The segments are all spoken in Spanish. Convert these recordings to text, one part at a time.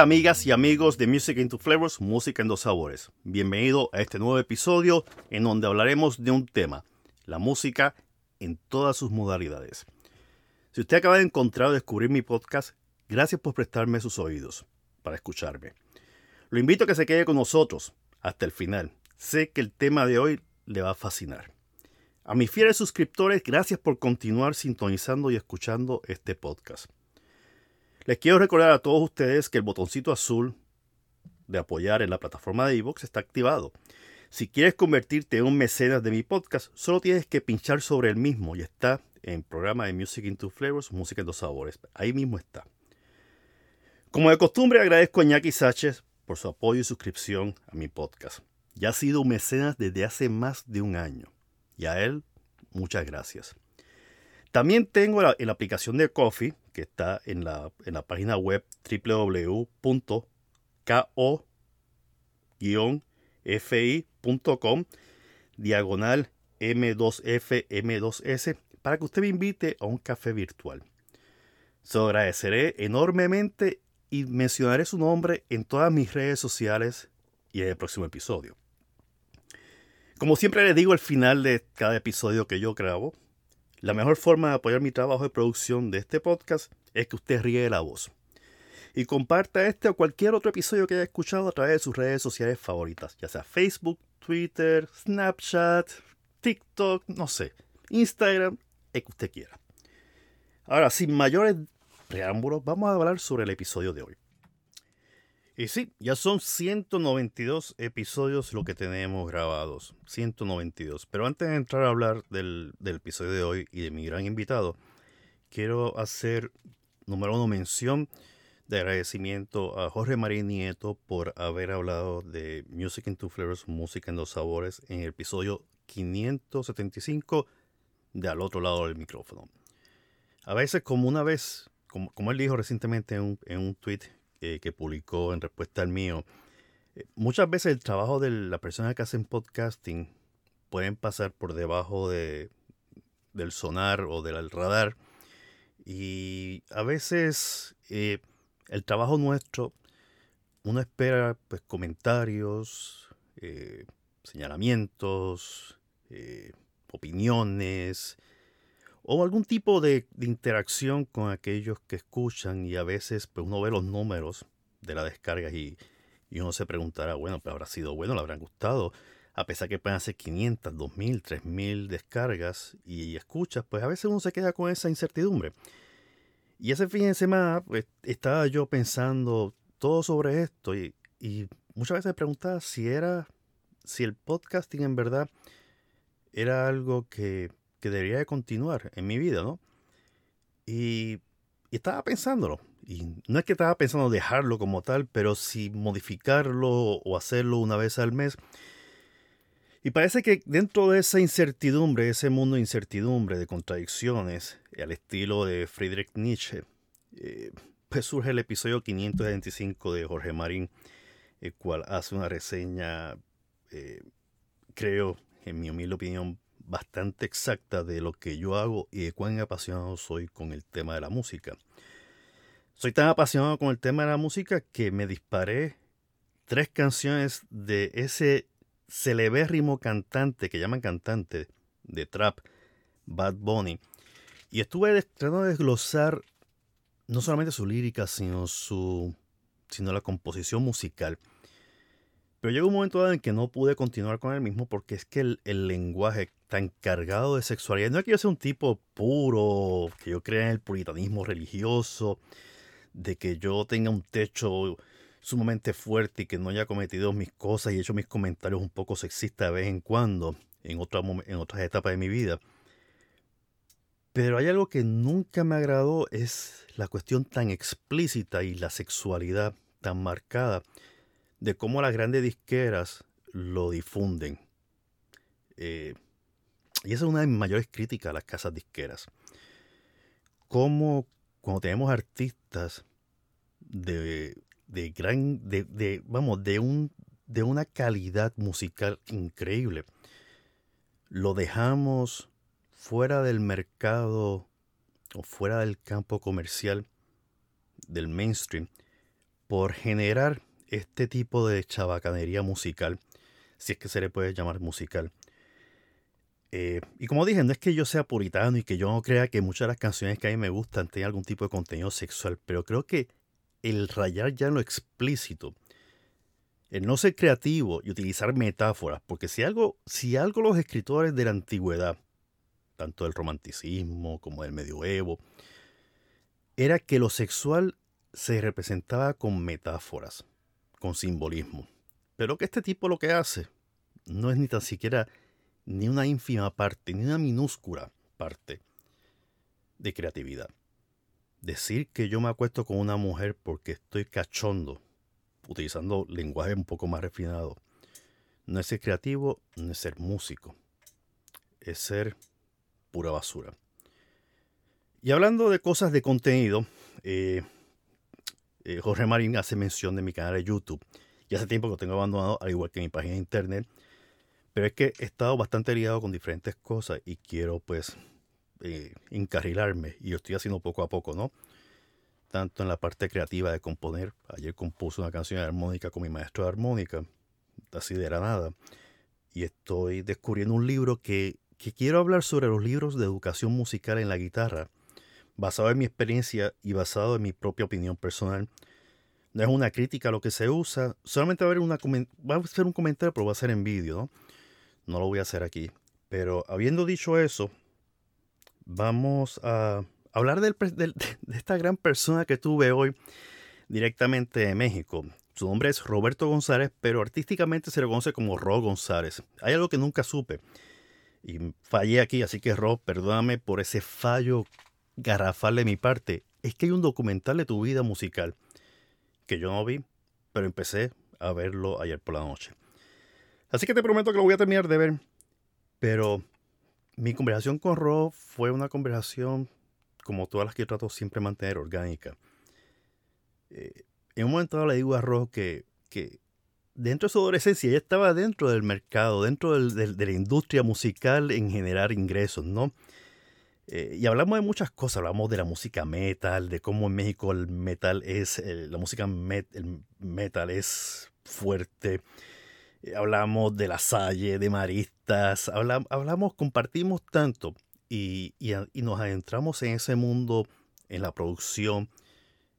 Hola amigas y amigos de Music into Flavors, Música en dos sabores. Bienvenido a este nuevo episodio en donde hablaremos de un tema, la música en todas sus modalidades. Si usted acaba de encontrar o descubrir mi podcast, gracias por prestarme sus oídos para escucharme. Lo invito a que se quede con nosotros hasta el final. Sé que el tema de hoy le va a fascinar. A mis fieles suscriptores, gracias por continuar sintonizando y escuchando este podcast. Les quiero recordar a todos ustedes que el botoncito azul de apoyar en la plataforma de iVoox está activado. Si quieres convertirte en un mecenas de mi podcast, solo tienes que pinchar sobre el mismo y está en programa de Music into Flavors, Música en dos sabores. Ahí mismo está. Como de costumbre, agradezco a Ñaki Sánchez por su apoyo y suscripción a mi podcast. Ya ha sido un mecenas desde hace más de un año. Y a él, muchas gracias. También tengo la, la aplicación de Coffee, que está en la, en la página web www.ko-fi.com diagonal M2F M2S para que usted me invite a un café virtual. Se lo agradeceré enormemente y mencionaré su nombre en todas mis redes sociales y en el próximo episodio. Como siempre les digo al final de cada episodio que yo grabo, la mejor forma de apoyar mi trabajo de producción de este podcast es que usted ríe la voz. Y comparta este o cualquier otro episodio que haya escuchado a través de sus redes sociales favoritas, ya sea Facebook, Twitter, Snapchat, TikTok, no sé, Instagram, el que usted quiera. Ahora, sin mayores preámbulos, vamos a hablar sobre el episodio de hoy. Y sí, ya son 192 episodios lo que tenemos grabados. 192. Pero antes de entrar a hablar del, del episodio de hoy y de mi gran invitado, quiero hacer, número uno, mención de agradecimiento a Jorge Marín Nieto por haber hablado de Music in Two Flavors, Música en Dos Sabores, en el episodio 575 de Al otro lado del micrófono. A veces, como una vez, como, como él dijo recientemente en un, en un tweet eh, que publicó en respuesta al mío, eh, muchas veces el trabajo de la persona que hacen podcasting pueden pasar por debajo de, del sonar o del radar. Y a veces eh, el trabajo nuestro, uno espera pues, comentarios, señalamientos, opiniones o algún tipo de, interacción con aquellos que escuchan y a veces pues, uno ve los números de las descargas y, uno se preguntará, bueno, pero habrá sido bueno, le habrán gustado. A pesar que pueden hacer 500, 2000, 3000 descargas y escuchas, pues a veces uno se queda con esa incertidumbre. Y ese fin de semana pues, estaba yo pensando todo sobre esto y, y muchas veces me preguntaba si era, si el podcasting en verdad era algo que, que debería de continuar en mi vida, ¿no? Y, estaba pensándolo. Y no es que estaba pensando dejarlo como tal, pero si modificarlo o hacerlo una vez al mes. Y parece que dentro de esa incertidumbre, ese mundo de incertidumbre, de contradicciones, al estilo de Friedrich Nietzsche, eh, pues surge el episodio 525 de Jorge Marín, el cual hace una reseña, eh, creo, en mi humilde opinión, bastante exacta de lo que yo hago y de cuán apasionado soy con el tema de la música. Soy tan apasionado con el tema de la música que me disparé tres canciones de ese celebérrimo cantante que llaman cantante de trap, Bad Bunny. Y estuve tratando de desglosar no solamente su lírica, sino su sino la composición musical. Pero llegó un momento en que no pude continuar con el mismo porque es que el, el, lenguaje tan cargado de sexualidad, no es que yo sea un tipo puro, que yo crea en el puritanismo religioso, de que yo tenga un techo sumamente fuerte y que no haya cometido mis cosas y hecho mis comentarios un poco sexistas de vez en cuando en, otra, en otras etapas de mi vida. Pero hay algo que nunca me agradó, es la cuestión tan explícita y la sexualidad tan marcada de cómo las grandes disqueras lo difunden. Eh, y esa es una de mis mayores críticas a las casas disqueras. Cómo cuando tenemos artistas de, de gran, de, de, vamos, de, un, de una calidad musical increíble, lo dejamos fuera del mercado o fuera del campo comercial del mainstream por generar este tipo de chabacanería musical, si es que se le puede llamar musical. Eh, y como dije, no es que yo sea puritano y que yo no crea que muchas de las canciones que a mí me gustan tengan algún tipo de contenido sexual, pero creo que el rayar ya en lo explícito, el no ser creativo y utilizar metáforas, porque si algo, si algo los escritores de la antigüedad tanto del romanticismo como del medioevo, era que lo sexual se representaba con metáforas, con simbolismo. Pero que este tipo lo que hace no es ni tan siquiera ni una ínfima parte, ni una minúscula parte de creatividad. Decir que yo me acuesto con una mujer porque estoy cachondo, utilizando lenguaje un poco más refinado, no es ser creativo, no es ser músico. Es ser pura basura. Y hablando de cosas de contenido, eh, eh, Jorge Marín hace mención de mi canal de YouTube. Y hace tiempo que lo tengo abandonado, al igual que mi página de internet. Pero es que he estado bastante liado con diferentes cosas y quiero pues eh, encarrilarme. Y lo estoy haciendo poco a poco, ¿no? Tanto en la parte creativa de componer. Ayer compuse una canción de armónica con mi maestro de armónica, así de la nada. Y estoy descubriendo un libro que que quiero hablar sobre los libros de educación musical en la guitarra, basado en mi experiencia y basado en mi propia opinión personal. No es una crítica a lo que se usa, solamente va a, haber una, va a ser un comentario, pero va a ser en vídeo, ¿no? Lo voy a hacer aquí. Pero habiendo dicho eso, vamos a, hablar de esta gran persona que tuve hoy directamente de México. Su nombre es Roberto González, pero artísticamente se le conoce como Ro González. Hay algo que nunca supe y fallé aquí, así que Ro, perdóname por ese fallo garrafal de mi parte. Es que hay un documental de tu vida musical que yo no vi, pero empecé a verlo ayer por la noche. Así que te prometo que lo voy a terminar de ver. Pero mi conversación con Ro fue una conversación como todas las que trato siempre mantener orgánica. Eh, en un momento le digo a Ro que, que dentro de su adolescencia ella estaba dentro del mercado, dentro del- de la industria musical en generar ingresos, ¿no? Eh, y hablamos de muchas cosas, hablamos de la música metal, de cómo en México el metal es, eh, la música met- el metal es fuerte. Eh, hablamos de la Salle, de Maristas, habla- hablamos, compartimos tanto y, y y nos adentramos en ese mundo, en la producción,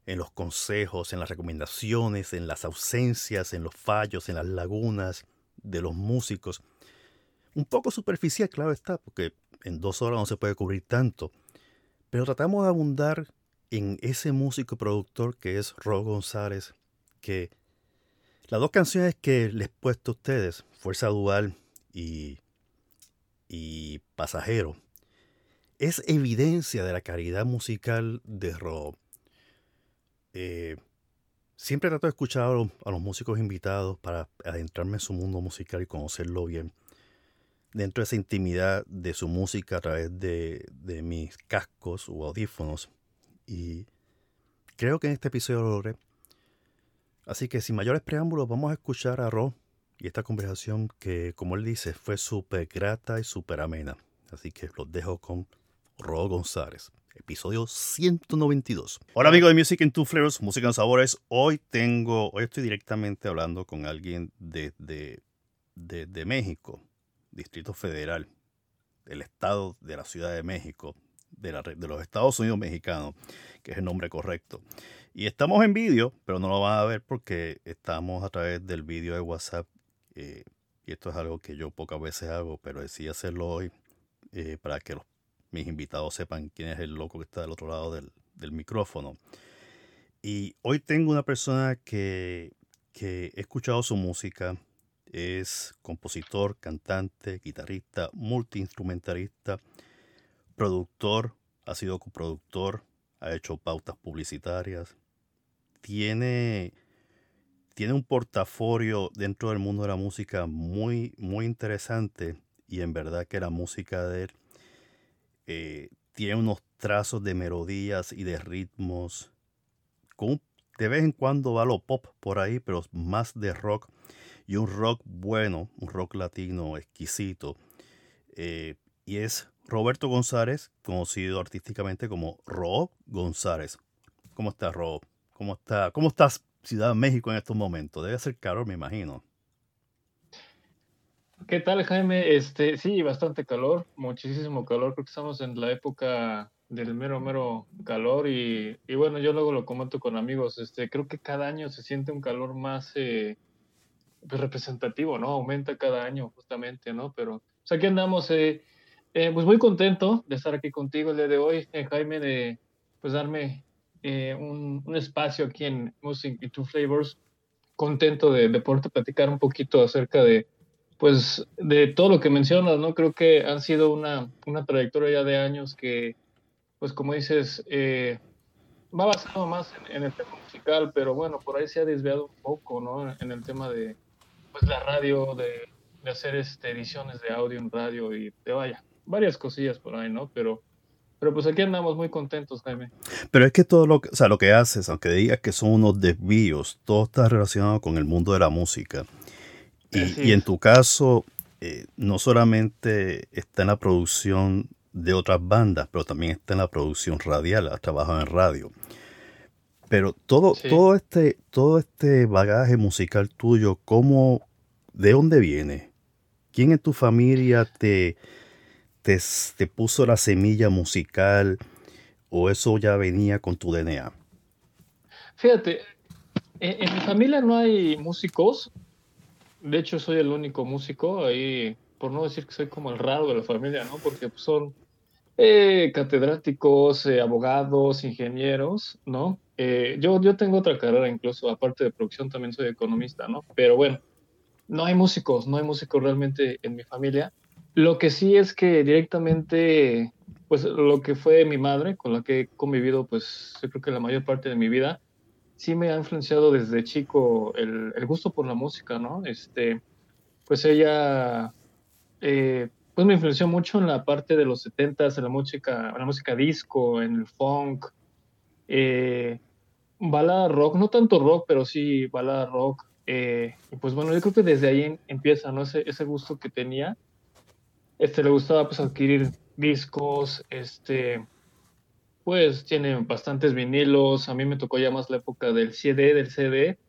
en los consejos, en las recomendaciones, en las ausencias, en los fallos, en las lagunas de los músicos. Un poco superficial, claro está, porque en dos horas no se puede cubrir tanto. Pero tratamos de abundar en ese músico productor que es Ro González, que las dos canciones que les he puesto a ustedes, Fuerza Dual y, y Pasajero, es evidencia de la calidad musical de Ro. Eh, siempre trato de escuchar a los, a los músicos invitados para adentrarme en su mundo musical y conocerlo bien. Dentro de esa intimidad de su música a través de, mis cascos o audífonos. Y creo que en este episodio lo logré. Así que sin mayores preámbulos vamos a escuchar a Ro y esta conversación que, como él dice, fue súper grata y súper amena. Así que los dejo con Ro González, episodio 192. Hola amigos de Music in Two Flavors, Música en Sabores. Hoy tengo, hoy estoy directamente hablando con alguien de, de, de, de México, Distrito Federal, del estado de la Ciudad de México, de, los Estados Unidos mexicanos, que es el nombre correcto. Y estamos en vídeo, pero no lo van a ver porque estamos a través del vídeo de WhatsApp. eh, y esto es algo que yo pocas veces hago, pero decidí hacerlo hoy eh, para que mis invitados sepan quién es el loco que está del otro lado del, del micrófono. Y hoy tengo una persona que, que he escuchado su música. Es compositor, cantante, guitarrista, multiinstrumentalista, productor, ha sido coproductor, ha hecho pautas publicitarias, tiene, tiene un portafolio dentro del mundo de la música muy, muy interesante y en verdad que la música de él eh, tiene unos trazos de melodías y de ritmos. De vez en cuando va lo pop por ahí, pero más de rock y un rock bueno, un rock latino exquisito. Eh, y es Roberto González, conocido artísticamente como Ro González. ¿Cómo estás, Ro? ¿Cómo está? ¿Cómo estás, Ciudad de México, en estos momentos? Debe ser calor, me imagino. ¿Qué tal, Jaime? Este, sí, bastante calor, muchísimo calor. Creo que estamos en la época del mero, mero calor y, y bueno, yo luego lo comento con amigos. Este, creo que cada año se siente un calor más eh, representativo, ¿no? Aumenta cada año, justamente, ¿no? Pero pues, aquí andamos, eh, eh, pues muy contento de estar aquí contigo el día de hoy, eh, Jaime, de pues darme eh, un, un espacio aquí en Music y Two Flavors. Contento de, de poderte platicar un poquito acerca de pues de todo lo que mencionas, ¿no? Creo que han sido una, una trayectoria ya de años que, pues como dices, eh, va basado más en, en el tema musical, pero bueno, por ahí se ha desviado un poco, ¿no? En el tema de, pues la radio, de, de hacer este, ediciones de audio en radio y de vaya, varias cosillas por ahí, ¿no? Pero, pero pues aquí andamos muy contentos, Jaime. Pero es que todo lo que, o sea, lo que haces, aunque digas que son unos desvíos, todo está relacionado con el mundo de la música. Y, y en tu caso, eh, no solamente está en la producción de otras bandas, pero también está en la producción radial, has trabajado en radio. Pero todo, Sí. todo este, todo este bagaje musical tuyo, ¿cómo, de dónde viene? ¿Quién en tu familia te, te, te puso la semilla musical o eso ya venía con tu DNA? Fíjate, en, en mi familia no hay músicos. De hecho, soy el único músico ahí, por no decir que soy como el raro de la familia, ¿no? Porque pues, son, eh, catedráticos, eh, abogados, ingenieros, ¿no? Eh, yo, yo tengo otra carrera incluso, aparte de producción, también soy economista, ¿no? Pero bueno, no hay músicos, no hay músicos realmente en mi familia. Lo que sí es que directamente, pues lo que fue mi madre, con la que he convivido, pues yo creo que la mayor parte de mi vida, sí me ha influenciado desde chico el, el gusto por la música, ¿no? Este, pues ella, eh, pues me influenció mucho en la parte de los 70s, en la música, en la música disco, en el funk, eh, balada rock, no tanto rock, pero sí balada rock. eh, y pues bueno, yo creo que desde ahí em- empieza, ¿no? Ese, ese gusto que tenía. Este, le gustaba pues adquirir discos, este, pues tiene bastantes vinilos. A mí me tocó ya más la época del CD, del CD,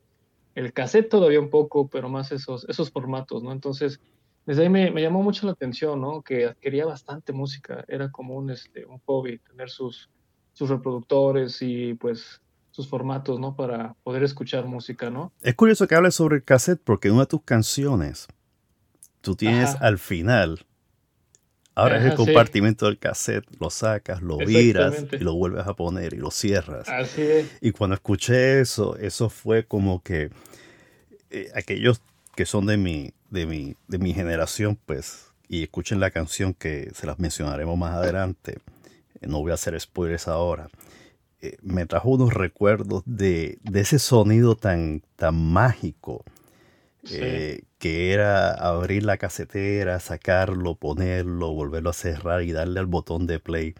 el cassette todavía un poco, pero más esos, esos formatos, ¿no? Entonces, desde ahí me, me llamó mucho la atención, ¿no? Que adquiría bastante música, era como un, este, un hobby tener sus, sus reproductores y pues sus formatos, ¿no? Para poder escuchar música, ¿no? Es curioso que hables sobre el cassette porque una de tus canciones tú tienes Ajá. al final, ahora es el sí. compartimento del cassette, lo sacas, lo viras y lo vuelves a poner y lo cierras. Así es. Y cuando escuché eso, eso fue como que eh, aquellos que son de mi, de mi, de mi generación, pues, y escuchen la canción que se las mencionaremos más adelante, eh, no voy a hacer spoilers ahora, eh, me trajo unos recuerdos de, de ese sonido tan, tan mágico. Sí. eh, que era abrir la casetera, sacarlo, ponerlo, volverlo a cerrar y darle al botón de play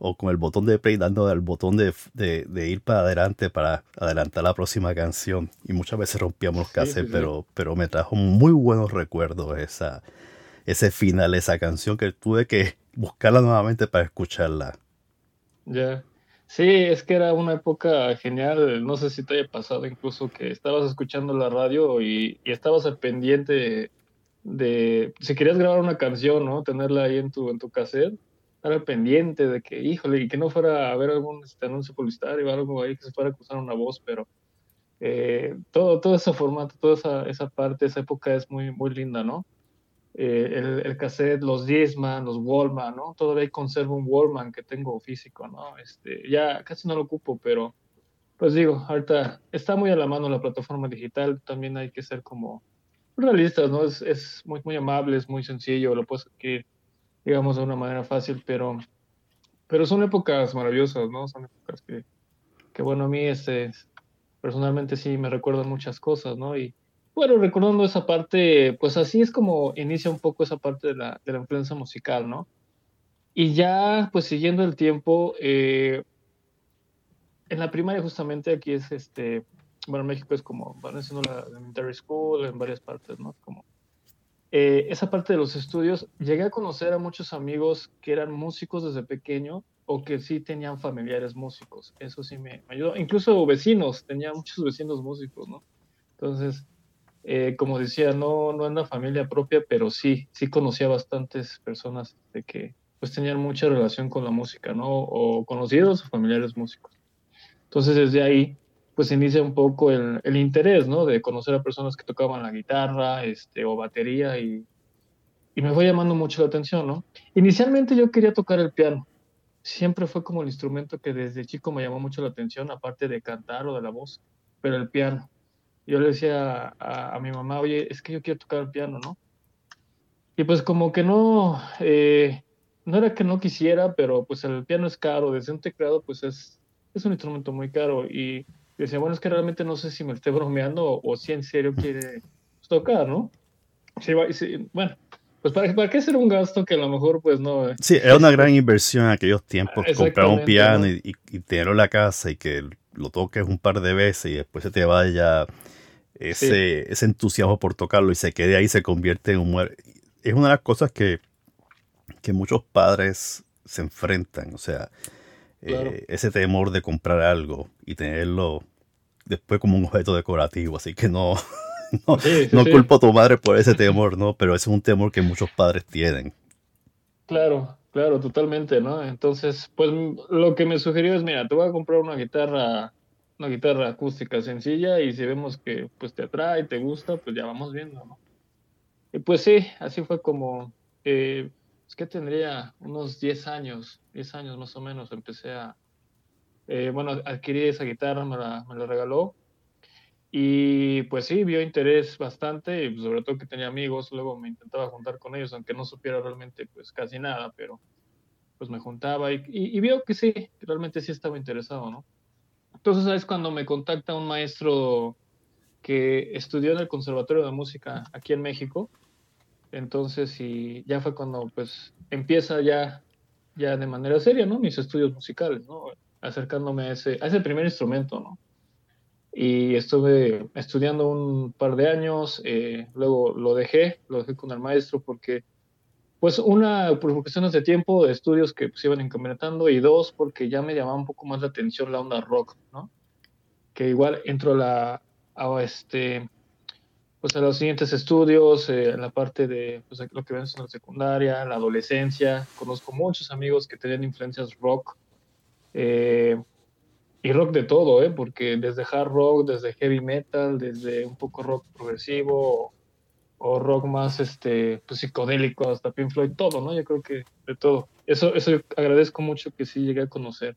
o con el botón de play dando al botón de, de- de ir para adelante para adelantar la próxima canción. Y muchas veces rompíamos los cassettes, sí, sí. pero, pero me trajo muy buenos recuerdos esa, ese final, esa canción que tuve que buscarla nuevamente para escucharla. Ya. Sí, es que era una época genial. No sé si te haya pasado incluso que estabas escuchando la radio y, estabas al pendiente de, si querías grabar una canción, ¿no? Tenerla ahí en tu, en tu cassette, estar pendiente de que, híjole, y que no fuera a ver algún este, anuncio publicitario o algo ahí que se fuera a cruzar una voz, pero eh, todo, todo ese formato, toda esa, esa parte, esa época es muy, muy linda, ¿no? Eh, el, el cassette, los Discman, los Wallman, ¿no? Todavía conservo un Wallman que tengo físico, ¿no? Este, ya casi no lo ocupo, pero pues digo, ahorita está muy a la mano la plataforma digital, también hay que ser como realistas, ¿no? Es, es muy, muy amable, es muy sencillo, lo puedes adquirir, digamos, de una manera fácil, pero, pero son épocas maravillosas, ¿no? Son épocas que, que bueno, a mí este, personalmente sí me recuerdan muchas cosas, ¿no? Y, bueno, recordando esa parte, pues así es como inicia un poco esa parte de la, de la influencia musical, ¿no? Y ya, pues siguiendo el tiempo, eh, en la primaria justamente aquí es este, bueno, México es como, van siendo la elementary school en varias partes, ¿no? Como eh, esa parte de los estudios, llegué a conocer a muchos amigos que eran músicos desde pequeño o que sí tenían familiares músicos. Eso sí me, me ayudó. Incluso vecinos, tenía muchos vecinos músicos, ¿no? Entonces, eh, como decía, no, no en la familia propia, pero sí, sí conocía bastantes personas de que pues tenían mucha relación con la música, ¿no? O conocidos o familiares músicos. Entonces desde ahí pues inicia un poco el, el interés, ¿no? De conocer a personas que tocaban la guitarra, este, o batería y, y me fue llamando mucho la atención, ¿no? Inicialmente yo quería tocar el piano. Siempre fue como el instrumento que desde chico me llamó mucho la atención, aparte de cantar o de la voz, pero el piano yo le decía a, a, mi mamá, oye, es que yo quiero tocar el piano, ¿no? Y pues como que no, eh, no era que no quisiera, pero pues el piano es caro, desde un teclado pues es, es un instrumento muy caro y decía, bueno, es que realmente no sé si me esté bromeando o, o si en serio quiere pues, tocar, ¿no? Sí, bueno, pues ¿para, ¿para, qué hacer un gasto que a lo mejor pues no... Sí, era una gran inversión en aquellos tiempos, comprar un piano ¿no? y, y tenerlo en la casa y que lo toques un par de veces y después se te vaya ese, sí. ese entusiasmo por tocarlo y se quede ahí, se convierte en un muerto. Es una de las cosas que, que muchos padres se enfrentan, o sea, claro. eh, ese temor de comprar algo y tenerlo después como un objeto decorativo, así que no, no, sí, sí, no culpo a tu madre por ese temor, ¿no? Pero ese es un temor que muchos padres tienen. Claro, claro, totalmente, ¿no? Entonces, pues lo que me sugirió es, mira, te voy a comprar una guitarra una guitarra acústica sencilla y si vemos que pues te atrae, te gusta, pues ya vamos viendo, ¿no? Y pues sí, así fue como eh, es que tendría unos 10 años, 10 años más o menos, empecé a, eh, bueno, adquirí esa guitarra, me la, me la regaló. Y pues sí, vio interés bastante, y sobre todo que tenía amigos, luego me intentaba juntar con ellos, aunque no supiera realmente pues casi nada, pero pues me juntaba y, y, y vio que sí, que realmente sí estaba interesado, ¿no? Entonces es cuando me contacta un maestro que estudió en el Conservatorio de Música aquí en México. Entonces, y ya fue cuando pues empieza ya, ya de manera seria, ¿no? Mis estudios musicales, ¿no? Acercándome a ese, a ese primer instrumento, ¿no? Y estuve estudiando un par de años, eh, luego lo dejé, lo dejé con el maestro porque, pues, una, por cuestiones de tiempo, de estudios que pues, iban incrementando, y dos, porque ya me llamaba un poco más la atención la onda rock, ¿no? Que igual entro a la, a este, pues a los siguientes estudios, eh, en la parte de pues, lo que ven en la secundaria, la adolescencia. Conozco muchos amigos que tenían influencias rock. Eh, y rock de todo, ¿eh? Porque desde hard rock, desde heavy metal, desde un poco rock progresivo o, rock más este, pues, psicodélico, hasta Pink Floyd, todo, ¿no? Yo creo que de todo. Eso, eso yo agradezco mucho que sí llegué a conocer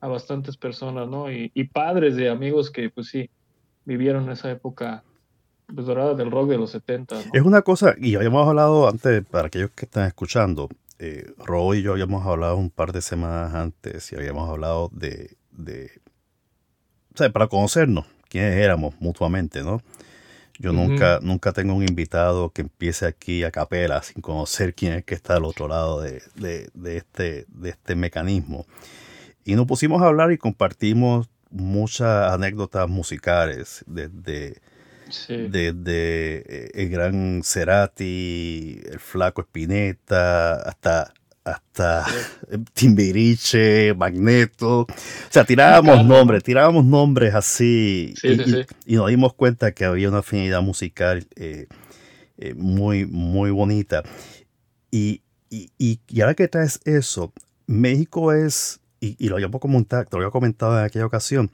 a bastantes personas, ¿no? Y, y padres de amigos que, pues sí, vivieron esa época pues, dorada del rock de los 70. ¿no? Es una cosa, y habíamos hablado antes, para aquellos que están escuchando, eh, y yo habíamos hablado un par de semanas antes y habíamos hablado de, de o sea, para conocernos, quiénes éramos mutuamente, ¿no? Yo nunca, nunca tengo un invitado que empiece aquí a capela sin conocer quién es que está al otro lado de, de- de este, de este mecanismo. Y nos pusimos a hablar y compartimos muchas anécdotas musicales, desde Sí. desde eh, el gran Cerati, el flaco Spinetta, hasta, hasta Timbiriche, Magneto. O sea, tirábamos Claro. nombres, tirábamos nombres así Sí, y, sí, y- sí. y nos dimos cuenta que había una afinidad musical eh, eh, muy, muy bonita. Y, y, ahora que traes eso, México es, y, y lo habíamos comentado, te lo había comentado en aquella ocasión,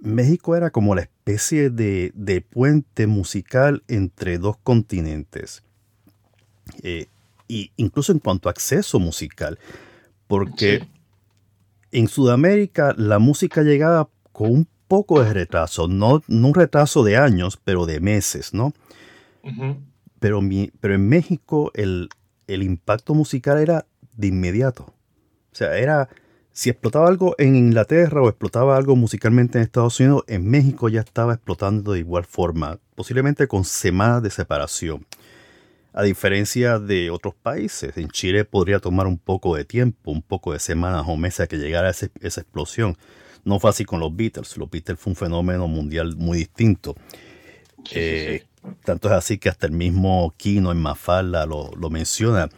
México era como la especie de, de puente musical entre dos continentes. Eh, y incluso en cuanto a acceso musical, porque Sí. en Sudamérica la música llegaba con un poco de retraso, no, no un retraso de años, pero de meses, ¿no? Pero, mi- pero en México el, el impacto musical era de inmediato. O sea, era, si explotaba algo en Inglaterra o explotaba algo musicalmente en Estados Unidos, en México ya estaba explotando de igual forma, posiblemente con semanas de separación. A diferencia de otros países, en Chile podría tomar un poco de tiempo, un poco de semanas o meses a que llegara ese- esa explosión. No fue así con los Beatles. Los Beatles fue un fenómeno mundial muy distinto. Sí, Eh, sí. Tanto es así que hasta el mismo Kino en Mafalda lo, lo menciona.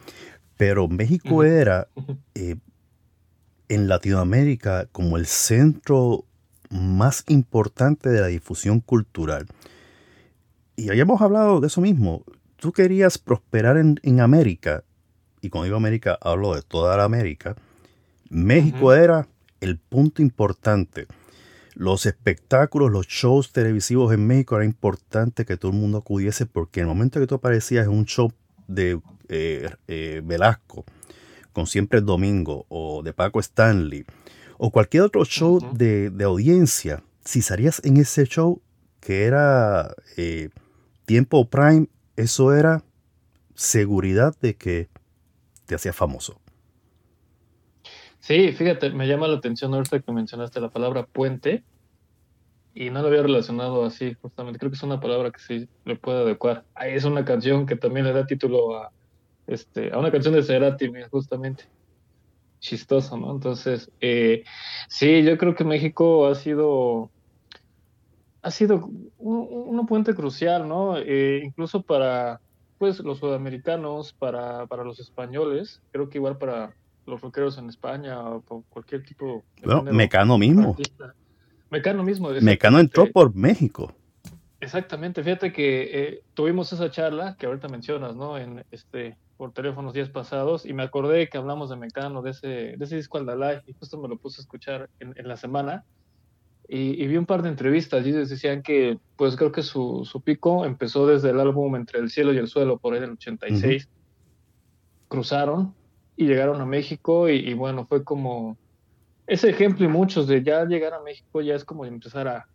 Pero México era eh, en Latinoamérica como el centro más importante de la difusión cultural. Y habíamos hablado de eso mismo. Tú querías prosperar en, en América, y cuando digo América hablo de toda la América. México era el punto importante. Los espectáculos, los shows televisivos en México era importante que todo el mundo acudiese porque en el momento que tú aparecías en un show de eh, eh, Velasco, con Siempre el Domingo, o de Paco Stanley, o cualquier otro show de audiencia, si salías en ese show que era eh, tiempo prime, eso era seguridad de que te hacías famoso. Sí, fíjate, me llama la atención ahorita que mencionaste la palabra puente y no lo había relacionado así, justamente. Creo que es una palabra que sí le puede adecuar. Es una canción que también le da título a, este, a una canción de Cerati, justamente. Chistoso, ¿no? Entonces, eh, sí, yo creo que México ha sido, ha sido un, un puente crucial, ¿no? Eh, incluso para, pues, los sudamericanos, para, para los españoles, creo que igual para los rockeros en España o por cualquier tipo de Bueno, Mecano mismo. artista. Mecano mismo. Mecano entró por México. Exactamente, fíjate que eh, tuvimos esa charla que ahorita mencionas, ¿no? En este por teléfonos días pasados y me acordé que hablamos de Mecano, de ese, de ese disco Aldalai, y justo me lo puse a escuchar en, en la semana y, y vi un par de entrevistas y ellos decían que pues creo que su, su pico empezó desde el álbum Entre el cielo y el suelo por ahí del 86 cruzaron y llegaron a México y, y bueno, fue como ese ejemplo y muchos de ya llegar a México ya es como empezar a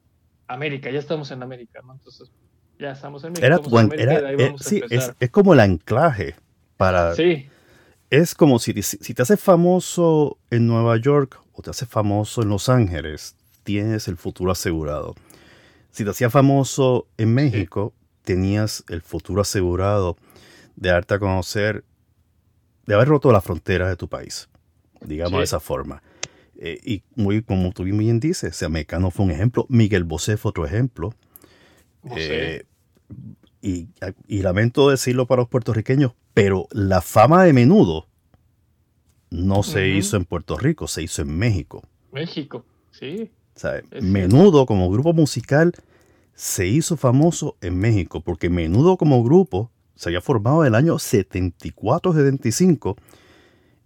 América, ya estamos en América, ¿no? Entonces, ya estamos en México. Era, estamos en América, era- sí, es, como el anclaje para... Sí, Es como si, si te haces famoso en Nueva York o te haces famoso en Los Ángeles, tienes el futuro asegurado. Si te hacías famoso en México, tenías el futuro asegurado de darte a conocer, de haber roto las fronteras de tu país, digamos Sí. de esa forma. Eh, y muy como tú bien dices, o sea, Mecano fue un ejemplo, Miguel Bosé fue otro ejemplo. Eh, y, y lamento decirlo para los puertorriqueños, pero la fama de menudo no se hizo en Puerto Rico, se hizo en México. México, sí. Menudo como grupo musical se hizo famoso en México, porque menudo como grupo se había formado en el año 74-75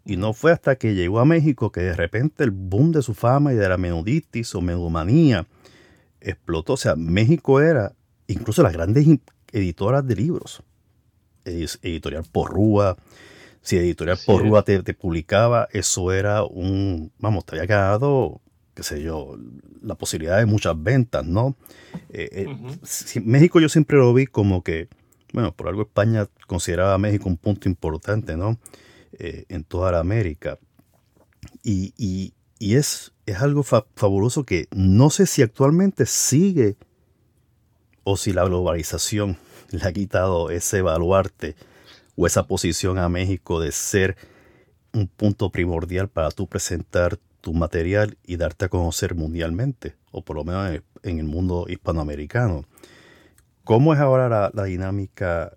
y no fue hasta que llegó a México que de repente el boom de su fama y de la menuditis o menumanía explotó. O sea, México era incluso las grandes editoras de libros. Editorial Porrúa. Si Editorial Así Porrúa te, te publicaba, eso era un, vamos, te había ganado, qué sé yo, la posibilidad de muchas ventas, ¿no? Eh, eh, Ujú. si- México yo siempre lo vi como que, bueno, por algo España consideraba a México un punto importante, ¿no? Eh, en toda la América. Y, y- y es, es algo fa- fabuloso que no sé si actualmente sigue o si la globalización le ha quitado ese baluarte o esa posición a México de ser un punto primordial para tú presentar tu material y darte a conocer mundialmente, o por lo menos en el, en el mundo hispanoamericano. ¿Cómo es ahora la, la dinámica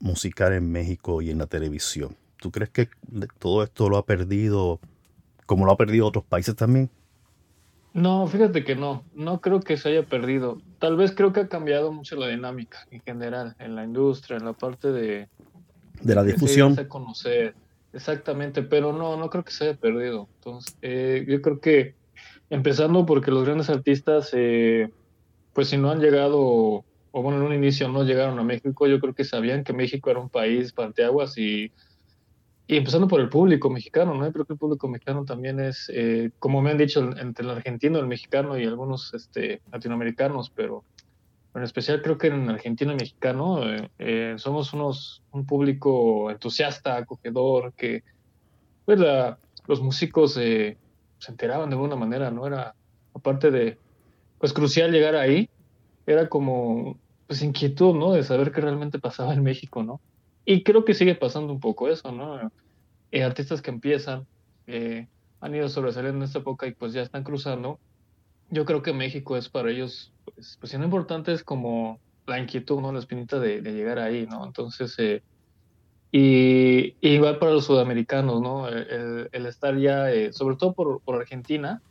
musical en México y en la televisión? ¿Tú crees que todo esto lo ha perdido como lo ha perdido otros países también? No, fíjate que no, no creo que se haya perdido. Tal vez creo que ha cambiado mucho la dinámica en general, en la industria, en la parte de De la difusión. conocer. Exactamente, pero no, no creo que se haya perdido. Entonces, eh, yo creo que empezando porque los grandes artistas, eh, pues si no han llegado, o bueno, en un inicio no llegaron a México, yo creo que sabían que México era un país parteaguas y, y empezando por el público mexicano, ¿no? Yo creo que el público mexicano también es, eh, como me han dicho, entre el argentino, el mexicano y algunos este, latinoamericanos, pero en especial creo que en argentino y mexicano eh, eh, somos unos un público entusiasta, acogedor, que pues la- los músicos eh, se enteraban de alguna manera, ¿no? Era, aparte de, pues crucial llegar ahí, era como, pues inquietud, ¿no? De saber qué realmente pasaba en México, ¿no? Y creo que sigue pasando un poco eso, ¿no? Eh, artistas que empiezan, eh, han ido sobresaliendo en esta época y pues ya están cruzando. Yo creo que México es para ellos, pues, pues si no importante es como la inquietud, ¿no? La espinita de, llegar ahí, ¿no? Entonces, eh, y, y igual para los sudamericanos, ¿no? El, estar ya, eh, sobre todo por, por Argentina,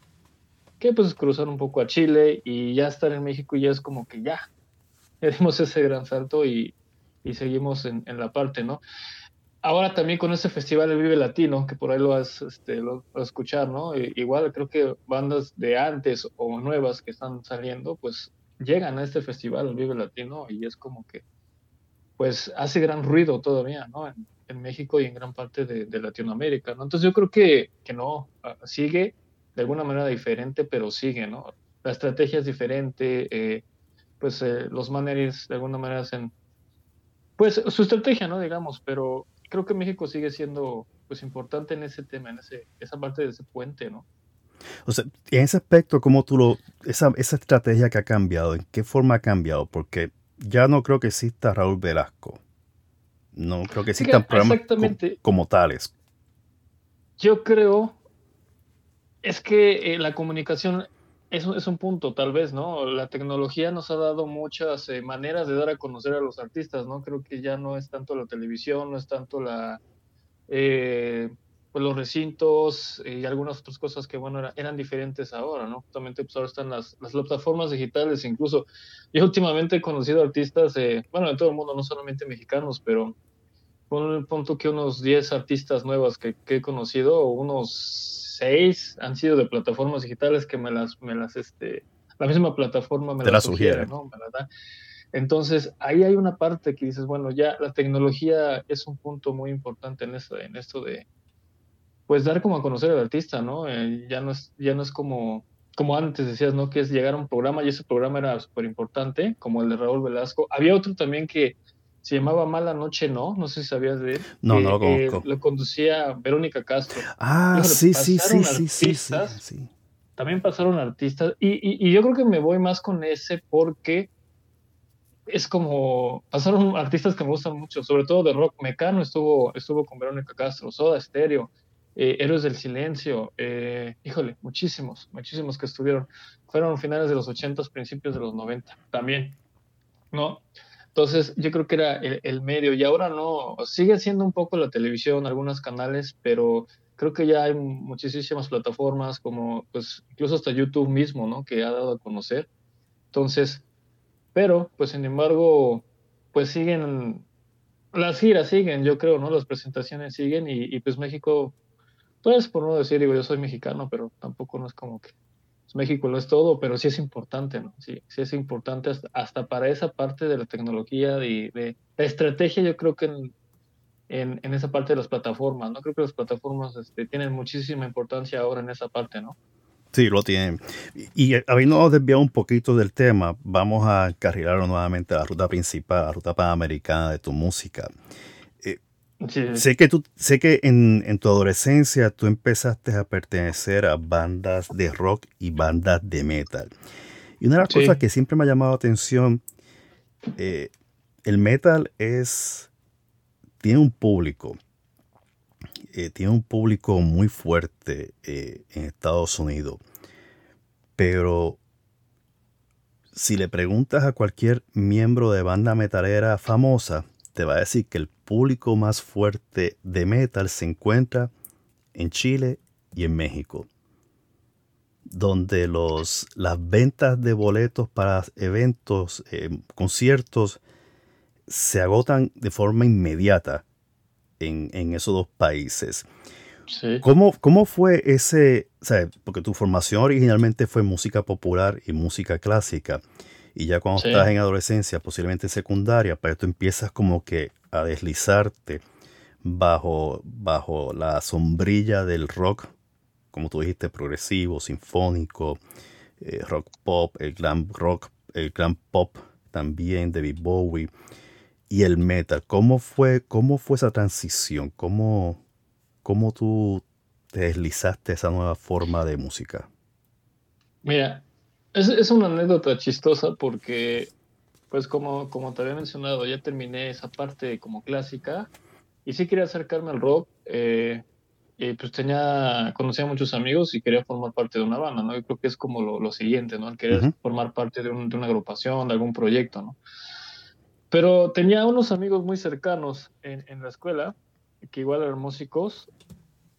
que pues cruzar un poco a Chile y ya estar en México ya es como que ya, ya dimos ese gran salto y, y seguimos en, en la parte, ¿no? Ahora también con ese festival El Vive Latino, que por ahí lo vas, este, lo, a escuchar, ¿no? I- igual creo que bandas de antes o nuevas que están saliendo, pues llegan a este festival El Vive Latino y es como que, pues hace gran ruido todavía, ¿no? En, México y en gran parte de, de Latinoamérica, ¿no? Entonces yo creo que, que no, ah, sigue de alguna manera diferente, pero sigue, ¿no? La estrategia es diferente, eh, pues eh, los managers de alguna manera hacen, pues su estrategia, ¿no? Digamos, pero creo que México sigue siendo, pues, importante en ese tema, en ese, esa parte de ese puente, ¿no? O sea, en ese aspecto, ¿cómo tú lo, esa, esa estrategia que ha cambiado, en qué forma ha cambiado? Porque ya no creo que exista Raúl Velasco. No creo que Sí, existan programas co- exactamente. como tales. Yo creo, es que eh, la comunicación es, un- es un punto, tal vez, ¿no? La tecnología nos ha dado muchas eh, maneras de dar a conocer a los artistas, ¿no? Creo que ya no es tanto la televisión, no es tanto la, eh, pues los recintos y algunas otras cosas que, bueno, era- eran diferentes ahora, ¿no? Justamente, pues ahora están las, las plataformas digitales, incluso yo últimamente he conocido artistas, eh, bueno, de todo el mundo, no solamente mexicanos, pero pon el punto que unos 10 artistas nuevas que, he conocido, unos 6 han sido de plataformas digitales que me las, me las, este, la misma plataforma me Te las sugiere. sugiere, ¿no? Da. Entonces, ahí hay una parte que dices, bueno, ya la tecnología es un punto muy importante en esto, en esto de, pues, dar como a conocer al artista, ¿no? Eh, ya no es, ya no es como, como antes decías, ¿no? Que es llegar a un programa y ese programa era súper importante, como el de Raúl Velasco. Había otro también que se llamaba Mala Noche No, no sé si sabías de él. No, que, no lo eh, conozco. lo conducía Verónica Castro. Ah, Híjole, sí, sí, sí, sí, sí, sí. También pasaron artistas y, y- y yo creo que me voy más con ese porque es como pasaron artistas que me gustan mucho, sobre todo de rock. Mecano estuvo, estuvo con Verónica Castro, Soda Stereo, eh, Héroes del Silencio, eh, híjole, muchísimos, muchísimos que estuvieron. Fueron finales de los 80, principios de los 90 también, ¿no? Entonces yo creo que era el, medio y ahora no, sigue siendo un poco la televisión, algunos canales, pero creo que ya hay muchísimas plataformas como pues incluso hasta YouTube mismo, ¿no? Que ha dado a conocer. Entonces, pero pues sin embargo, pues siguen, las giras siguen, yo creo, ¿no? Las presentaciones siguen y, y, pues México, pues por no decir, digo, yo soy mexicano, pero tampoco no es como que México lo es todo, pero sí es importante, ¿no? Sí, sí es importante hasta, hasta para esa parte de la tecnología, de, de la estrategia, yo creo que en, en, esa parte de las plataformas, ¿no? Creo que las plataformas este, tienen muchísima importancia ahora en esa parte, ¿no? Sí, lo tienen. Y, y habiendo desviado un poquito del tema, vamos a carrilar nuevamente a la ruta principal, la ruta panamericana de tu música. Sí. Sé que, tú, sé que en, en, tu adolescencia tú empezaste a pertenecer a bandas de rock y bandas de metal. Y una de las sí. cosas que siempre me ha llamado la atención, eh, el metal es, tiene un público, eh, tiene un público muy fuerte eh, en Estados Unidos. Pero si le preguntas a cualquier miembro de banda metalera famosa, te va a decir que el público más fuerte de metal se encuentra en Chile y en México, donde los, las ventas de boletos para eventos, eh, conciertos, se agotan de forma inmediata en, en esos dos países. Sí. ¿Cómo, ¿Cómo fue ese, o sea, porque tu formación originalmente fue música popular y música clásica, y ya cuando sí. estás en adolescencia, posiblemente secundaria, pero tú empiezas como que a deslizarte bajo, bajo la sombrilla del rock, como tú dijiste, progresivo, sinfónico, eh, rock pop, el glam rock, el glam pop también, David Bowie, y el metal. ¿Cómo fue, cómo fue esa transición? ¿Cómo, ¿Cómo tú te deslizaste esa nueva forma de música? Mira, es, es, una anécdota chistosa porque, pues como, como te había mencionado, ya terminé esa parte como clásica y sí quería acercarme al rock. Eh, pues tenía, conocía a muchos amigos y quería formar parte de una banda, ¿no? Yo creo que es como lo, lo siguiente, ¿no? El querer uh -huh. formar parte de, un, de, una agrupación, de algún proyecto, ¿no? Pero tenía unos amigos muy cercanos en, en la escuela que igual eran músicos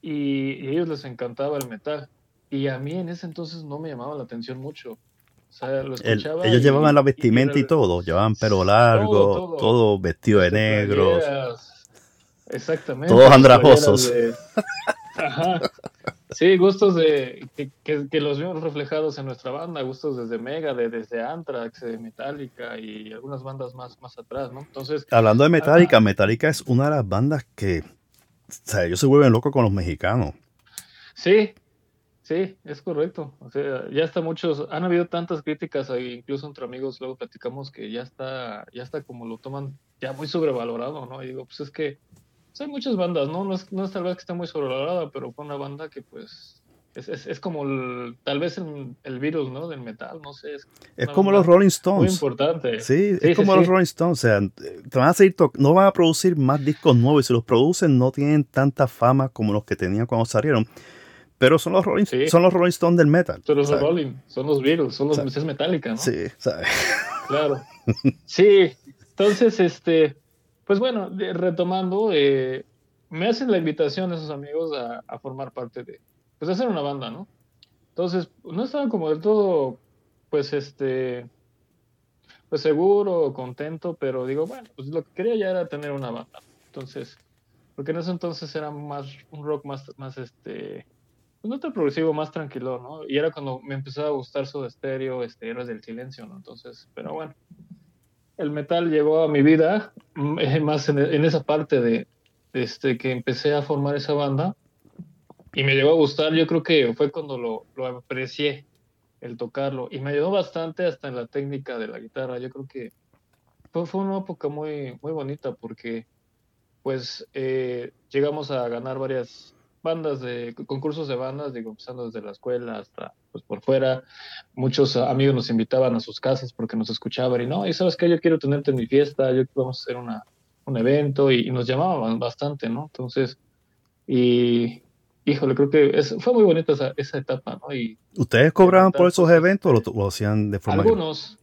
y, y, ellos les encantaba el metal. Y a mí en ese entonces no me llamaba la atención mucho. O sea, lo escuchaba el, ellos y, llevaban la vestimenta y, y, todo, llevaban pelo largo, todo, todo, todo vestido de negro. Exactamente. Todos andrajosos. De... Ajá. Sí, gustos de que, que, que, los vimos reflejados en nuestra banda, gustos desde Mega, de, desde Anthrax, de Metallica y algunas bandas más, más atrás, ¿no? Entonces. Hablando de Metallica, Metallica es una de las bandas que. O sea, ellos se vuelven locos con los mexicanos. Sí, sí, es correcto. O sea, ya está muchos. Han habido tantas críticas, incluso entre amigos, luego platicamos que ya está, ya está como lo toman ya muy sobrevalorado, ¿no? Y digo, pues es que hay muchas bandas, ¿no? No es, no es tal vez que esté muy sobrevalorada, pero fue una banda que pues es, es, es como el, tal vez el, el, virus, ¿no? Del metal, no sé. Es, es como los Rolling Stones. Muy importante. Sí, sí es como sí, los. Rolling Stones. O sea, te van a seguir no van a producir más discos nuevos y si los producen no tienen tanta fama como los que tenían cuando salieron. Pero son los Rolling, son los Rolling Stones del metal. Son los Rolling, son los Beatles, son los es Metallica, ¿no? Sí, ¿sabes? Claro. sí, entonces, este, pues bueno, retomando, eh, me hacen la invitación esos amigos a, a, formar parte de, pues de hacer una banda, ¿no? Entonces, no estaba como del todo, pues este, pues seguro, contento, pero digo, bueno, pues lo que quería ya era tener una banda. Entonces, porque en ese entonces era más, un rock más, más este, no tan progresivo, más tranquilo, ¿no? Y era cuando me empezó a gustar su estéreo, este, Héroes del Silencio, ¿no? Entonces, pero bueno. el metal llegó a mi vida, mm, eh, más en, en esa parte de este, que empecé a formar esa banda y me llegó a gustar. Yo creo que fue cuando lo, lo aprecié, el tocarlo, y me ayudó bastante hasta en la técnica de la guitarra. Yo creo que fue, fue una época muy, muy bonita porque pues eh, llegamos a ganar varias bandas de concursos de bandas, digo, empezando desde la escuela hasta pues por fuera. Muchos amigos nos invitaban a sus casas porque nos escuchaban y no, y sabes que yo quiero tenerte en mi fiesta, yo vamos a hacer una, un evento y, y nos llamaban bastante, ¿no? Entonces, y híjole, creo que es, fue muy bonita esa, esa etapa, ¿no? Y ¿Ustedes cobraban por esos eventos o lo, lo hacían de forma... algunos,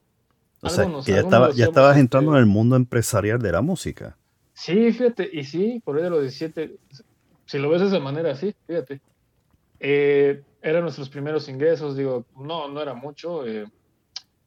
o sea, algunos, que ya, estaba, ya estabas entrando en este, el mundo empresarial de la música. Sí, fíjate, y sí, por ahí de los 17, si lo ves de esa manera, sí, fíjate. Eh, eran nuestros primeros ingresos, digo, no, no era mucho, eh,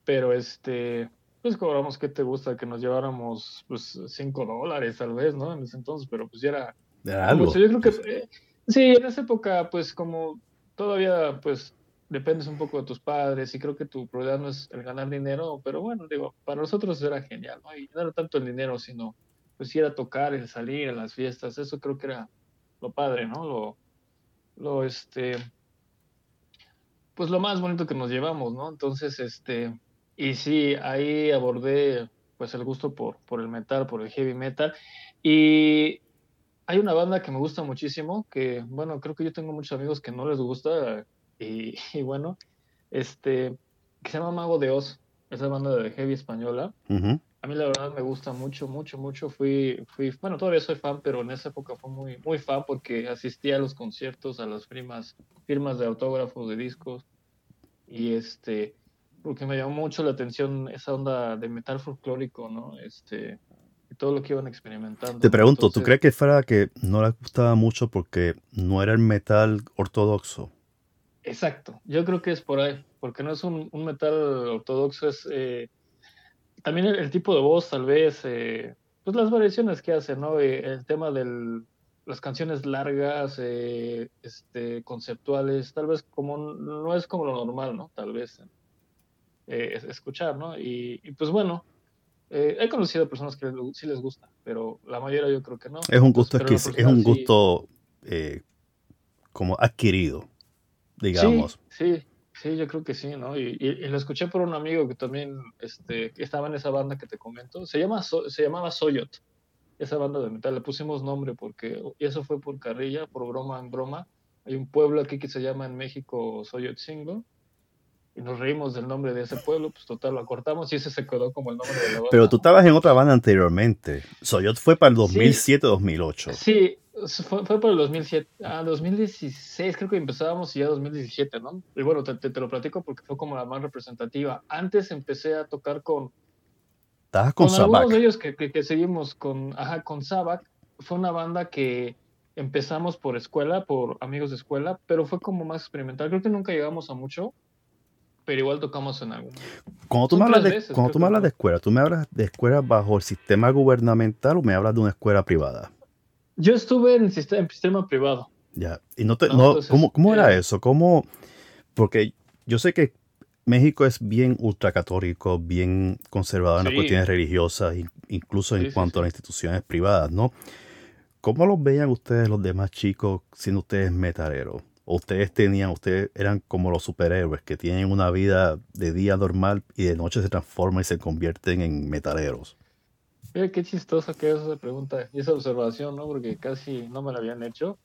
pero este, pues cobramos, ¿qué te gusta? Que nos lleváramos, pues, 5 dólares tal vez, ¿no? En ese entonces, pero pues ya era Era algo. mucho. Yo creo que, eh, sí, en esa época, pues como todavía, pues, dependes un poco de tus padres y creo que tu prioridad no es el ganar dinero, pero bueno, digo, para nosotros era genial, ¿no? Y no era tanto el dinero, sino, pues, ir a tocar, el salir a las fiestas, eso creo que era lo padre, ¿no? Lo, lo, este, pues lo más bonito que nos llevamos, ¿no? Entonces, este, y sí, ahí abordé, pues, el gusto por, por el metal, por el heavy metal, y hay una banda que me gusta muchísimo, que, bueno, creo que yo tengo muchos amigos que no les gusta, y, bueno, este, que se llama Mago de Oz, esa banda de heavy española. Ujú. A mí la verdad me gusta mucho, mucho, mucho. Fui, fui, bueno, todavía soy fan, pero en esa época fue muy, muy fan porque asistía a los conciertos, a las firmas, firmas de autógrafos, de discos. Y este, porque me llamó mucho la atención esa onda de metal folclórico, ¿no? Este, y todo lo que iban experimentando. Te pregunto, ¿tú Entonces, crees que fuera que no les gustaba mucho porque no era el metal ortodoxo? Exacto, yo creo que es por ahí, porque no es un, un metal ortodoxo, es eh, también el, el tipo de voz, tal vez, eh, pues las variaciones que hace, ¿no? Eh, el tema de las canciones largas, eh, este, conceptuales, tal vez como no es como lo normal, ¿no? Tal vez eh, es- escuchar, ¿no? Y, y, pues bueno, eh, he conocido personas que sí les gusta, pero la mayoría yo creo que no. Es un gusto, exquisi- es un sí- gusto eh, como adquirido, digamos. Sí, sí, sí, yo creo que sí, ¿no? Y, y- y lo escuché por un amigo que también este, estaba en esa banda que te comento. Se, llama, So- se llamaba Soyot, esa banda de metal. Le pusimos nombre porque, y eso fue por carrilla, por broma en broma. Hay un pueblo aquí que se llama en México Soyotzingo. Y nos reímos del nombre de ese pueblo, pues total, lo acortamos y ese se quedó como el nombre de la banda. Pero tú estabas en otra banda anteriormente. Soyot fue para el Sí. 2007-2008. Sí, fue, fue por el 2007, ah, 2016 creo que empezábamos y ya 2017, ¿no? Y bueno, te, te- te lo platico porque fue como la más representativa. Antes empecé a tocar con, Estabas con con algunos de ellos que, que, que seguimos con, ajá, con Sabak. Fue una banda que empezamos por escuela, por amigos de escuela, pero fue como más experimental. Creo que nunca llegamos a mucho, pero igual tocamos en algún. Cuando tú, Son me hablas, de, veces, cuando tú me hablas de escuela, ¿tú me hablas de escuela bajo el sistema gubernamental o me hablas de una escuela privada? Yo estuve en sistema, en sistema privado. Ya. Y no te, No, no, entonces, ¿cómo, cómo era era- eso? ¿Cómo? Porque yo sé que México es bien ultracatólico, bien conservador en las cuestiones religiosas, in- incluso en Sí, sí, cuanto a sí. las instituciones privadas, ¿no? ¿Cómo los veían ustedes los demás chicos siendo ustedes metaleros? ¿O ustedes tenían, ustedes eran como los superhéroes que tienen una vida de día normal y de noche se transforman y se convierten en metaleros? Mira qué chistosa que es esa pregunta y esa observación, ¿no? Porque casi no me la habían hecho.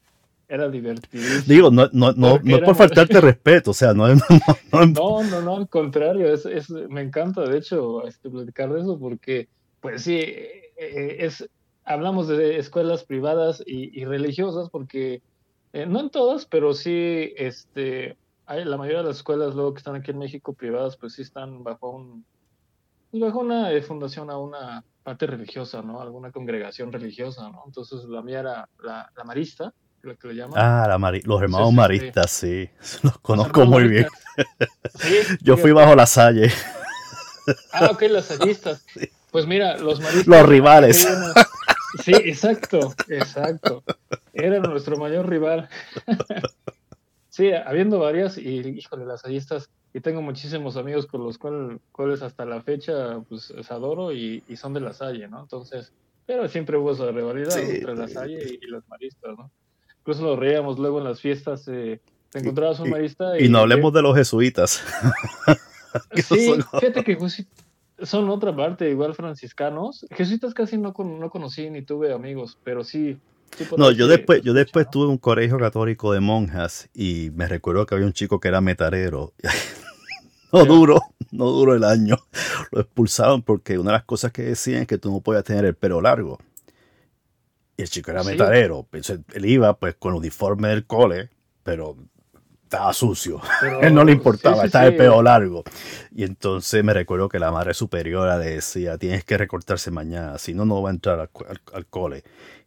Era divertidísimo. Digo, no, no, no, no es por faltarte respeto, o sea, no no- no- No, no, no, al contrario, es, es, me encanta de hecho este, platicar de eso porque, pues sí, eh, eh, es, hablamos de escuelas privadas y, y religiosas porque, eh, no en todas, pero sí, este, hay, la mayoría de las escuelas luego que están aquí en México privadas, pues sí están bajo un, bajo una eh, fundación a una parte religiosa, ¿no? Alguna congregación religiosa, ¿no? Entonces la mía era la, la marista, lo que le llaman. Ah, la mari- los hermanos sí, maristas, sí, los Los conozco muy bien. Sí, Yo fui bajo la salle, Ah, ok, los sallistas. Pues mira, los maristas. los rivales. eran- Sí, exacto, exacto. Era nuestro mayor rival. Sí, habiendo varias, y híjole, las estas y tengo muchísimos amigos con los cual, cuales hasta la fecha pues adoro y, y son de la Salle, ¿no? Entonces, pero siempre hubo esa rivalidad Sí, entre la. Salle y, y los maristas, ¿no? Incluso lo reíamos luego en las fiestas, eh, te encontrabas un marista Y no hablemos de los jesuitas. Sí, son- fíjate que jesuit- son otra parte, igual franciscanos. Jesuitas casi no, no conocí ni tuve amigos, pero sí. No, yo después, yo después tuve un colegio católico de monjas y me recuerdo que había un chico que era metalero. No duró, no duró el año. Lo expulsaron porque una de las cosas que decían es que tú no podías tener el pelo largo. Y el chico era metalero. Él iba pues con el uniforme del cole, pero estaba sucio. Pero- él no le importaba, sí, sí, estaba sí. el pelo largo. Y entonces me recuerdo que la madre superiora le decía, tienes que recortarse mañana, si no, no va a entrar al, al- al cole.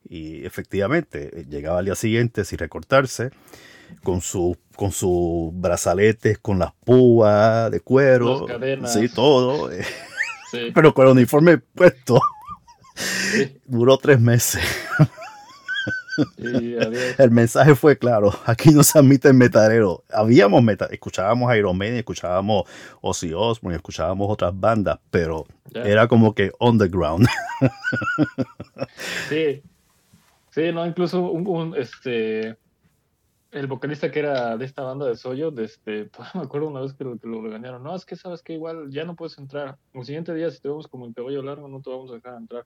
Y efectivamente, eh, llegaba al día siguiente sin recortarse, con, su, con sus brazaletes, con las púas de cuero, sí, todo, eh, pero con el uniforme puesto. Duró tres meses. y. El mensaje fue claro, aquí no se admite el metalero. Habíamos metal, escuchábamos Iron Maiden, escuchábamos Ozzy Osbourne, escuchábamos otras bandas, pero era como que underground. Sí, sí, no, incluso un, un, este, el vocalista que era de esta banda de Soyo, de este, me acuerdo una vez que lo, que lo regañaron, no, es que sabes que igual ya no puedes entrar, el siguiente día si te vemos como el cabello largo no te vamos a dejar entrar.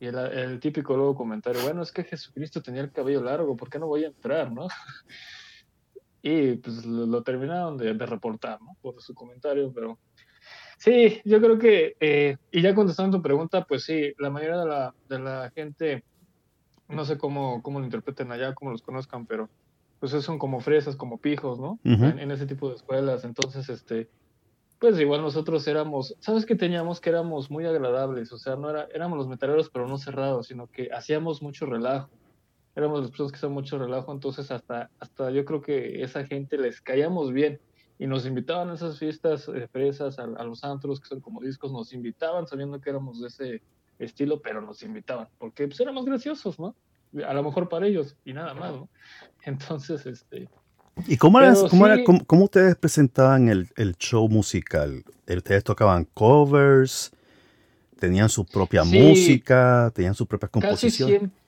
Y el, el típico luego comentario, bueno, es que Jesucristo tenía el cabello largo, ¿por qué no voy a entrar, no? Y pues lo, lo terminaron de, de reportar, ¿no? Por su comentario, pero sí, yo creo que, eh, y ya contestando tu pregunta, pues sí, la mayoría de la, de la gente, no sé cómo, cómo lo interpreten allá, cómo los conozcan, pero pues son como fresas, como pijos, ¿no? Ujú. en, en ese tipo de escuelas, entonces, este, pues igual nosotros éramos, ¿sabes qué teníamos? Que éramos muy agradables, o sea, no era, éramos los metaleros, pero no cerrados, sino que hacíamos mucho relajo éramos las personas que hacían mucho relajo, entonces hasta, hasta yo creo que esa gente les caíamos bien y nos invitaban a esas fiestas eh, fresas, a, a los antros que son como discos, nos invitaban sabiendo que éramos de ese estilo, pero nos invitaban, porque pues éramos graciosos, ¿no? A lo mejor para ellos y nada más, ¿no? Entonces, este, ¿Y cómo, era- Pero cómo, era- sí. cómo- cómo ustedes presentaban el, el show musical? ¿Ustedes tocaban covers? ¿Tenían su propia Sí. música? ¿Tenían sus propias casi composiciones? siempre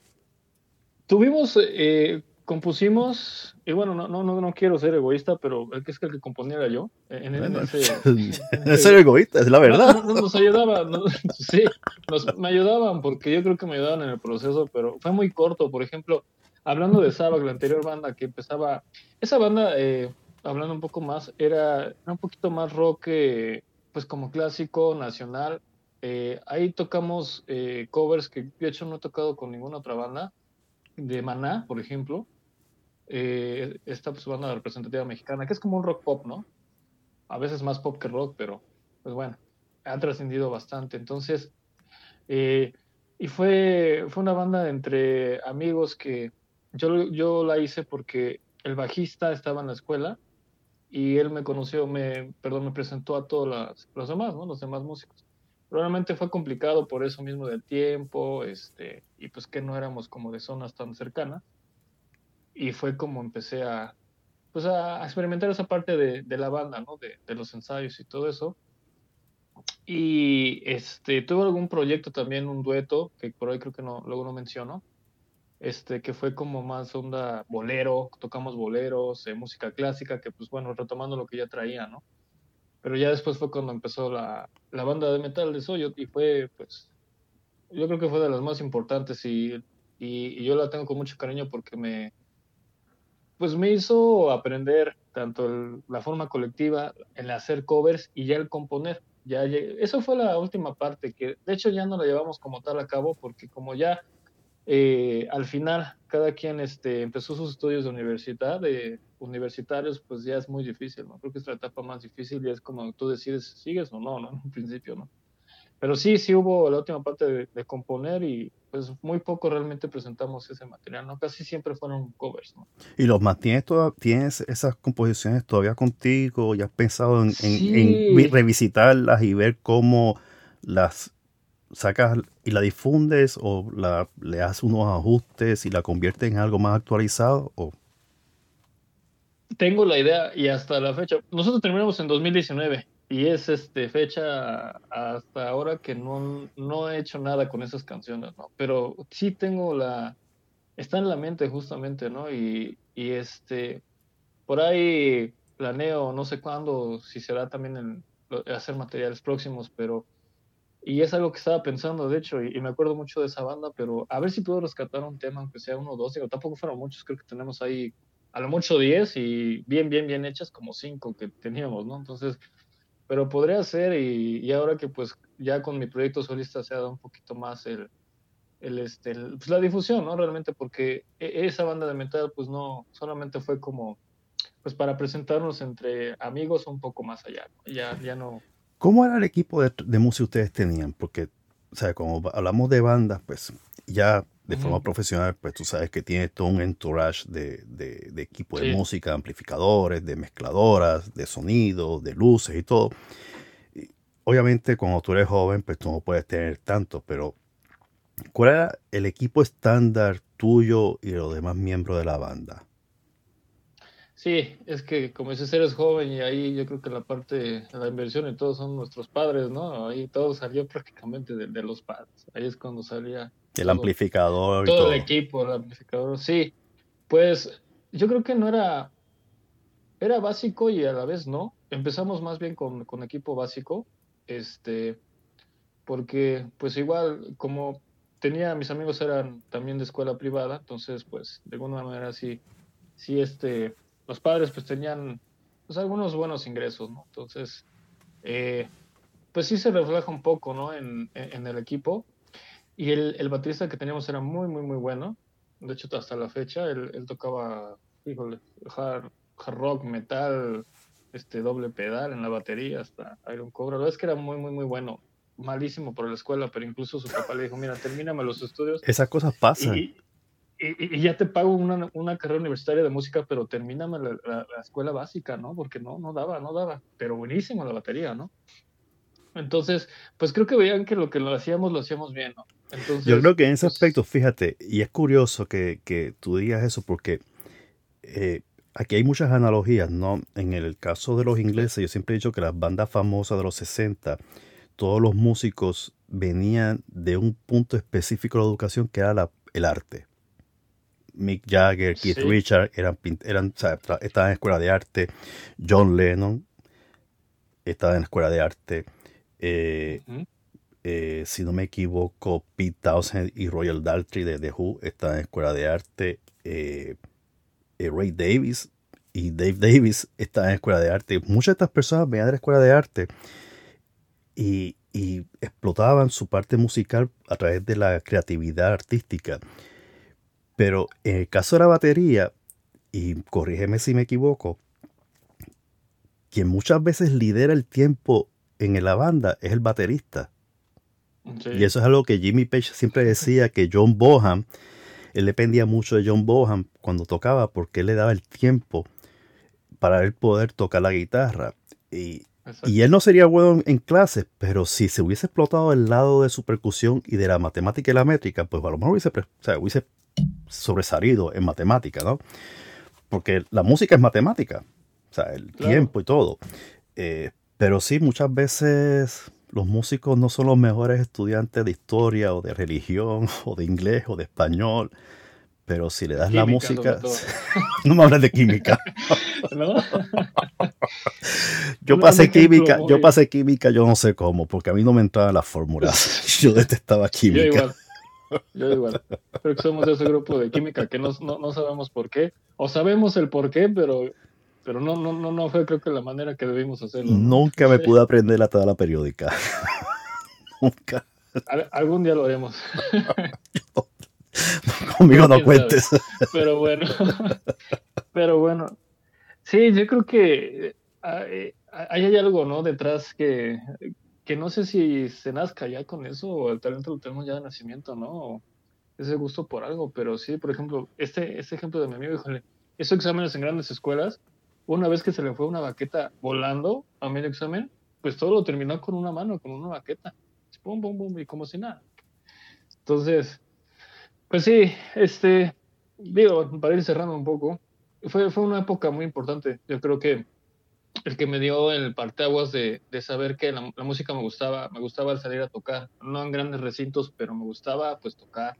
tuvimos, eh, compusimos, y bueno, no, no, no, no quiero ser egoísta, pero es que el que componía era yo, en, en Bueno, ese, es ser egoísta, es la verdad. No, no, no, nos ayudaban, no, sí, nos, me ayudaban porque yo creo que me ayudaban en el proceso, pero fue muy corto. Por ejemplo, hablando de Sabbath, la anterior banda que empezaba, esa banda, eh, hablando un poco más, era, un poquito más rock, eh, pues como clásico, nacional. Eh, ahí tocamos eh, covers que de hecho no he tocado con ninguna otra banda, de Maná, por ejemplo. Eh, esta pues, banda representativa mexicana, que es como un rock pop, ¿no? A veces más pop que rock, pero pues bueno, ha trascendido bastante. Entonces, y fue, fue una banda entre amigos que yo, la hice porque el bajista estaba en la escuela y él me conoció, me, perdón, me presentó a todos los demás, ¿no? Los demás músicos. Realmente fue complicado por eso mismo del tiempo, este, y pues que no éramos como de zonas tan cercanas. Y fue como empecé a, pues a experimentar esa parte de, de la banda, ¿no? De, de los ensayos y todo eso. Y este, tuve algún proyecto también, un dueto, que por ahí creo que no, luego no menciono, este, que fue como más onda bolero, tocamos boleros, eh, música clásica, que pues bueno, retomando lo que ya traía, ¿no? Pero ya después fue cuando empezó la, la banda de metal de Soyo y fue, pues, yo creo que fue de las más importantes y, y, y yo la tengo con mucho cariño porque me, pues me hizo aprender tanto el- la forma colectiva, el hacer covers y ya el componer. Ya llegué- eso fue la última parte que de hecho ya no la llevamos como tal a cabo porque como ya eh, al final cada quien este, empezó sus estudios de universidad, de universitarios, pues ya es muy difícil, ¿no? Creo que es la etapa más difícil y es como tú decides si sigues o no, ¿no? En un principio, ¿no? Pero sí, sí hubo la última parte de, de componer y pues muy poco realmente presentamos ese material, ¿no? Casi siempre fueron covers, ¿no? ¿Y los mantienes toda- tienes esas composiciones todavía contigo? ¿Ya has pensado en, en- Sí. en vi- revisitarlas y ver cómo las sacas y la difundes o la, le haces unos ajustes y la conviertes en algo más actualizado? O, tengo la idea y hasta la fecha, nosotros terminamos en 2019 y es este fecha hasta ahora que no, no he hecho nada con esas canciones, ¿no? Pero sí tengo la, está en la mente justamente, ¿no? Y, y este, por ahí planeo, no sé cuándo, si será también hacer materiales próximos, pero, y es algo que estaba pensando, de hecho, y, me acuerdo mucho de esa banda, pero a ver si puedo rescatar un tema, aunque sea uno o dos, digo, tampoco fueron muchos, creo que tenemos ahí a lo mucho 10 y bien, bien, bien hechas como cinco que teníamos, ¿no? Entonces, pero podría ser y, y ahora que pues ya con mi proyecto solista se ha dado un poquito más el, el, este, pues la difusión, ¿no? Realmente porque e- esa banda de metal pues no, solamente fue como pues para presentarnos entre amigos un poco más allá, ¿no? Ya, ya no, ¿Cómo era el equipo de, de música que ustedes tenían? Porque, o sea, como hablamos de bandas, pues ya de forma profesional, pues tú sabes que tiene todo un entourage de, de- de equipo de música, amplificadores, de mezcladoras, de sonido, de luces y todo. Y obviamente, cuando tú eres joven, pues tú no puedes tener tanto, pero ¿cuál era el equipo estándar tuyo y los demás miembros de la banda? Sí, es que como dices, eres joven y ahí yo creo que la parte de la inversión y todos son nuestros padres, ¿no? Ahí todo salió prácticamente de, de los padres. Ahí es cuando salía El todo, amplificador y todo todo. el equipo, el amplificador. Sí, pues yo creo que no era, era básico y a la vez no. Empezamos más bien con, con equipo básico, este, porque pues igual como tenía, mis amigos eran también de escuela privada, entonces pues de alguna manera sí, sí este, los padres pues tenían pues algunos buenos ingresos, ¿no? Entonces, eh, pues sí se refleja un poco, ¿no? En, en, el equipo. Y el, el baterista que teníamos era muy, muy, muy bueno. De hecho, hasta la fecha, él, él tocaba, híjole, hard, hard rock, metal, este doble pedal en la batería, hasta Iron Cobra. La verdad es que era muy, muy, muy bueno. Malísimo por la escuela, pero incluso su papá le dijo, mira, termíname los estudios Esas cosas pasan. y, y- y ya te pago una, una carrera universitaria de música, pero termíname la, la- la escuela básica, ¿no? Porque no, no daba, no daba. Pero buenísimo la batería, ¿no? Entonces, pues creo que veían que lo que lo hacíamos, lo hacíamos bien, ¿no? Entonces, Yo creo que en ese pues, aspecto, fíjate, y es curioso que, que tú digas eso porque eh, aquí hay muchas analogías, ¿no? En el caso de los ingleses, yo siempre he dicho que las bandas famosas de los 60, todos los músicos venían de un punto específico de la educación que era la- el arte. Mick Jagger, Keith Sí. Richards eran, eran, o sea, estaban en escuela de arte. John Lennon estaba en la escuela de arte. Eh, eh, si no me equivoco, Pete Townshend y Royal Daltrey de The Who están en escuela de arte. eh, Ray Davis y Dave Davis están en escuela de arte. Muchas de estas personas venían de la escuela de arte y, y explotaban su parte musical a través de la creatividad artística. Pero en el caso de la batería, y corrígeme si me equivoco, quien muchas veces lidera el tiempo en la banda es el baterista. sí, Y eso es algo que Jimmy Page siempre decía que John Bohan, él dependía mucho de John Bohan cuando tocaba porque él le daba el tiempo para él poder tocar la guitarra. Y, él no sería bueno en clases, pero si se hubiese explotado el lado de su percusión y de la matemática y la métrica, pues a lo mejor hubiese, o sea, hubiese sobresalido en matemática, ¿no? Porque la música es matemática, o sea, el Claro. tiempo y todo. Eh, pero sí, muchas veces los músicos no son los mejores estudiantes de historia o de religión o de inglés o de español. Pero si le das la música, no me hables de química. ¿No? Yo pasé química, yo pasé química, yo no sé cómo, porque a mí no me entraban las fórmulas. Yo detestaba Yo química. igual. Yo igual. Creo que somos de ese grupo de química que no, no, no sabemos por qué. O sabemos el por qué, pero, pero no, no, no, no fue creo que la manera que debimos hacerlo. Nunca me Sí. pude aprender la tabla periódica. Nunca. Al- algún día lo haremos. Conmigo no ¿Quién cuentes. Pero bueno. Pero bueno. Sí, yo creo que eh, hay, hay algo, ¿no? Detrás que, que no sé si se nazca ya con eso o el talento lo tenemos ya de nacimiento, ¿no? O ese gusto por algo, pero sí, por ejemplo, este, este ejemplo de mi amigo, híjole, esos exámenes en grandes escuelas, una vez que se le fue una baqueta volando a medio examen, pues todo lo terminó con una mano, con una baqueta. Pum, pum, pum, y como si nada. Entonces, pues sí, este, digo, para ir cerrando un poco, fue, fue una época muy importante. Yo creo que el que me dio el parteaguas de, de saber que la, la, música me gustaba, me gustaba el salir a tocar, no en grandes recintos, pero me gustaba pues tocar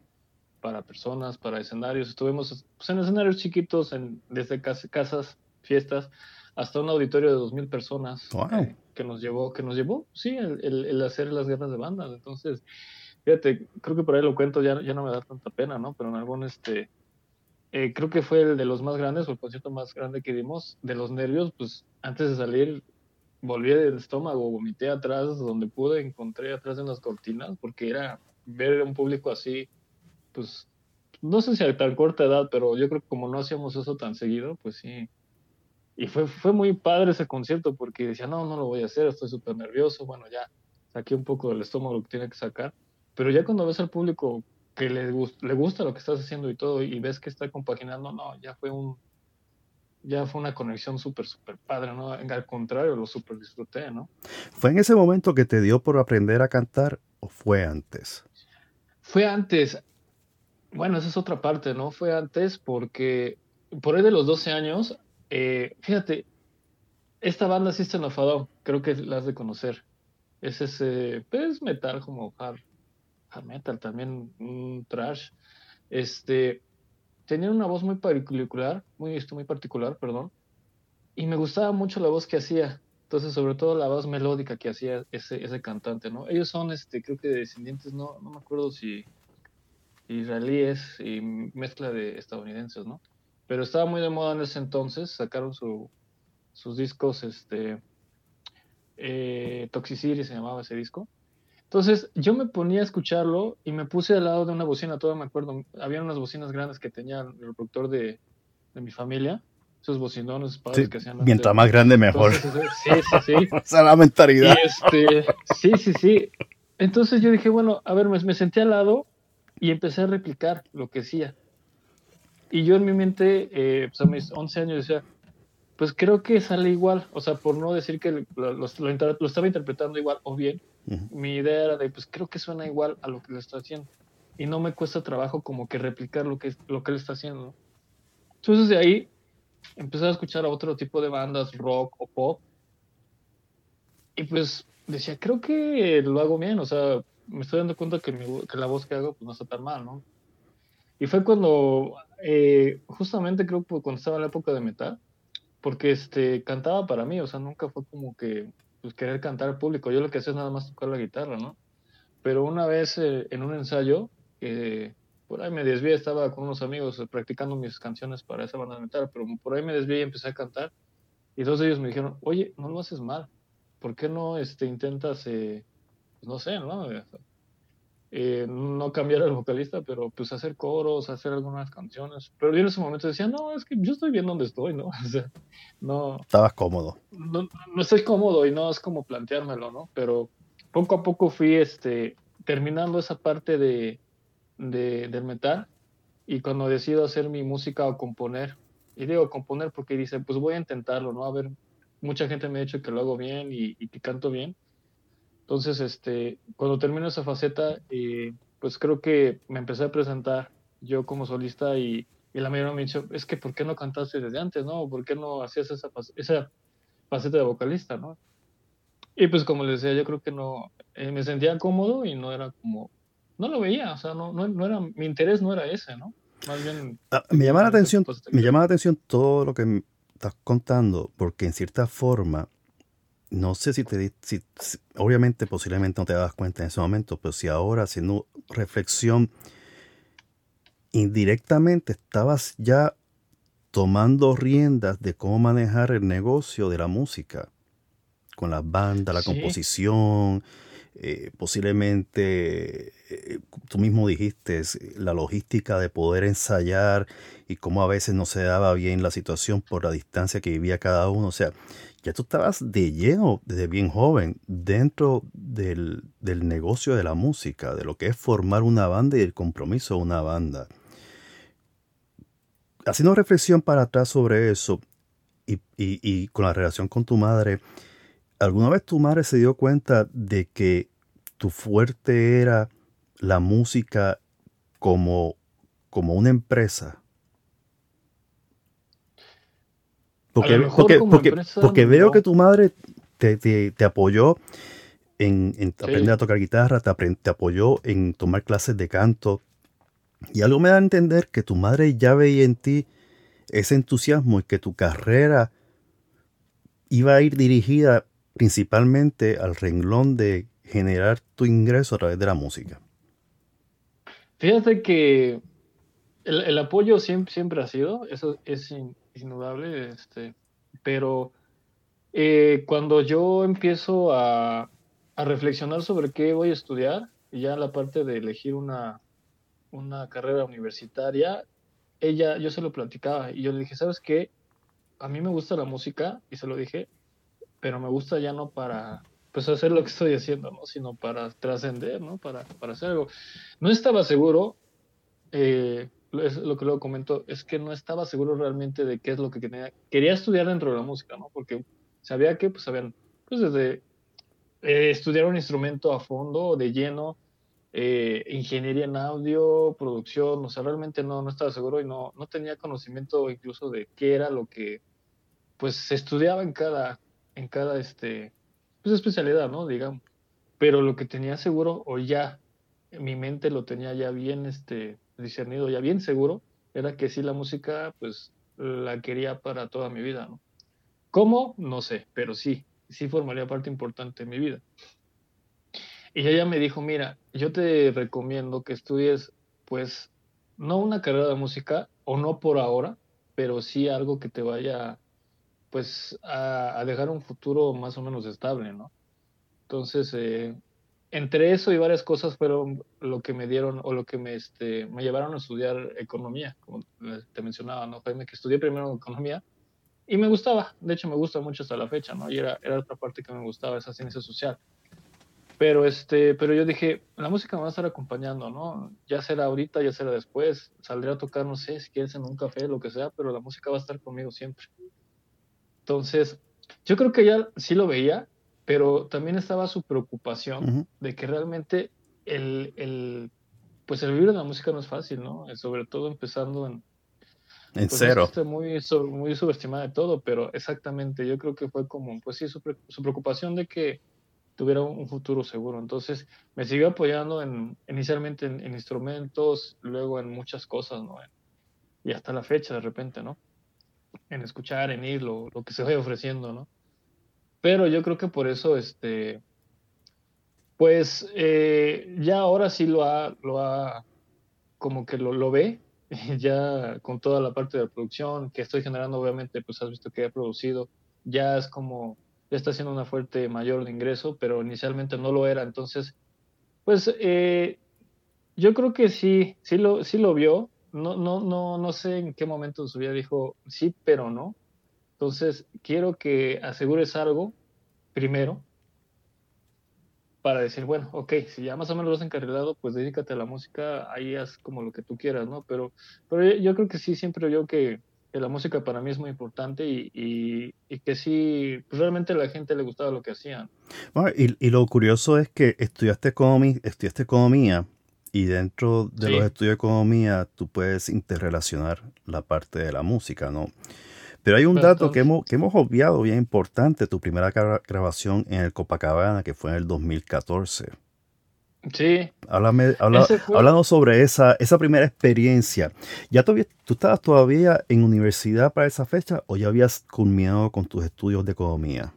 para personas, para escenarios. Estuvimos pues, en escenarios chiquitos, en, desde cas casas, fiestas, hasta un auditorio de dos mil personas wow. eh, que nos llevó, que nos llevó, sí, el, el, el, hacer las guerras de bandas. Entonces, fíjate, creo que por ahí lo cuento, ya, ya no me da tanta pena, ¿no? Pero en algún este eh, creo que fue el de los más grandes, o el concierto más grande que dimos, de los nervios, pues antes de salir volví del estómago, vomité atrás donde pude, encontré atrás en las cortinas, porque era ver un público así, pues no sé si a tan corta edad, pero yo creo que como no hacíamos eso tan seguido, pues sí. Y fue, fue muy padre ese concierto porque decía, no, no lo voy a hacer, estoy súper nervioso, bueno, ya saqué un poco del estómago lo que tiene que sacar, pero ya cuando ves al público que le, gust le gusta lo que estás haciendo y todo, y ves que está compaginando, no, ya fue un, ya fue una conexión súper, súper padre, ¿no? Al contrario, lo súper disfruté, ¿no? ¿Fue en ese momento que te dio por aprender a cantar o fue antes? Fue antes. Bueno, esa es otra parte, ¿no? Fue antes porque por ahí de los 12 años, eh, fíjate, esta banda System of a Down, creo que la has de conocer. Es ese, pues metal como hard, hard metal, también un trash. Este, tenía una voz muy particular, muy, muy particular, perdón, y me gustaba mucho la voz que hacía. Entonces, sobre todo la voz melódica que hacía ese, ese cantante, ¿no? Ellos son, este, creo que descendientes, no, no me acuerdo si israelíes y mezcla de estadounidenses, ¿no? Pero estaba muy de moda en ese entonces, sacaron su, sus discos, este, eh, Toxicity se llamaba ese disco. Entonces yo me ponía a escucharlo y me puse al lado de una bocina, todavía me acuerdo, había unas bocinas grandes que tenía el reproductor de, de mi familia, esos bocinones padres sí, que hacían. Mientras más grande, mejor. Entonces, sí, sí, sí. o sea, la mentalidad. Este, sí, sí, sí. Entonces yo dije, bueno, a ver, me, me senté al lado y empecé a replicar lo que decía. Y yo en mi mente, eh, pues a mis 11 años decía, pues creo que sale igual, o sea, por no decir que lo, lo, lo, lo estaba interpretando igual o bien, mi idea era de, pues creo que suena igual a lo que le está haciendo. Y no me cuesta trabajo como que replicar lo que, lo que él está haciendo. Entonces de ahí empecé a escuchar a otro tipo de bandas, rock o pop. Y pues decía, creo que lo hago bien, o sea, me estoy dando cuenta que, mi, que la voz que hago pues, no está tan mal, ¿no? Y fue cuando, eh, justamente creo que cuando estaba en la época de metal, porque este, cantaba para mí, o sea, nunca fue como que pues, querer cantar al público, yo lo que hacía es nada más tocar la guitarra, ¿no? Pero una vez eh, en un ensayo, eh, por ahí me desvié, estaba con unos amigos practicando mis canciones para esa banda de metal, pero por ahí me desvié y empecé a cantar, y dos de ellos me dijeron, oye, no lo haces mal, ¿por qué no este, intentas, eh, pues, no sé, ¿no? Eh, no cambiar al vocalista, pero pues hacer coros, hacer algunas canciones. Pero yo en ese momento decía, no, es que yo estoy bien donde estoy, ¿no? O sea, no. Estabas cómodo. No, no estoy cómodo y no es como planteármelo, ¿no? Pero poco a poco fui este, terminando esa parte de, de, del metal y cuando decido hacer mi música o componer, y digo componer porque dice, pues voy a intentarlo, ¿no? A ver, mucha gente me ha dicho que lo hago bien y, y que canto bien entonces, este, cuando termino esa faceta, eh, pues creo que me empecé a presentar yo como solista y, y la mayoría me dijo, es que ¿por qué no cantaste desde antes, no? ¿Por qué no hacías esa, esa faceta de vocalista, no? Y pues como les decía, yo creo que no, eh, me sentía cómodo y no era como, no lo veía, o sea, no, no, no era, mi interés no era ese, ¿no? Más bien... Ah, me llama la atención, me llama la atención todo lo que estás contando, porque en cierta forma no sé si te si, si, obviamente posiblemente no te das cuenta en ese momento, pero si ahora haciendo reflexión indirectamente estabas ya tomando riendas de cómo manejar el negocio de la música con las bandas, la sí. composición, eh, posiblemente eh, tú mismo dijiste la logística de poder ensayar y cómo a veces no se daba bien la situación por la distancia que vivía cada uno, o sea, ya tú estabas de lleno desde bien joven dentro del, del, negocio de la música, de lo que es formar una banda y el compromiso de una banda. Haciendo reflexión para atrás sobre eso y, y, y con la relación con tu madre, ¿alguna vez tu madre se dio cuenta de que tu fuerte era la música como, como una empresa? Porque, porque, porque, veo que tu madre te, te- te apoyó en, en aprender a tocar guitarra, te, te apoyó en tomar clases de canto. Y algo me da a entender que tu madre ya veía en ti ese entusiasmo y que tu carrera iba a ir dirigida principalmente al renglón de generar tu ingreso a través de la música. Fíjate que el, el apoyo siempre, siempre ha sido, eso es indudable, este, pero eh, cuando yo empiezo a, a reflexionar sobre qué voy a estudiar, y ya la parte de elegir una, una carrera universitaria, ella, yo se lo platicaba y yo le dije, ¿sabes qué? A mí me gusta la música, y se lo dije, pero me gusta ya no para pues hacer lo que estoy haciendo, ¿no? Sino para trascender, ¿no? Para, para hacer algo. No estaba seguro, eh, es lo que luego comento, es que no estaba seguro realmente de qué es lo que quería. Quería estudiar dentro de la música, ¿no? Porque sabía que, pues, sabían, pues desde eh, estudiar un instrumento a fondo, de lleno, eh, ingeniería en audio, producción, o sea, realmente no, no estaba seguro y no, no tenía conocimiento incluso de qué era lo que, pues, se estudiaba en cada, en cada, este, pues, especialidad, ¿no? Digamos. Pero lo que tenía seguro, o ya mi mente lo tenía ya bien este, discernido, ya bien seguro, era que sí la música, pues la quería para toda mi vida, ¿no? ¿Cómo? No sé, pero sí, sí formaría parte importante de mi vida. Y ella me dijo, mira, yo te recomiendo que estudies, pues, no una carrera de música, o no por ahora, pero sí algo que te vaya, pues, a, a dejar un futuro más o menos estable, ¿no? Entonces, eh, entre eso y varias cosas fueron lo que me dieron o lo que me, este, me llevaron a estudiar economía, como te mencionaba, ¿no, Jaime? Que estudié primero economía y me gustaba, de hecho me gusta mucho hasta la fecha, ¿no? Y era, era otra parte que me gustaba, esa ciencia social. Pero, este, pero yo dije, la música me va a estar acompañando, ¿no? Ya será ahorita, ya será después, saldré a tocar, no sé, si quieres en un café, lo que sea, pero la música va a estar conmigo siempre. Entonces, yo creo que ya sí lo veía, pero también estaba su preocupación de que realmente el, el, pues el vivir de la música no es fácil, ¿no? Sobre todo empezando en, En pues es cero. muy, muy subestimada de todo, pero exactamente, yo creo que fue como, pues sí, su, pre- su preocupación de que tuviera un, futuro seguro. Entonces, me siguió apoyando en, inicialmente en, en instrumentos, luego en muchas cosas, ¿no? Y hasta la fecha, de repente, ¿no? En escuchar, en ir, lo, lo que se vaya ofreciendo, ¿no? Pero yo creo que por eso, este, pues eh, ya ahora sí lo ha, lo ha, como que lo, ve, ya con toda la parte de la producción que estoy generando, obviamente, pues has visto que he producido, ya es como, ya está haciendo una fuerte mayor de ingreso, pero inicialmente no lo era, entonces, pues eh, yo creo que sí, sí lo, sí lo vio, no, no, no, no sé en qué momento de su vida dijo sí, pero no, entonces quiero que asegures algo primero para decir, bueno, ok, si ya más o menos lo has encarrilado, pues dedícate a la música, ahí haz como lo que tú quieras, ¿no? Pero, pero yo, yo creo que sí, siempre yo que, que la música para mí es muy importante y, y, y que sí, pues realmente a la gente le gustaba lo que hacían. Bueno, y, y lo curioso es que estudiaste, economi- estudiaste economía y dentro de Sí. los estudios de economía tú puedes interrelacionar la parte de la música, ¿no? Pero hay un dato que hemos, que hemos obviado bien importante, tu primera gra- grabación en el Copacabana, que fue en el 2014. Sí, Háblame, habla- fue- háblanos sobre esa, esa primera experiencia. ¿Ya todavía, tú estabas todavía en universidad para esa fecha o ya habías culminado con tus estudios de economía?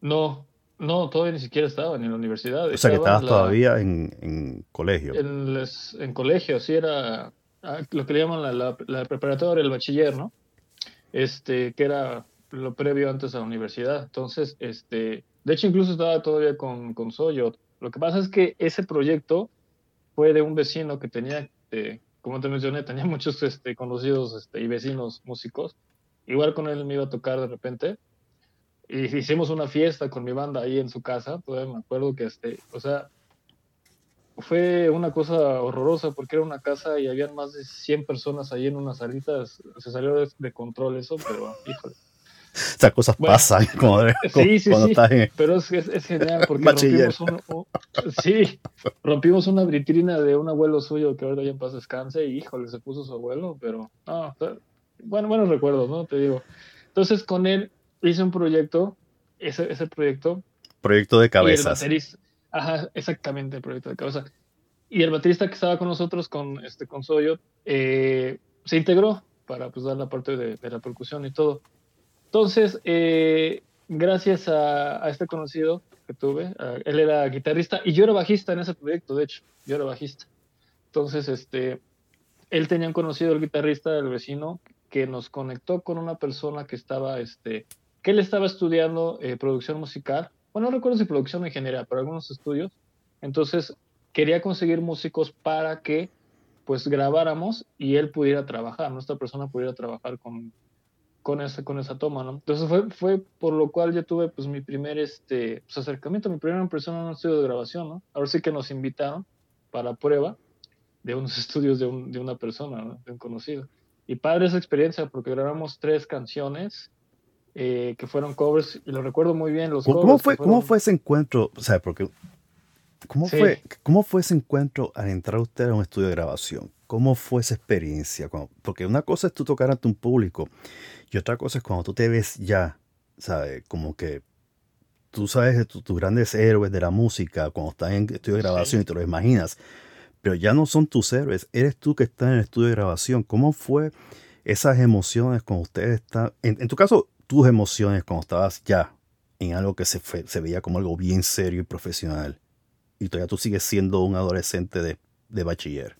no, no, todavía ni siquiera estaba en la universidad. O sea que estaba estabas en la- todavía en, en colegio. en, les- en colegio, sí era ah, lo que le llaman la, la, la preparatoria, el bachiller, ¿no? Este, que era lo previo antes a la universidad. Entonces, este, de hecho, incluso estaba todavía con, con Soyo. Lo que pasa es que ese proyecto fue de un vecino que tenía, eh, como te mencioné, tenía muchos este, conocidos este, y vecinos músicos. Igual con él me iba a tocar de repente. Y hicimos una fiesta con mi banda ahí en su casa. Todavía me acuerdo que, este, o sea, fue una cosa horrorosa porque era una casa y habían más de 100 personas ahí en unas salitas. Se salió de, de control eso, pero híjole. Estas cosas Bueno, pasan como de- Sí, sí, cuando sí. estás en... Pero es, es, es genial porque rompimos un, sí, rompimos una vitrina de un abuelo suyo que ahorita ya en paz descanse y híjole, se puso su abuelo, pero no, bueno, buenos recuerdos, ¿no? Te digo. Entonces con él hice un proyecto, ese, ese proyecto. Proyecto de Y el cabezas. Ajá, exactamente, el proyecto de cabeza. Y el baterista que estaba con nosotros, con, este, con Soyo, eh, se integró para pues, dar la parte de, de la percusión y todo. Entonces, eh, gracias a, a este conocido que tuve, a- él era guitarrista y yo era bajista en ese proyecto, de hecho, yo era bajista. Entonces, este, él tenía un conocido, el guitarrista del vecino, que nos conectó con una persona que estaba, este, que él estaba estudiando eh, producción musical. Bueno, no recuerdo si producción en general, pero algunos estudios. Entonces, quería conseguir músicos para que, pues, grabáramos y él pudiera trabajar, nuestra persona pudiera trabajar con, con, esa, con esa toma, ¿no? Entonces, fue, fue por lo cual yo tuve, pues, mi primer, este, pues, acercamiento, mi primera impresión en un estudio de grabación, ¿no? Ahora sí que nos invitaron para prueba de unos estudios de, un- de una persona, ¿no? de un conocido. Y padre esa experiencia porque grabamos tres canciones eh, que fueron covers y lo recuerdo muy bien. Los ¿Cómo, cómo fue, ¿Cómo fueron- fue ese encuentro? O sea, porque. ¿cómo, Sí. fue, ¿Cómo fue ese encuentro al entrar usted a un estudio de grabación? ¿Cómo fue esa experiencia? Cuando- porque una cosa es tú tocar ante un público y otra cosa es cuando tú te ves ya, ¿sabes? Como que tú sabes de tu- tus grandes héroes de la música cuando estás en estudio de Sí. grabación y te lo imaginas, pero ya no son tus héroes, eres tú que estás en el estudio de grabación. ¿Cómo fue esas emociones cuando ustedes están, en, en tu caso, tus emociones cuando estabas ya en algo que se, fue- se veía como algo bien serio y profesional y todavía tú sigues siendo un adolescente de, de bachiller?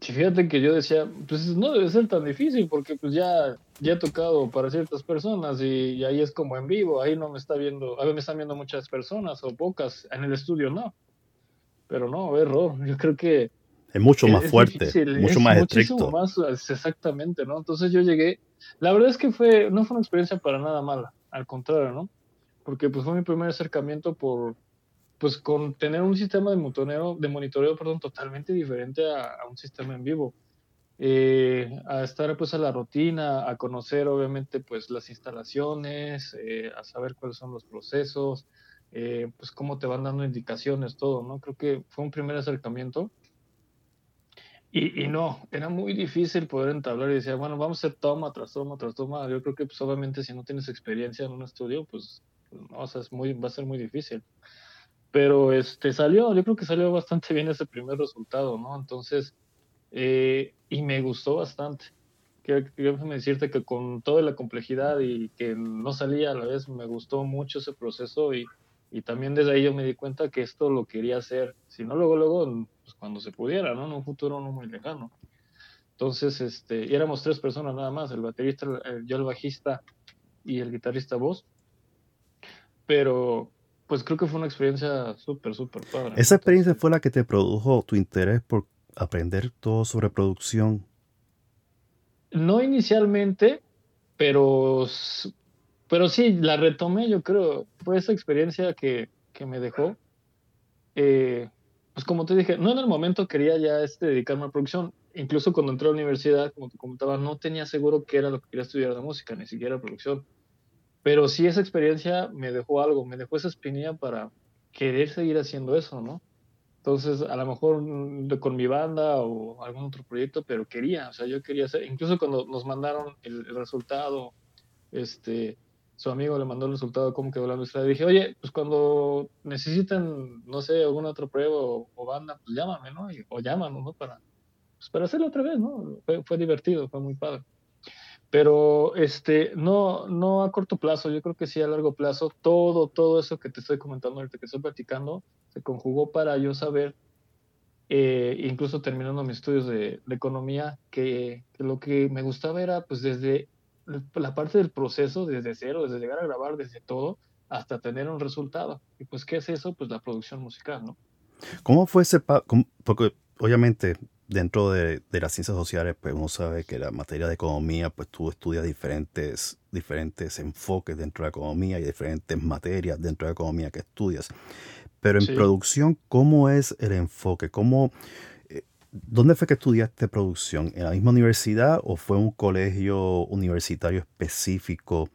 Sí, fíjate que yo decía, pues no debe ser tan difícil porque pues ya, ya he tocado para ciertas personas y, y ahí es como en vivo, ahí no me está viendo, a ver, me están viendo muchas personas o pocas, en el estudio no. Pero no, error, yo creo que Es mucho más es fuerte, difícil, mucho es más estricto. más, exactamente, ¿no? Entonces yo llegué, la verdad es que fue, no fue una experiencia para nada mala, al contrario, ¿no? Porque pues fue mi primer acercamiento por, pues con tener un sistema de monitoreo, de monitoreo, perdón, totalmente diferente a, un sistema en vivo. Eh, a estar pues a la rutina, a conocer obviamente pues las instalaciones, eh, a saber cuáles son los procesos, eh, pues cómo te van dando indicaciones, todo, ¿no? Creo que fue un primer acercamiento. Y, y no, era muy difícil poder entablar y decía, bueno, vamos a hacer toma tras toma tras toma. Yo creo que pues obviamente si no tienes experiencia en un estudio, pues, no, o sea, es muy, va a ser muy difícil. Pero este salió, yo creo que salió bastante bien ese primer resultado, ¿no? Entonces, eh, y me gustó bastante. Quiero, quiero decirte que con toda la complejidad y que no salía a la vez, me gustó mucho ese proceso y, y también desde ahí yo me di cuenta que esto lo quería hacer, si no luego, luego, pues cuando se pudiera, ¿no? En un futuro no muy lejano. Entonces, este, y éramos tres personas nada más, el baterista, el- yo el bajista y el guitarrista voz. Pero, pues creo que fue una experiencia súper, súper padre. Esa experiencia fue la que te produjo tu interés por aprender todo sobre producción. No inicialmente, pero, pero sí, la retomé, yo creo. Fue esa experiencia que, que me dejó. Eh, pues como te dije, no en el momento quería ya este, dedicarme a producción. Incluso cuando entré a la universidad, como te comentaba, no tenía seguro qué era lo que quería estudiar de música, ni siquiera producción. Pero sí esa experiencia me dejó algo, me dejó esa espinilla para querer seguir haciendo eso, ¿no? Entonces, a lo mejor mm, con mi banda o algún otro proyecto, pero quería, o sea, yo quería hacer, incluso cuando nos mandaron el, el resultado, este, su amigo le mandó el resultado, cómo quedó la nuestra, dije, oye, pues cuando necesiten, no sé, alguna otra prueba o, o banda, pues llámame, ¿no? Y- o llámanos, ¿no? Para, pues para hacerlo otra vez, ¿no? Fue, divertido, fue muy padre. Pero este, no, no a corto plazo, yo creo que sí a largo plazo, todo, todo eso que te estoy comentando ahorita, que estoy platicando, se conjugó para yo saber, eh, incluso terminando mis estudios de, de economía, que, que lo que me gustaba era pues desde la parte del proceso, desde cero, desde llegar a grabar, desde todo, hasta tener un resultado. Y pues, ¿qué es eso? Pues la producción musical, ¿no? ¿Cómo fue ese cómo- Porque obviamente dentro de, de las ciencias sociales, pues uno sabe que la materia de economía, pues tú estudias diferentes, diferentes enfoques dentro de la economía y diferentes materias dentro de la economía que estudias. Pero en Sí. producción, ¿cómo es el enfoque? ¿Cómo, ¿Dónde fue que estudiaste producción? ¿En la misma universidad o fue un colegio universitario específico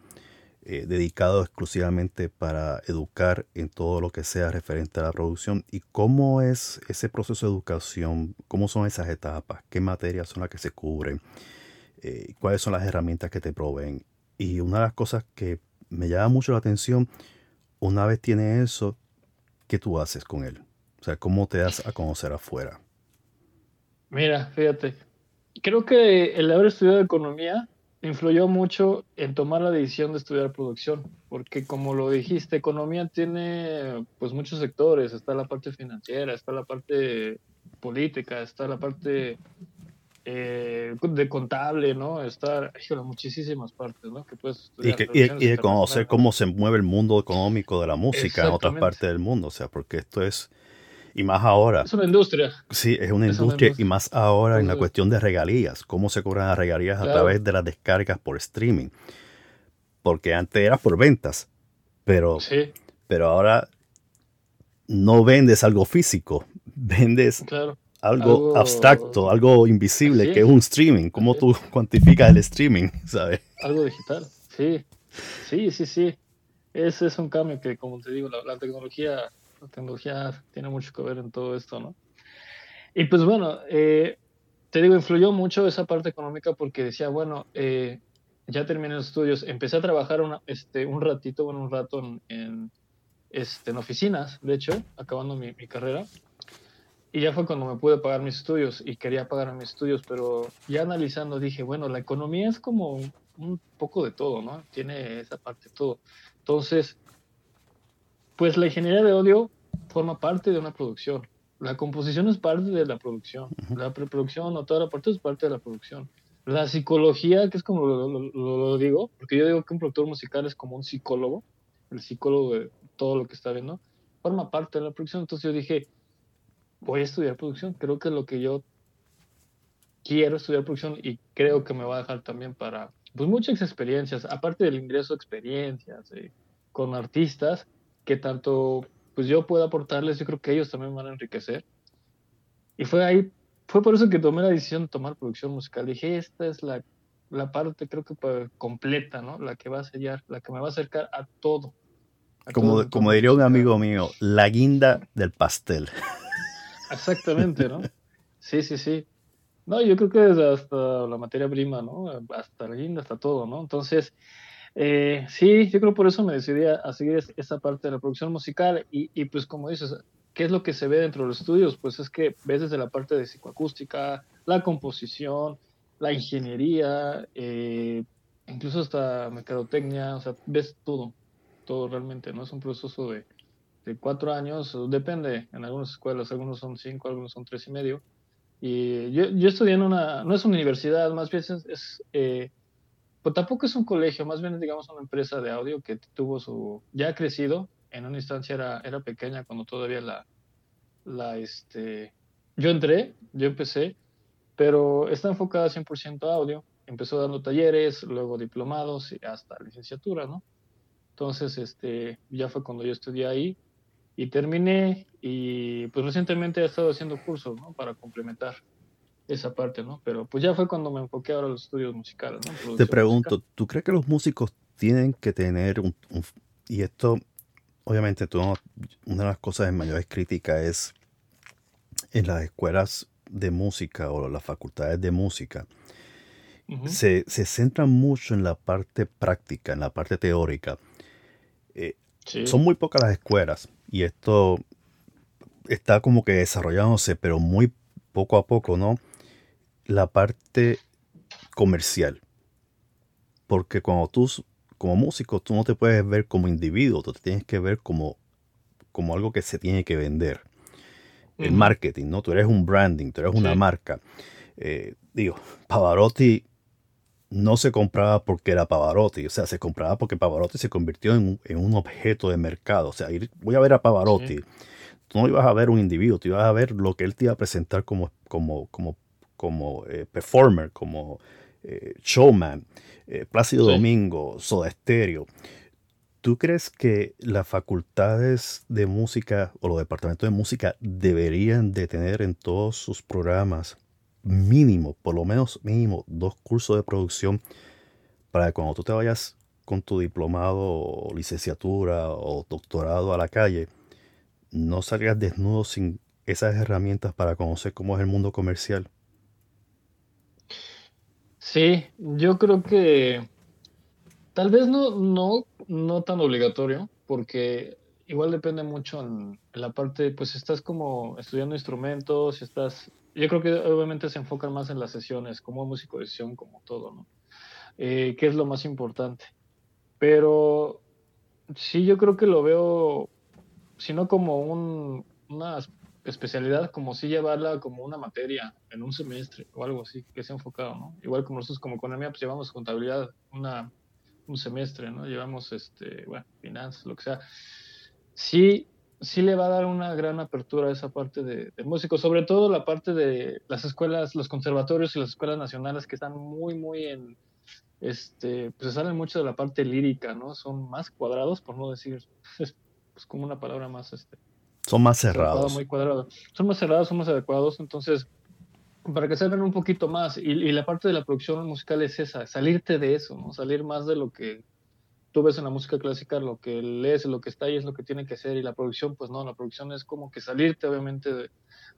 eh, dedicado exclusivamente para educar en todo lo que sea referente a la producción? ¿Y cómo es ese proceso de educación? ¿Cómo son esas etapas? ¿Qué materias son las que se cubren? Eh, ¿Cuáles son las herramientas que te proveen? y una de las cosas que me llama mucho la atención, una vez tienes eso, ¿qué tú haces con él? O sea, ¿cómo te das a conocer afuera? Mira, fíjate, creo que el haber estudiado economía influyó mucho en tomar la decisión de estudiar producción, porque como lo dijiste, economía tiene pues muchos sectores, está la parte financiera, está la parte política, está la parte eh, de contable, ¿no? Está, híjole, muchísimas partes, ¿no? Que puedes Y, que, y- y de conocer cómo se mueve el mundo económico de la música en otras partes del mundo. O sea, porque esto es, y más ahora, Es una industria. sí, es una es una industria, y más ahora en la cuestión de regalías, cómo se cobran las regalías a través de las descargas por streaming. Porque antes era por ventas, pero, Sí, pero ahora no vendes algo físico, vendes claro. algo, Algo- abstracto, algo invisible, Así que es un streaming. ¿Cómo tú cuantificas el streaming? ¿Sabes? Algo digital. Sí, sí, sí, sí. Ese es un cambio que, como te digo, la, la tecnología, la tecnología tiene mucho que ver en todo esto, ¿no? Y pues bueno, eh, te digo, influyó mucho esa parte económica porque decía, bueno, eh, ya terminé los estudios, empecé a trabajar una- este, un ratito, bueno, un rato en, en, este, en oficinas, de hecho, acabando mi, mi carrera. Y ya fue cuando me pude pagar mis estudios y quería pagar mis estudios, pero ya analizando dije, bueno, la economía es como un, poco de todo, ¿no? Tiene esa parte de todo. Entonces, pues la ingeniería de audio forma parte de una producción. La composición es parte de la producción. La preproducción o toda la parte es parte de la producción. La psicología, que es como lo, lo- digo, porque yo digo que un productor musical es como un psicólogo, el psicólogo de todo lo que está viendo, forma parte de la producción. Entonces yo dije, voy a estudiar producción. Creo que es lo que yo quiero estudiar producción y creo que me va a dejar también para pues muchas experiencias, aparte del ingreso experiencias eh, con artistas que tanto pues yo puedo aportarles, yo creo que ellos también van a enriquecer. Y fue ahí, fue por eso que tomé la decisión de tomar producción musical. Dije, esta es la, la parte creo que completa, ¿no? La que va a sellar, la que me va a acercar a todo. a todo Como, el como diría un amigo mío, la guinda del pastel. Exactamente, ¿no? Sí, sí, sí. No, yo creo que desde hasta la materia prima, ¿no? Hasta la guinda, hasta todo, ¿no? Entonces, eh, sí, yo creo por eso me decidí a, seguir es- esa parte de la producción musical y, pues como dices, ¿qué es lo que se ve dentro de los estudios? Pues es que ves desde la parte de psicoacústica, la composición, la ingeniería, eh, incluso hasta mercadotecnia, o sea, ves todo, todo realmente, ¿no? Es un proceso de, cuatro años, depende, en algunas escuelas, algunos son cinco, algunos son tres y medio. Y yo, yo estudié en una, no es una universidad, más bien es, es, eh, pues tampoco es un colegio, más bien digamos, una empresa de audio que tuvo su, ya ha crecido, en una instancia era, era pequeña cuando todavía la, la, este, yo entré, yo empecé, pero está enfocada 100% a audio, empezó dando talleres, luego diplomados y hasta licenciatura, ¿no? Entonces, este, ya fue cuando yo estudié ahí y terminé y pues recientemente he estado haciendo cursos, ¿no? Para complementar esa parte, ¿no? Pero pues ya fue cuando me enfoqué ahora a los estudios musicales, ¿no? Te pregunto, ¿tú crees que los músicos tienen que tener un... un- y esto, obviamente, tú no- una de las cosas de mayores críticas es en las escuelas de música o las facultades de música, musical. Se, se centran mucho en la parte práctica, en la parte teórica. Sí. Son muy pocas las escuelas y esto está como que desarrollándose, pero muy poco a poco, ¿no? La parte comercial. Porque cuando tú, como músico, tú no te puedes ver como individuo, tú te tienes que ver como, como algo que se tiene que vender. El marketing, ¿no? Tú eres un branding, tú eres una Sí. marca. Eh, digo, Pavarotti no se compraba porque era Pavarotti, o sea, se compraba porque Pavarotti se convirtió en, un- en un objeto de mercado. O sea, ir- voy a ver a Pavarotti. Sí. Tú no ibas a ver un individuo, tú ibas a ver lo que él te iba a presentar como, como, como, como eh, performer, como eh, showman, eh, Plácido Sí. Domingo, Soda Stereo. ¿Tú crees que las facultades de música o los departamentos de música deberían de tener en todos sus programas mínimo, por lo menos mínimo, dos cursos de producción para que cuando tú te vayas con tu diplomado o licenciatura o doctorado a la calle, no salgas desnudo sin esas herramientas para conocer cómo es el mundo comercial? Sí, yo creo que Tal vez no, no, no tan obligatorio, porque igual depende mucho en, la parte, pues estás como estudiando instrumentos, estás, yo creo que obviamente se enfocan más en las sesiones, como músico de sesión, como todo, ¿no? Eh, que es lo más importante. Pero sí, yo creo que lo veo, si no como un, una especialidad, como si llevarla como una materia en un semestre o algo así, que sea enfocado, ¿no? Igual como nosotros como economía, pues llevamos contabilidad una, un semestre, ¿no? Llevamos, este, bueno, finanzas, lo que sea. Sí, sí le va a dar una gran apertura a esa parte de, de músico, sobre todo la parte de las escuelas, los conservatorios y las escuelas nacionales que están muy, muy en, este, pues salen mucho de la parte lírica, ¿no? Son más cuadrados, por no decir, es pues como una palabra más, este, Son más cerrados. muy cuadrado. Son más cerrados, son más adecuados, entonces, para que salgan un poquito más, y, y la parte de la producción musical es esa, salirte de eso, ¿no? Salir más de lo que tú ves en la música clásica, lo que lees, lo que está ahí es lo que tiene que ser, y la producción, pues no, la producción es como que salirte, obviamente, de,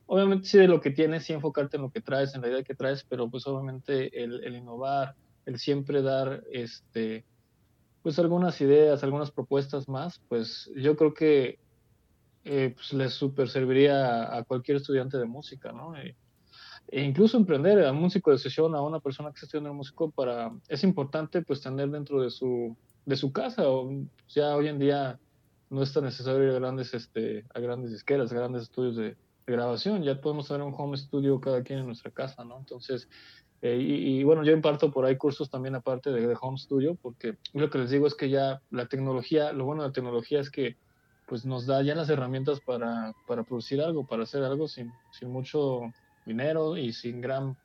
obviamente sí de lo que tienes, sí enfocarte en lo que traes, en la idea que traes, pero pues obviamente el, el innovar, el siempre dar, este, pues algunas ideas, algunas propuestas más, pues yo creo que eh, pues les super serviría a, cualquier estudiante de música, ¿no? E, e incluso emprender a un músico de sesión, a una persona que está estudiando músico, para, es importante pues tener dentro de su, de su casa, o ya hoy en día no es tan necesario ir a grandes, este, a grandes disqueras, a grandes estudios de, de grabación, ya podemos tener un home studio cada quien en nuestra casa, ¿no? Entonces, eh, y, y, bueno, yo imparto por ahí cursos también aparte de, de, home studio, porque lo que les digo es que ya la tecnología, lo bueno de la tecnología es que pues nos da ya las herramientas para, para producir algo, para hacer algo sin, sin mucho dinero y sin gran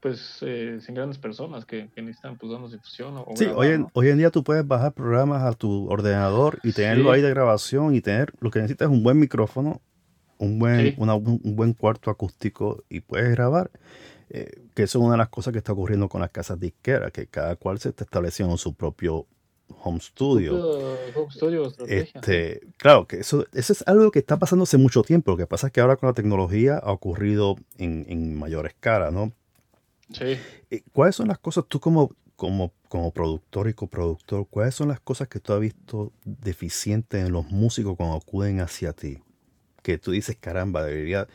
pues eh, sin grandes personas que, que necesitan pues darnos difusión o, sí, hoy, en, hoy en día tú puedes bajar programas a tu ordenador y tenerlo Sí. ahí de grabación y tener lo que necesitas es un buen micrófono, un buen, Sí. una- un un buen cuarto acústico y puedes grabar. Eh, que eso es una de las cosas que está ocurriendo con las casas disqueras, que cada cual se está estableciendo su propio home studio. Home studio. Este, claro, que eso, eso es algo que está pasando hace mucho tiempo. Lo que pasa es que ahora con la tecnología ha ocurrido en, en mayor escala, ¿no? Sí. Eh, ¿Cuáles son las cosas, tú como, como, como productor y coproductor, cuáles son las cosas que tú has visto deficientes en los músicos cuando acuden hacia ti? Que tú dices, caramba, debería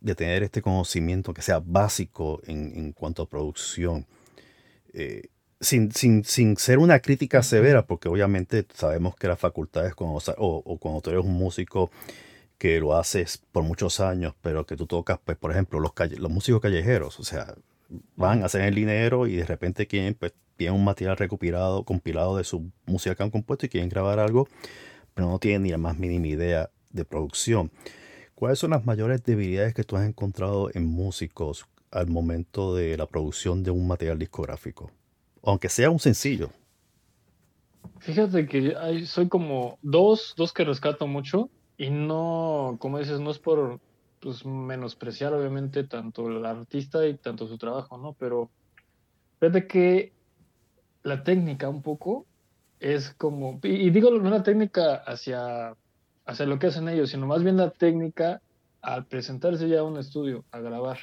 de tener este conocimiento que sea básico en, en cuanto a producción. Eh, sin, sin, sin ser una crítica severa, porque obviamente sabemos que las facultades cuando, o, o cuando tú eres un músico que lo haces por muchos años, pero que tú tocas, pues, por ejemplo, los, calle- los músicos callejeros, o sea, van, hacen el dinero y de repente quieren, pues, tienen un material recopilado, compilado de su música que han compuesto y quieren grabar algo, pero no tienen ni la más mínima idea de producción. ¿Cuáles son las mayores debilidades que tú has encontrado en músicos al momento de la producción de un material discográfico? Aunque sea un sencillo. Fíjate que hay, soy como dos, dos que rescato mucho y no, como dices, no es por pues, menospreciar obviamente tanto el artista y tanto su trabajo, ¿no? Pero fíjate que la técnica un poco es como, y, digo no la técnica hacia, hacia lo que hacen ellos, sino más bien la técnica al presentarse ya a un estudio, a grabar.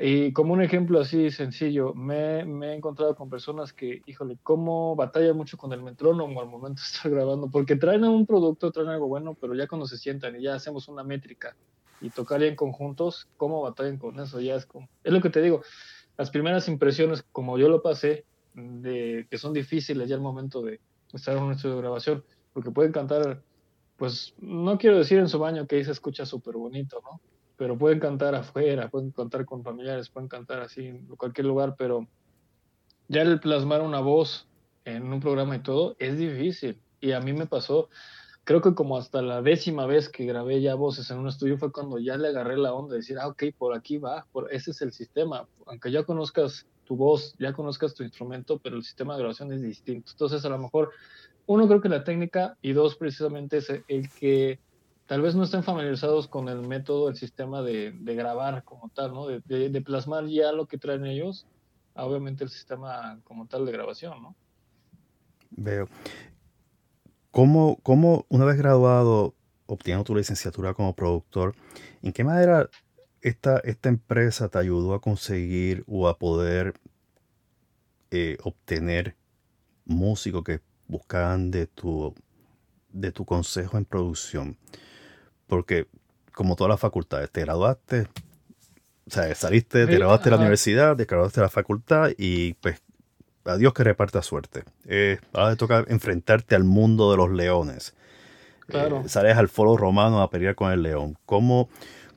Y como un ejemplo así sencillo, me, he encontrado con personas que, híjole, cómo batalla mucho con el metrónomo al momento de estar grabando, porque traen un producto, traen algo bueno, pero ya cuando se sientan y ya hacemos una métrica y tocar en conjuntos, cómo batallan con eso, ya es como, es lo que te digo, las primeras impresiones, como yo lo pasé, de que son difíciles ya al momento de estar en un estudio de grabación, porque pueden cantar, pues no quiero decir en su baño que ahí se escucha súper bonito, ¿no? Pero pueden cantar afuera, pueden cantar con familiares, pueden cantar así en cualquier lugar, pero ya el plasmar una voz en un programa y todo es difícil. Y a mí me pasó, creo que como hasta la décima vez que grabé ya voces en un estudio fue cuando ya le agarré la onda de decir, ah, ok, por aquí va, por, ese es el sistema. Aunque ya conozcas tu voz, ya conozcas tu instrumento, pero el sistema de grabación es distinto. Entonces, a lo mejor, uno, creo que la técnica, y dos, precisamente, es el que tal vez no estén familiarizados con el método, el sistema de, grabar como tal, ¿no? De, plasmar ya lo que traen ellos, obviamente el sistema como tal de grabación, ¿no? Veo. ¿Cómo, cómo una vez graduado, obteniendo tu licenciatura como productor, en qué manera esta, esta empresa te ayudó a conseguir o a poder eh, obtener músicos que buscaban de tu, de tu consejo en producción? Porque como todas las facultades, te graduaste, o sea, saliste, te graduaste de la universidad, te graduaste de la facultad y pues a Dios que reparta suerte. Eh, ahora te toca enfrentarte al mundo de los leones. Claro. Eh, sales al foro romano a pelear con el león. ¿Cómo,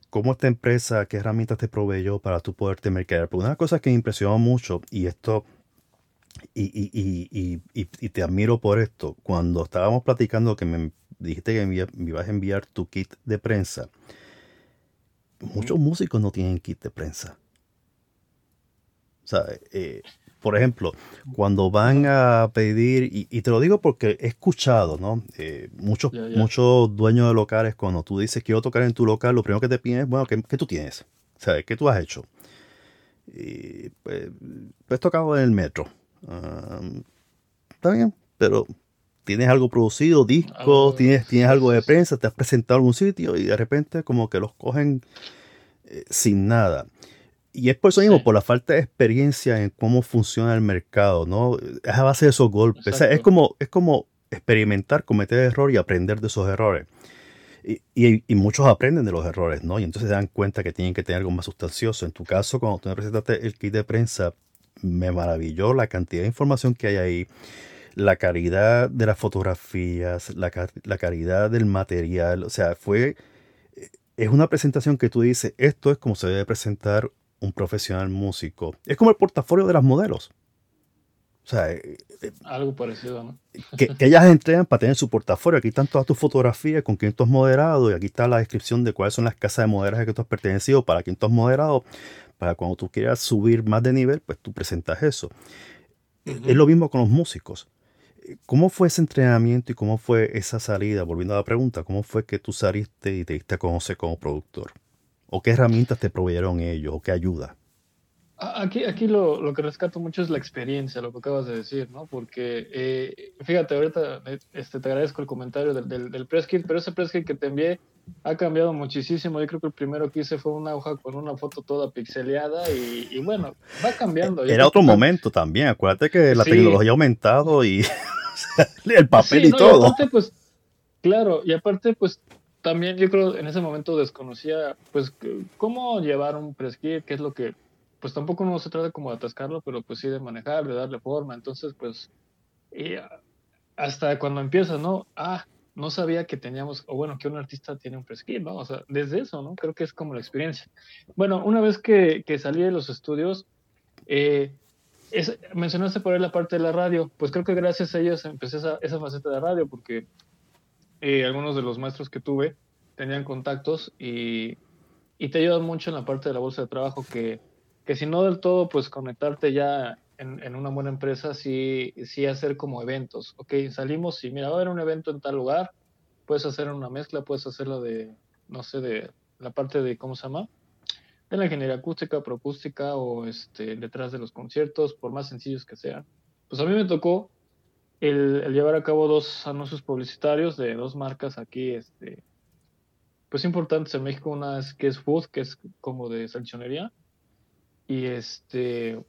¿Cómo esta empresa, qué herramientas te proveyó para tú poderte mercadear? Porque una cosas que me impresionó mucho, y esto, y, y, y, y, y- y te admiro por esto, cuando estábamos platicando que me dijiste que me, envía- ibas a enviar tu kit de prensa, muchos músicos no tienen kit de prensa. O sea, eh, por ejemplo, cuando van a pedir, y, y te lo digo porque he escuchado, ¿no? Eh, muchos, muchos dueños de locales, cuando tú dices quiero tocar en tu local, lo primero que te piden es, bueno, ¿qué, qué tú tienes? O sea, ¿qué tú has hecho? Y pues, pues tocado en el metro. Ah, está bien, pero tienes algo producido, disco, Algo- tienes, tienes algo de prensa, te has presentado en algún sitio y de repente como que los cogen eh, sin nada. Y es por eso mismo, Sí. por la falta de experiencia en cómo funciona el mercado, ¿no? Es a base de esos golpes. O sea, es como, es como experimentar, cometer errores y aprender de esos errores. Y, y- y muchos aprenden de los errores, ¿no? Y entonces se dan cuenta que tienen que tener algo más sustancioso. En tu caso, cuando tú me presentaste el kit de prensa, me maravilló la cantidad de información que hay ahí, la calidad de las fotografías, la, la calidad del material. O sea, fue, es una presentación que tú dices, esto es como se debe presentar un profesional músico. Es como el portafolio de las modelos. O sea, eh, Algo parecido, ¿no? que, que ellas entregan para tener su portafolio. Aquí están todas tus fotografías con quién tú has moderado y aquí está la descripción de cuáles son las casas de modelaje que tú has pertenecido, para quién tú has moderado, para cuando tú quieras subir más de nivel, pues tú presentas eso. Es lo mismo con los músicos. ¿Cómo fue ese entrenamiento y cómo fue esa salida? Volviendo a la pregunta, ¿cómo fue que tú saliste y te diste a conocer como productor? ¿O qué herramientas te proveyeron ellos? ¿O qué ayuda? Aquí, aquí lo, lo que rescato mucho es la experiencia, lo que acabas de decir, ¿no? Porque, eh, fíjate, ahorita eh, este, te agradezco el comentario del, del, del press kit, pero ese press kit que te envié ha cambiado muchísimo. Yo creo que el primero que hice fue una hoja con una foto toda pixeleada y, y bueno, va cambiando. Yo Era otro que- momento también. Acuérdate que la Sí. tecnología ha aumentado y el papel Sí, y no, todo. aparte, pues, claro, y aparte, pues, también yo creo en ese momento desconocía, pues, cómo llevar un press kit, qué es lo que, pues, tampoco no se trata como de atascarlo, pero pues sí de manejar, de darle forma. Entonces, pues, y, hasta cuando empieza, ¿no? Ah, no sabía que teníamos, o bueno, que un artista tiene un press kit, ¿no? O sea, desde eso, ¿no? Creo que es como la experiencia. Bueno, una vez que, que salí de los estudios, eh, es- mencionaste por ahí la parte de la radio, pues creo que gracias a ellos empecé esa, faceta de radio, porque eh, algunos de los maestros que tuve tenían contactos y, te ayudan mucho en la parte de la bolsa de trabajo, que, que si no del todo, pues conectarte ya en, una buena empresa, sí, sí hacer como eventos, ok, salimos y mira, va a haber un evento en tal lugar, puedes hacer una mezcla, puedes hacerlo de, no sé, de la parte de, ¿cómo se llama? De la ingeniería acústica, proacústica o este, detrás de los conciertos, por más sencillos que sean. Pues a mí me tocó el, el llevar a cabo dos anuncios publicitarios de dos marcas aquí, este, pues importantes en México. Una es que es Food, que es como de salchichonería, y este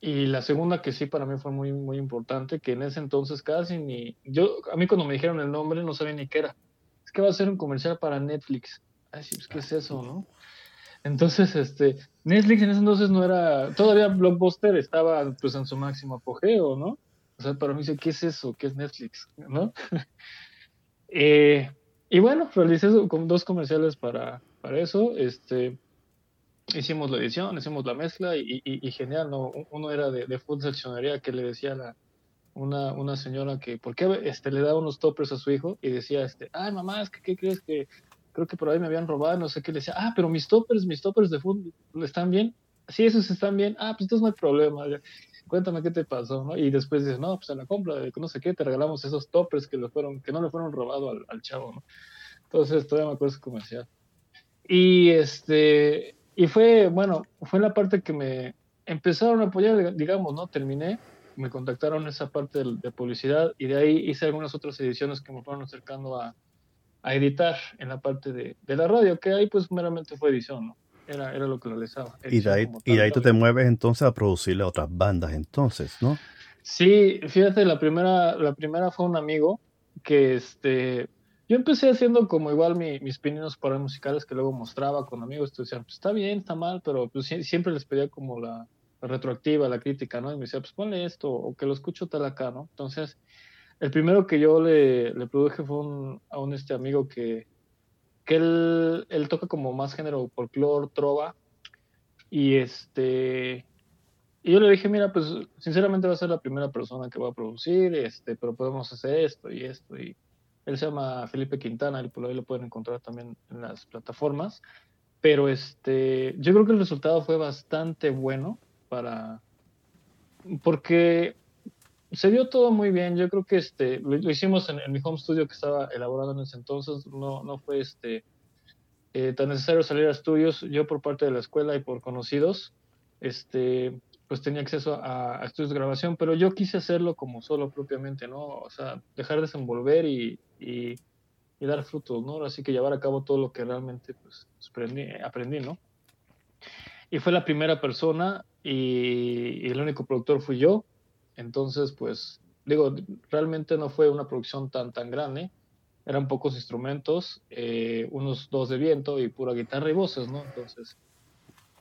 y la segunda que sí para mí fue muy muy importante, que en ese entonces casi ni yo a mí cuando me dijeron el nombre no sabía ni qué era. Es que va a ser un comercial para Netflix. Ay, sí, pues, ¿qué es eso, no? Entonces, este, Netflix en ese entonces no era, todavía Blockbuster estaba pues en su máximo apogeo, ¿no? O sea, para mí dice, ¿qué es eso? ¿Qué es Netflix? ¿No? Eh, y bueno, realicé dos comerciales para, para eso, este, hicimos la edición, hicimos la mezcla y, y- genial, ¿no? Uno era de, de food seccionería que le decía a la, una, una señora que, ¿por qué este, le daba unos toppers a su hijo? Y decía, este, ay mamá, es que, ¿qué crees que creo que por ahí me habían robado, no sé qué, le decía, ah, pero mis toppers, mis toppers de food, ¿están bien? Sí, esos están bien, ah, pues entonces no hay problema, cuéntame qué te pasó, ¿no? Y después dices, no, pues en la compra de no sé qué, te regalamos esos toppers que, le fueron, que no le fueron robados al, chavo, ¿no? Entonces todavía me acuerdo ese comercial. Y este, y fue, bueno, fue la parte que me empezaron a apoyar, digamos, ¿no? Terminé, me contactaron esa parte de, de publicidad y de ahí hice algunas otras ediciones que me fueron acercando a, a editar en la parte de, de la radio, que ahí pues meramente fue edición, ¿no? Era, era lo que realizaba. Y de ahí, y de ahí tú te mueves entonces a producirle a otras bandas entonces, ¿no? Sí, fíjate, la primera, la primera fue un amigo que este, yo empecé haciendo como igual mi- mis pininos para musicales que luego mostraba con amigos, te decían, pues está bien, está mal, pero pues sie- siempre les pedía como la, la retroactiva, la crítica, ¿no? Y me decía, pues ponle esto, o que lo escucho tal acá, ¿no? Entonces, el primero que yo le, le produje fue un- a un este amigo que, que él, él toca como más género folclore, trova, y este, y yo le dije, mira, pues sinceramente va a ser la primera persona que va a producir, este, pero podemos hacer esto y esto. Y él se llama Felipe Quintana, y por ahí lo pueden encontrar también en las plataformas. Pero este, yo creo que el resultado fue bastante bueno para, porque se dio todo muy bien. Yo creo que este, lo, lo hicimos en, en mi home studio que estaba elaborado en ese entonces. No, no fue este, eh, tan necesario salir a estudios. Yo por parte de la escuela y por conocidos, este, pues tenía acceso a, a estudios de grabación, pero yo quise hacerlo como solo propiamente, ¿no? O sea, dejar desenvolver y, y, y dar frutos, ¿no? Así que llevar a cabo todo lo que realmente pues, aprendí, aprendí, ¿no? Y fue la primera persona y, y el único productor fui yo. Entonces, pues, digo, realmente no fue una producción tan, tan grande. Eran pocos instrumentos, eh, unos dos de viento y pura guitarra y voces, ¿no? Entonces,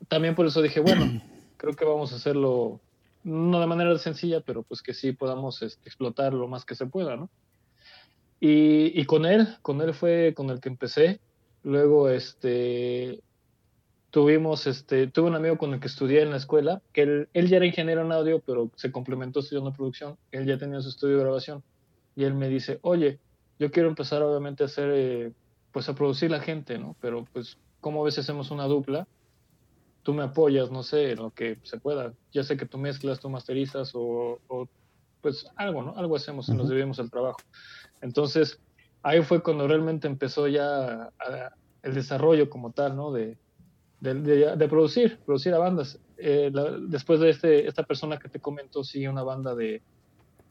también por eso dije, bueno, creo que vamos a hacerlo, no de manera sencilla, pero pues que sí podamos este, explotar lo más que se pueda, ¿no? Y, y con él, con él fue con el que empecé. Luego, este, tuvimos, este, tuve un amigo con el que estudié en la escuela, que él, él ya era ingeniero en audio, pero se complementó estudiando producción. Él ya tenía su estudio de grabación. Y él me dice, oye, yo quiero empezar obviamente a hacer, eh, pues a producir la gente, ¿no? Pero pues, ¿cómo ves si hacemos una dupla? Tú me apoyas, no sé, en lo que se pueda. Ya sé que tú mezclas, tú masterizas o, o pues algo, ¿no? Algo hacemos y nos dividimos el trabajo. Entonces, ahí fue cuando realmente empezó ya a- el desarrollo como tal, ¿no? De, de, producir, producir a bandas. Eh, después de este, esta persona que te comento, sigue una banda de,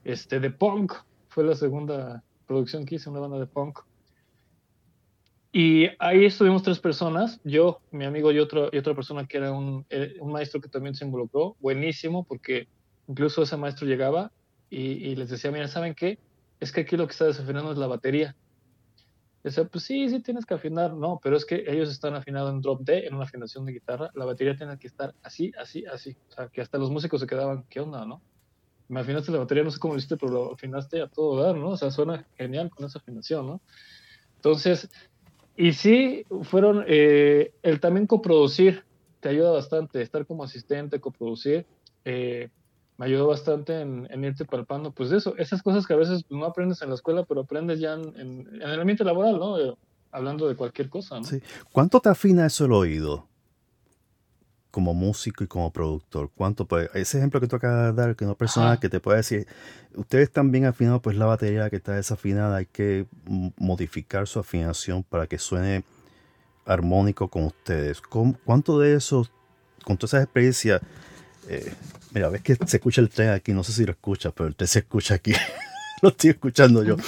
este, de punk. Fue la segunda producción que hice, una banda de punk. Y ahí estuvimos tres personas, yo, mi amigo y, otro, y otra persona que era un, eh, un maestro que también se involucró, buenísimo, porque incluso ese maestro llegaba y, y les decía, mira, ¿saben qué? Es que aquí lo que está desafinando es la batería. Decía, pues sí, sí tienes que afinar, no, pero es que ellos están afinados en drop D, en una afinación de guitarra, la batería tiene que estar así, así, así. O sea, que hasta los músicos se quedaban, ¿qué onda, no? Me afinaste la batería, no sé cómo lo hiciste, pero lo afinaste a todo dar, ¿no? O sea, suena genial con esa afinación, ¿no? Entonces, y sí, fueron, eh, el también coproducir, te ayuda bastante, estar como asistente, coproducir, eh, me ayudó bastante en, en irte palpando, pues eso, esas cosas que a veces pues, no aprendes en la escuela, pero aprendes ya en, en- en el ambiente laboral, ¿no? Eh, hablando de cualquier cosa, ¿no? Sí. ¿Cuánto te afina eso el oído? Como músico y como productor. ¿Cuánto puede- Ese ejemplo que tú acabas de dar, que una persona Ajá. que te puede decir, ustedes están bien afinados, pues la batería que está desafinada, hay que modificar su afinación para que suene armónico con ustedes. ¿Cómo- ¿Cuánto de eso, con todas esas experiencias, eh, mira, ves que se escucha el tren aquí, no sé si lo escuchas, pero el tren se escucha aquí, lo estoy escuchando yo.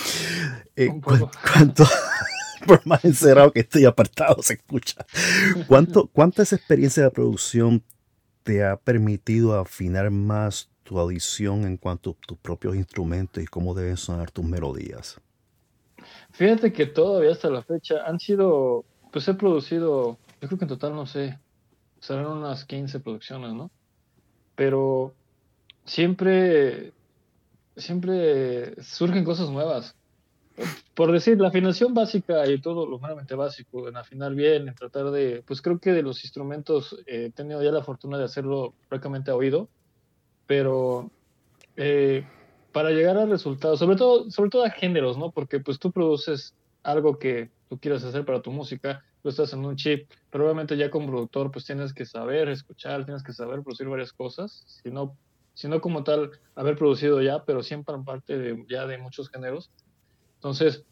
Eh, Un ¿cu- poco. ¿Cuánto, por más encerrado que estoy apartado, se escucha? ¿Cuánto, ¿Cuánta esa experiencia de producción te ha permitido afinar más tu audición en cuanto a tus propios instrumentos y cómo deben sonar tus melodías? Fíjate que todavía hasta la fecha han sido, pues he producido, yo creo que en total, no sé, serán unas 15 producciones, ¿no? Pero siempre, siempre surgen cosas nuevas. Por decir, la afinación básica y todo lo meramente básico, en afinar bien, en tratar de, pues creo que de los instrumentos eh, he tenido ya la fortuna de hacerlo prácticamente a oído, pero eh, para llegar a resultados, sobre todo, sobre todo a géneros, ¿no? Porque pues tú produces algo que tú quieras hacer para tu música, tú estás en un chip, pero obviamente ya como productor pues tienes que saber escuchar, tienes que saber producir varias cosas, si no, como tal haber producido ya, pero siempre en parte de, ya de muchos géneros. Entonces,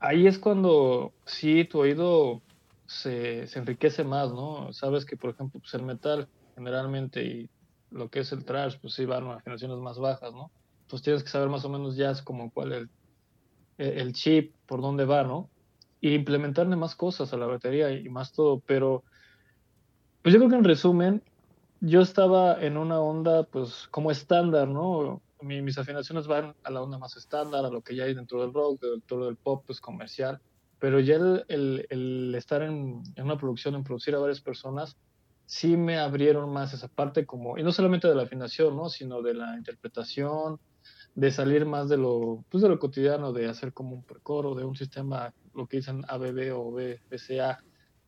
ahí es cuando sí tu oído se, se enriquece más, ¿no? Sabes que, por ejemplo, pues el metal generalmente y lo que es el trash, pues sí van a afinaciones más bajas, ¿no? Entonces tienes que saber más o menos ya es como cuál el, el el chip, por dónde va, ¿no? Y implementarle más cosas a la batería y más todo, pero pues yo creo que en resumen, yo estaba en una onda, pues, como estándar, ¿no? Mi- mis afinaciones van a la onda más estándar, a lo que ya hay dentro del rock, dentro del pop, pues, comercial. Pero ya el, el- el estar en, en una producción, en producir a varias personas, sí me abrieron más esa parte como, y no solamente de la afinación, ¿no? Sino de la interpretación, de salir más de lo, pues, de lo cotidiano, de hacer como un precoro, de un sistema, lo que dicen ABB o B- BCA,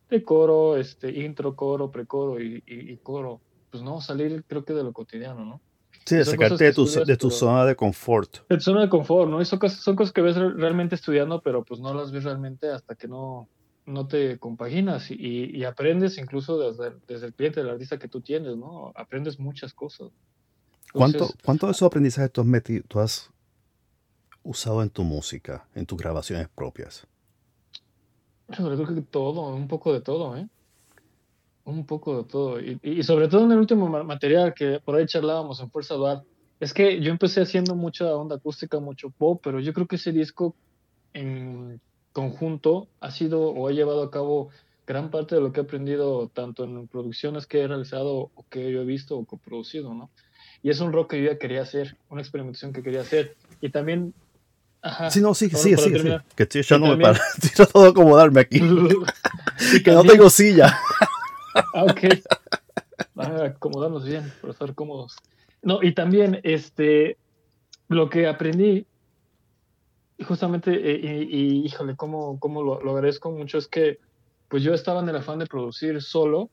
de coro, este, intro, coro, precoro y, y, y coro. Pues no, salir creo que de lo cotidiano, ¿no? Sí, de sacarte de tu, estudias, de tu pero- zona de confort. Es zona de confort, ¿no? Y son cosas, son cosas que ves re- realmente estudiando, pero pues no las ves realmente hasta que no, no te compaginas y, y aprendes incluso desde, desde el cliente del artista que tú tienes, ¿no? Aprendes muchas cosas. ¿Cuánto, Entonces, ¿Cuánto de esos aprendizajes tú has, meti- tú has usado en tu música, en tus grabaciones propias? Yo creo que todo, un poco de todo, ¿eh? Un poco de todo. Y, y sobre todo en el último ma- material que por ahí charlábamos en Fuerza Dual. Es que yo empecé haciendo mucha onda acústica, mucho pop, pero yo creo que ese disco en conjunto ha sido o ha llevado a cabo gran parte de lo que he aprendido tanto en producciones que he realizado o que yo he visto o coproducido, ¿no? Y es un rock que yo ya quería hacer, una experimentación que quería hacer. Y también... Ajá, Sí, no, sí, sí, sí, sí. Que estoy echándome para. Estoy tratando de acomodarme aquí. Y que no tengo silla. Ah, ok. Ah, acomodarnos bien, para estar cómodos. No, y también, este, lo que aprendí, y justamente, eh, y, y, híjole, cómo, cómo lo, lo agradezco mucho, es que, pues yo estaba en el afán de producir solo,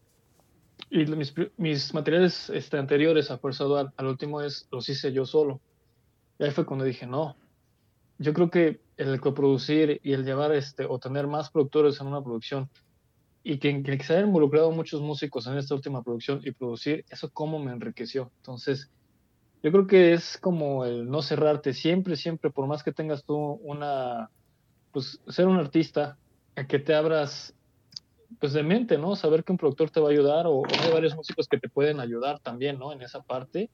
y mis, mis materiales este, anteriores a Fuerza Dual, al último es, los hice yo solo. Y ahí fue cuando dije, no, yo creo que el coproducir y el llevar, este, o tener más productores en una producción, y que, se hayan involucrado muchos músicos en esta última producción y producir, eso cómo me enriqueció. Entonces, yo creo que es como el no cerrarte siempre, siempre, por más que tengas tú una, pues ser un artista, a que te abras, pues de mente, ¿no? Saber que un productor te va a ayudar o, o hay varios músicos que te pueden ayudar también, ¿no? En esa parte.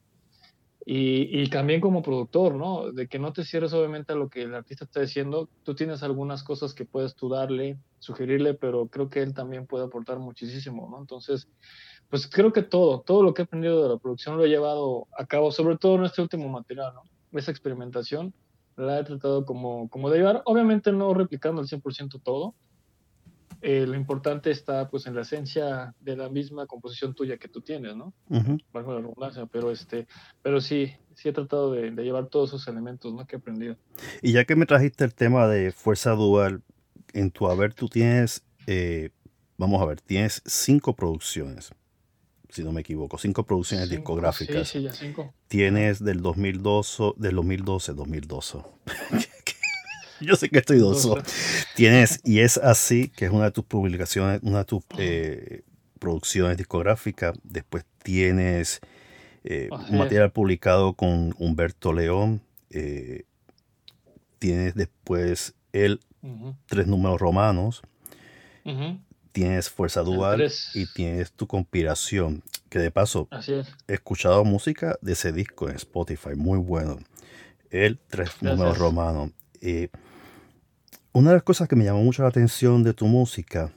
Y, y también como productor, ¿no? De que no te cierres obviamente a lo que el artista está diciendo. Tú tienes algunas cosas que puedes tú darle, sugerirle, pero creo que él también puede aportar muchísimo, ¿no? Entonces, pues creo que todo, todo lo que he aprendido de la producción lo he llevado a cabo, sobre todo en este último material, ¿no? Esa experimentación la he tratado como, como de llevar, obviamente no replicando al 100% todo. Eh, lo importante está pues en la esencia de la misma composición tuya que tú tienes, ¿no? Ujú. valga la redundancia, pero este, pero sí, sí he tratado de, de llevar todos esos elementos, ¿no? Que he aprendido. Y ya que me trajiste el tema de fuerza dual, en tu haber tú tienes, eh, vamos a ver, tienes cinco producciones, si no me equivoco, cinco producciones Cinco, discográficas. Sí, sí, ya cinco. Tienes del 2012, del 2012, 2012. Yo sé que estoy doso. Tienes, y es así, que es una de tus publicaciones, una de tus eh, producciones discográficas. Después tienes eh, un material publicado con Humberto León. eh, tienes después el Tres Números Romanos. Tienes Fuerza Dual y tienes Tu Conspiración. Que de paso, es. he escuchado música de ese disco en Spotify, muy bueno. El Tres Gracias. Números Romanos. Eh, una de las cosas que me llamó mucho la atención de tu música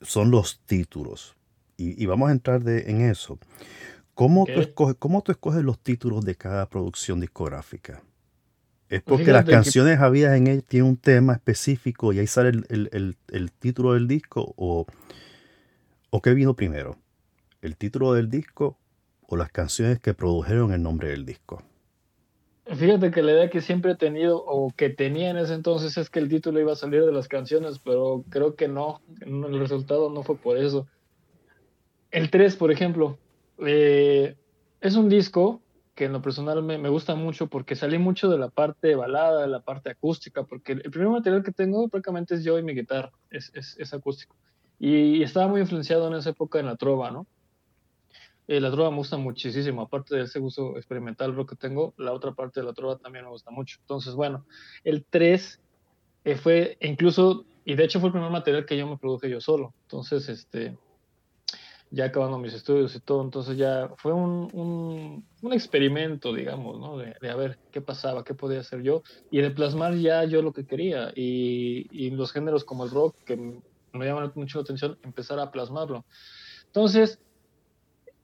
son los títulos. Y, y vamos a entrar de- en eso. ¿Cómo, tú escoges, ¿Cómo tú escoges los títulos de cada producción discográfica? ¿Es Pues porque las que- canciones había en él tiene un tema específico y ahí sale el, el- el- el título del disco? ¿O, ¿O qué vino primero? ¿El título del disco o las canciones que produjeron el nombre del disco? Fíjate que la idea que siempre he tenido o que tenía en ese entonces es que el título iba a salir de las canciones, pero creo que no, el resultado no fue por eso. El 3, por ejemplo, eh, es un disco que en lo personal me, gusta mucho porque salí mucho de la parte balada, de la parte acústica, porque el primer material que tengo prácticamente es yo y mi guitarra, es acústico. Y estaba muy influenciado en esa época en la trova, ¿no? Eh, la trova me gusta muchísimo, aparte de ese gusto experimental rock que tengo, la otra parte de la trova también me gusta mucho. Entonces, bueno, el 3 eh, fue incluso, y de hecho fue el primer material que yo me produje yo solo. Entonces, este, ya acabando mis estudios y todo, entonces ya fue un, un, un experimento, digamos, ¿no? De, de, a ver qué pasaba, qué podía hacer yo, y de plasmar ya yo lo que quería, y, y los géneros como el rock, que me llaman mucho la atención, empezar a plasmarlo. Entonces,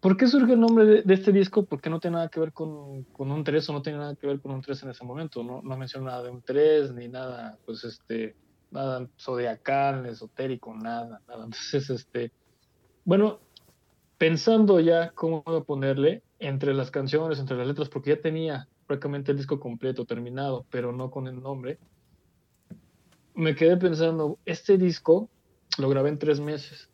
¿Por qué surge el nombre de, de este disco? Porque no tiene nada que ver con, con un 3 o no tiene nada que ver con un 3 en ese momento. No, no menciona nada de un 3 ni nada, pues este, nada zodiacal, esotérico, nada, nada. Entonces, este, bueno, pensando ya cómo ponerle entre las canciones, entre las letras, porque ya tenía prácticamente el disco completo terminado, pero no con el nombre, me quedé pensando, este disco lo grabé en tres meses,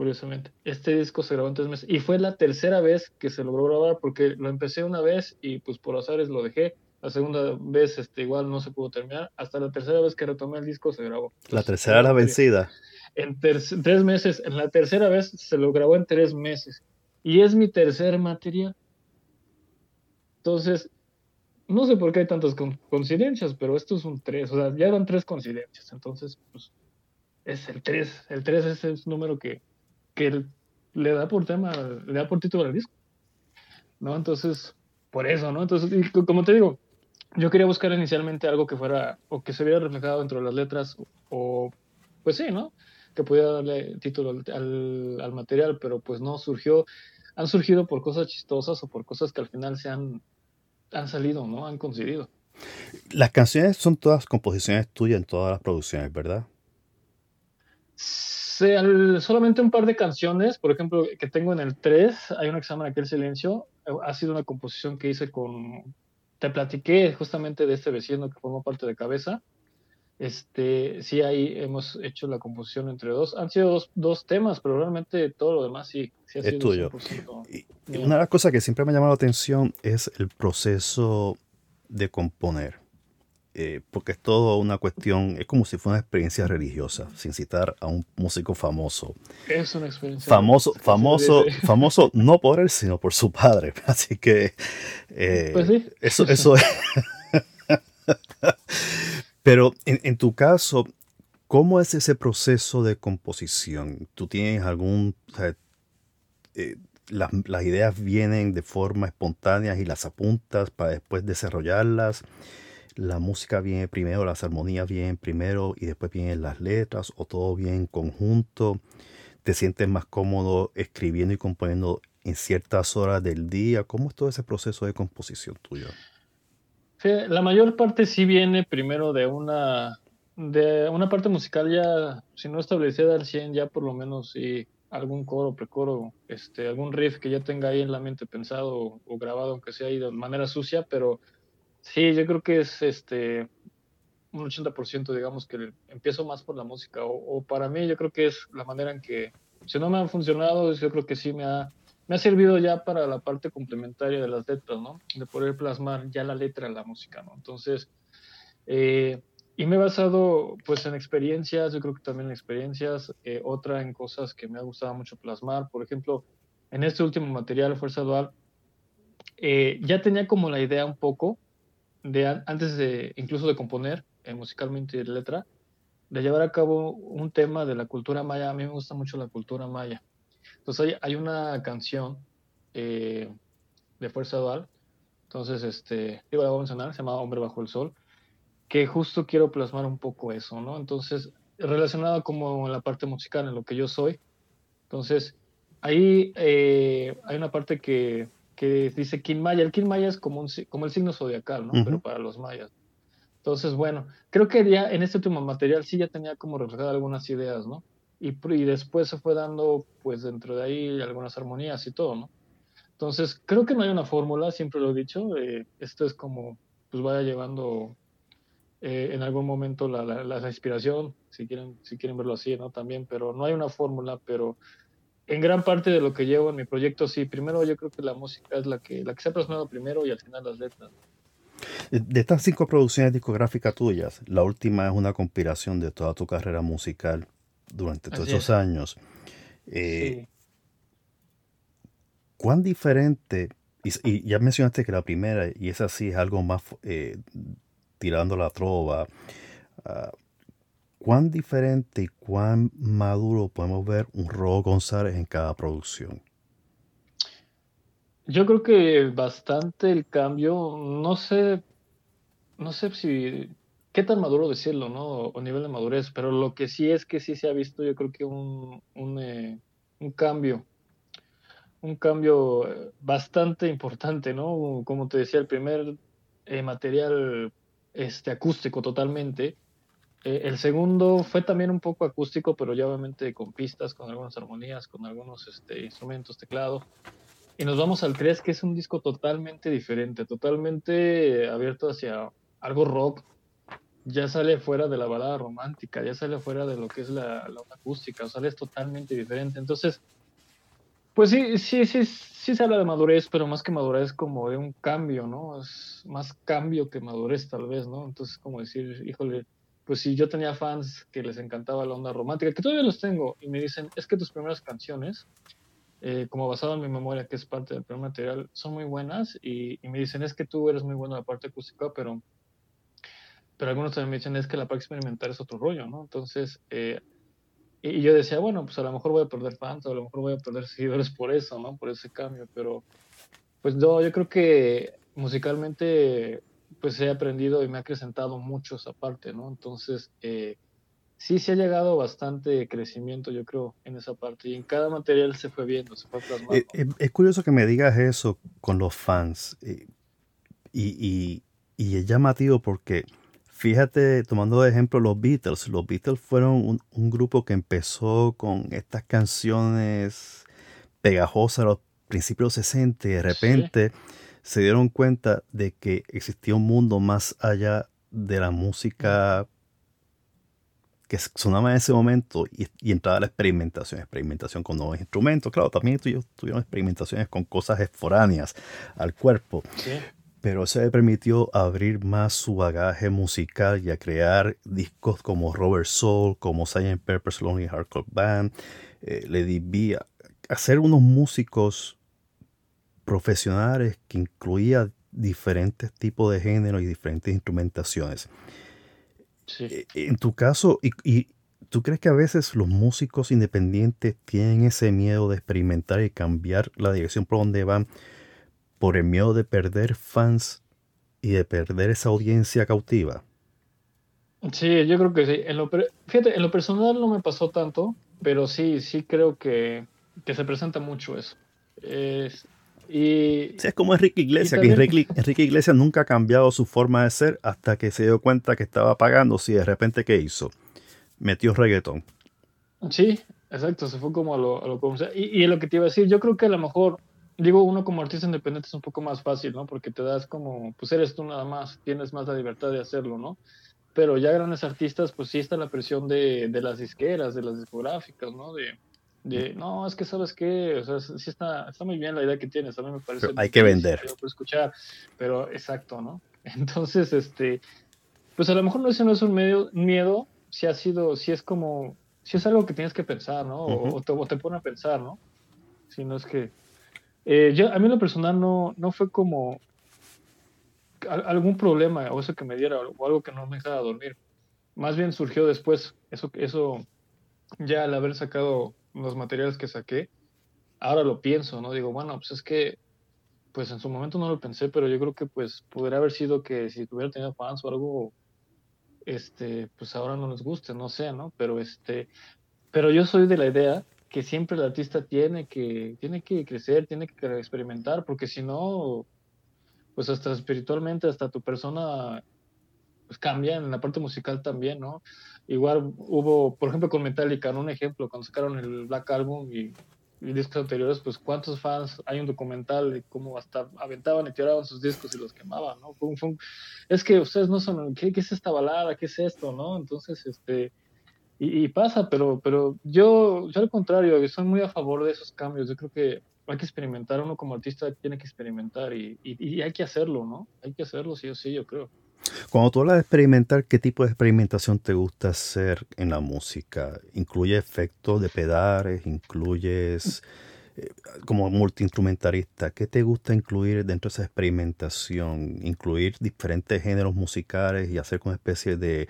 curiosamente. Este disco se grabó en tres meses y fue la tercera vez que se logró grabar porque lo empecé una vez y pues por azares lo dejé. La segunda vez este, igual no se pudo terminar. Hasta la tercera vez que retomé el disco se grabó. La tercera era vencida. En ter- tres meses, en la tercera vez se lo grabó en tres meses. Y es mi tercer material. Entonces, no sé por qué hay tantas coincidencias, pero esto es un tres. O sea, ya eran tres coincidencias. Entonces, pues, es el tres. El tres es el número que, que le da por tema, le da por título al disco. ¿No? Entonces, por eso, ¿no? Entonces, y co- como te digo, yo quería buscar inicialmente algo que fuera, o que se viera reflejado dentro de las letras, o, pues sí, ¿no? Que pudiera darle título al, al, al material, pero pues no surgió, han surgido por cosas chistosas o por cosas que al final se han, han salido, ¿no? Han coincidido. Las canciones son todas composiciones tuyas en todas las producciones, ¿verdad? Se- al- solamente un par de canciones, por ejemplo, que tengo en el 3, hay una que se llama Aquel Silencio, eh, ha sido una composición que hice con, te platiqué justamente de este vecino que formó parte de Cabeza, este, sí, ahí hemos hecho la composición entre dos, han sido dos, dos temas, pero realmente todo lo demás sí, sí ha Es sido tuyo. 100% Y una de las cosas que siempre me ha llamado la atención es el proceso de componer. Eh, porque es todo una cuestión, es como si fuera una experiencia religiosa, sin citar a un músico famoso. Es una experiencia. Famoso, famoso, famoso no por él, sino por su padre. Así que eh, Pues sí. eso, eso es. Pero en, en tu caso, ¿cómo es ese proceso de composición? ¿Tú tienes algún, o sea, eh, las, las ideas vienen de forma espontánea y las apuntas para después desarrollarlas? ¿La música viene primero, las armonías vienen primero y después vienen las letras o todo viene en conjunto? ¿Te sientes más cómodo escribiendo y componiendo en ciertas horas del día? ¿Cómo es todo ese proceso de composición tuyo? La mayor parte sí viene primero de una, de una parte musical ya, si no establecida al 100, ya por lo menos sí, algún coro, precoro, este, algún riff que ya tenga ahí en la mente pensado o grabado, aunque sea ahí de manera sucia, pero sí, yo creo que es este un 80%, digamos, que empiezo más por la música, o, para mí yo creo que es la manera en que, si no me han funcionado, yo creo que sí me ha, me ha servido ya para la parte complementaria de las letras, ¿no? De poder plasmar ya la letra en la música, ¿no? Entonces, eh, y me he basado pues en experiencias, yo creo que también en experiencias, eh, otra en cosas que me ha gustado mucho plasmar, por ejemplo, en este último material, Fuerza Dual, eh, ya tenía como la idea un poco de an- antes de incluso de componer eh, musicalmente y de letra, de llevar a cabo un tema de la cultura maya. A mí me gusta mucho la cultura maya. Entonces hay, hay una canción eh, de Fuerza Dual, entonces este, digo, la voy a mencionar, se llama Hombre bajo el sol, que justo quiero plasmar un poco eso, ¿no? Entonces, relacionado como en la parte musical, en lo que yo soy. Entonces, ahí eh, hay una parte que, que dice Kin Maya. El Kin Maya es como, un, como el signo zodiacal, ¿no? Ujú. Pero para los mayas. Entonces, bueno, creo que ya en este último material sí ya tenía como reflejado algunas ideas, ¿no? Y, y después se fue dando, pues dentro de ahí, algunas armonías y todo, ¿no? Entonces, creo que no hay una fórmula, siempre lo he dicho. eh, esto es como, pues vaya llevando eh, en algún momento la, la, la inspiración, si quieren, si quieren verlo así, ¿no? También, pero no hay una fórmula, pero en gran parte de lo que llevo en mi proyecto, sí, primero yo creo que la música es la que, la que se ha plasmado primero y al final las letras. De estas cinco producciones discográficas tuyas, la última es una compilación de toda tu carrera musical durante todos Así esos es. años. Eh, Sí. ¿Cuán diferente? Y, y ya mencionaste que la primera, y esa sí es algo más eh, tirando la trova. ah, ¿Cuán diferente y cuán maduro podemos ver un Ro González en cada producción? Yo creo que bastante el cambio, no sé, no sé si, qué tan maduro decirlo, ¿no? O nivel de madurez, pero lo que sí es que sí se ha visto, yo creo que un, un, eh, un cambio. un cambio eh, bastante importante, ¿no? Como te decía, el primer eh, material este, acústico totalmente. Eh, el segundo fue también un poco acústico, pero ya obviamente con pistas, con algunas armonías, con algunos este, instrumentos, teclado. Y nos vamos al 3, que es un disco totalmente diferente, totalmente abierto hacia algo rock. Ya sale fuera de la balada romántica, ya sale fuera de lo que es la, la acústica, o sea, es totalmente diferente. Entonces, pues sí, sí, sí, sí se habla de madurez, pero más que madurez como de un cambio, ¿no? Es más cambio que madurez tal vez, ¿no? Entonces como decir, híjole, pues si yo tenía fans que les encantaba la onda romántica, que todavía los tengo, y me dicen, es que tus primeras canciones, eh, como basado en mi memoria, que es parte del primer material, son muy buenas, y, me dicen, es que tú eres muy bueno en la parte acústica, pero, pero algunos también me dicen, es que la parte experimental es otro rollo, ¿no? Entonces, eh, y yo decía, bueno, pues a lo mejor voy a perder fans, a lo mejor voy a perder seguidores por eso, ¿no? Por ese cambio, pero pues no, yo creo que musicalmente pues he aprendido y me ha acrecentado mucho esa parte, ¿no? Entonces, eh, sí, se ha llegado bastante crecimiento, yo creo, en esa parte. Y en cada material se fue viendo, se fue plasmando. Eh, eh, es curioso que me digas eso con los fans. y, y, y es llamativo porque Fíjate, tomando de ejemplo los Beatles, los Beatles fueron un, un grupo que empezó con estas canciones pegajosas a los principios 60 y de repente sí. Se dieron cuenta de que existía un mundo más allá de la música que sonaba en ese momento y, y entraba la experimentación, experimentación con nuevos instrumentos. Claro, también tuvieron experimentaciones con cosas foráneas al cuerpo. Sí pero eso le permitió abrir más su bagaje musical y a crear discos como Robert Soul, como Sgt. Pepper's Lonely Club Band, eh, Lady B, a, a ser unos músicos profesionales que incluía diferentes tipos de género y diferentes instrumentaciones. Sí. Eh, En tu caso, y, y, ¿tú crees que a veces los músicos independientes tienen ese miedo de experimentar y cambiar la dirección por donde van? por el miedo de perder fans y de perder esa audiencia cautiva? Sí, yo creo que sí. En lo, fíjate, en lo personal no me pasó tanto, pero sí, sí creo que, que se presenta mucho eso. Es, y, sí, es como Enrique Iglesias, que Enrique, Enrique, Iglesias nunca ha cambiado su forma de ser hasta que se dio cuenta que estaba pagando. Si de repente, ¿qué hizo? Metió reggaetón. Sí, exacto, se fue como a lo, a lo como sea. Y, y lo que te iba a decir, yo creo que a lo mejor digo, uno como artista independiente es un poco más fácil, ¿no? Porque te das como, pues eres tú nada más, tienes más la libertad de hacerlo, ¿no? Pero ya grandes artistas, pues sí está la presión de, de las disqueras, de las discográficas, ¿no? De, de, no, es que sabes qué, o sea, sí está, está muy bien la idea que tienes, a mí me parece. Pero hay que vender. Por escuchar, pero exacto, ¿no? Entonces, este, pues a lo mejor no, ese no es un medio, miedo, si ha sido, si es como, si es algo que tienes que pensar, ¿no? Uh -huh. o, te, o te pone a pensar, ¿no? Si no es que, eh, yo, a mí en lo personal no, no fue como algún problema o eso que me diera o algo que no me dejara dormir. Más bien surgió después. Eso, eso ya al haber sacado los materiales que saqué, ahora lo pienso, ¿no? Digo, bueno, pues es que, pues en su momento no lo pensé, pero yo creo que pues podría haber sido que si tuviera tenido fans o algo, este, pues ahora no les guste, no sé, ¿no? Pero este, pero yo soy de la idea que siempre el artista tiene que, tiene que crecer, tiene que experimentar, porque si no, pues hasta espiritualmente, hasta tu persona pues cambia, en la parte musical también, ¿no? Igual hubo, por ejemplo, con Metallica, ¿no? un ejemplo, cuando sacaron el Black Album y, discos anteriores, pues cuántos fans, hay un documental de cómo hasta aventaban y tiraban sus discos y los quemaban, ¿no? Es que ustedes no son, ¿qué, ¿qué es esta balada? ¿Qué es esto? ¿no? Entonces, este y, y, pasa, pero, pero yo, yo al contrario, soy muy a favor de esos cambios. Yo creo que hay que experimentar, uno como artista tiene que experimentar y, y, y hay que hacerlo, ¿no? Hay que hacerlo, sí o sí, yo creo. Cuando tú hablas de experimentar, ¿qué tipo de experimentación te gusta hacer en la música? ¿Incluye efectos de pedales? ¿Incluyes eh, como multiinstrumentalista? ¿Qué te gusta incluir dentro de esa experimentación? ¿Incluir diferentes géneros musicales y hacer una especie de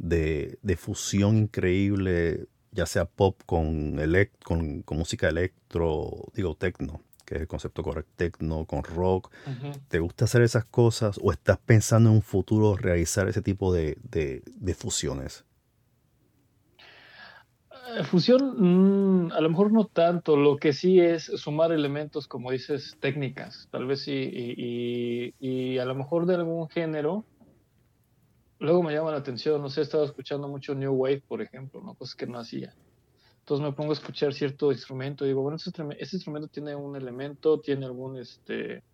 de, de, fusión increíble, ya sea pop con, elect, con, con, música electro, digo techno, que es el concepto correcto, techno, con rock. Uh -huh. ¿Te gusta hacer esas cosas o estás pensando en un futuro realizar ese tipo de, de, de fusiones? Eh, Fusión, mm, a lo mejor no tanto, lo que sí es sumar elementos, como dices, técnicas, tal vez sí, y, y- y a lo mejor de algún género. Luego me llama la atención, no sé, he estado escuchando mucho New Wave, por ejemplo, ¿no? Cosas que no hacía. Entonces me pongo a escuchar cierto instrumento y digo, bueno, este instrumento tiene un elemento, tiene algún, este,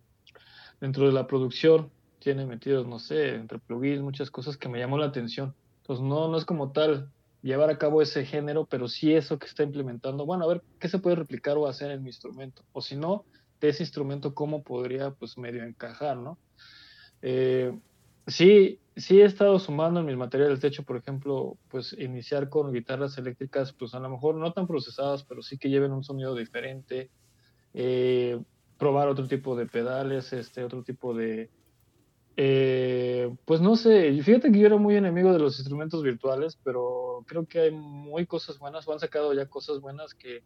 dentro de la producción, tiene metidos, no sé, entre plugins, muchas cosas que me llamó la atención. Entonces no, no es como tal llevar a cabo ese género, pero sí eso que está implementando. Bueno, a ver qué se puede replicar o hacer en mi instrumento. O si no, de ese instrumento, cómo podría, pues, medio encajar, ¿no? Eh, sí, sí he estado sumando en mis materiales. De hecho, por ejemplo, pues iniciar con guitarras eléctricas, pues a lo mejor no tan procesadas, pero sí que lleven un sonido diferente. Eh, probar otro tipo de pedales, este, otro tipo de, eh, pues no sé, fíjate que yo era muy enemigo de los instrumentos virtuales, pero creo que hay muy cosas buenas, o han sacado ya cosas buenas que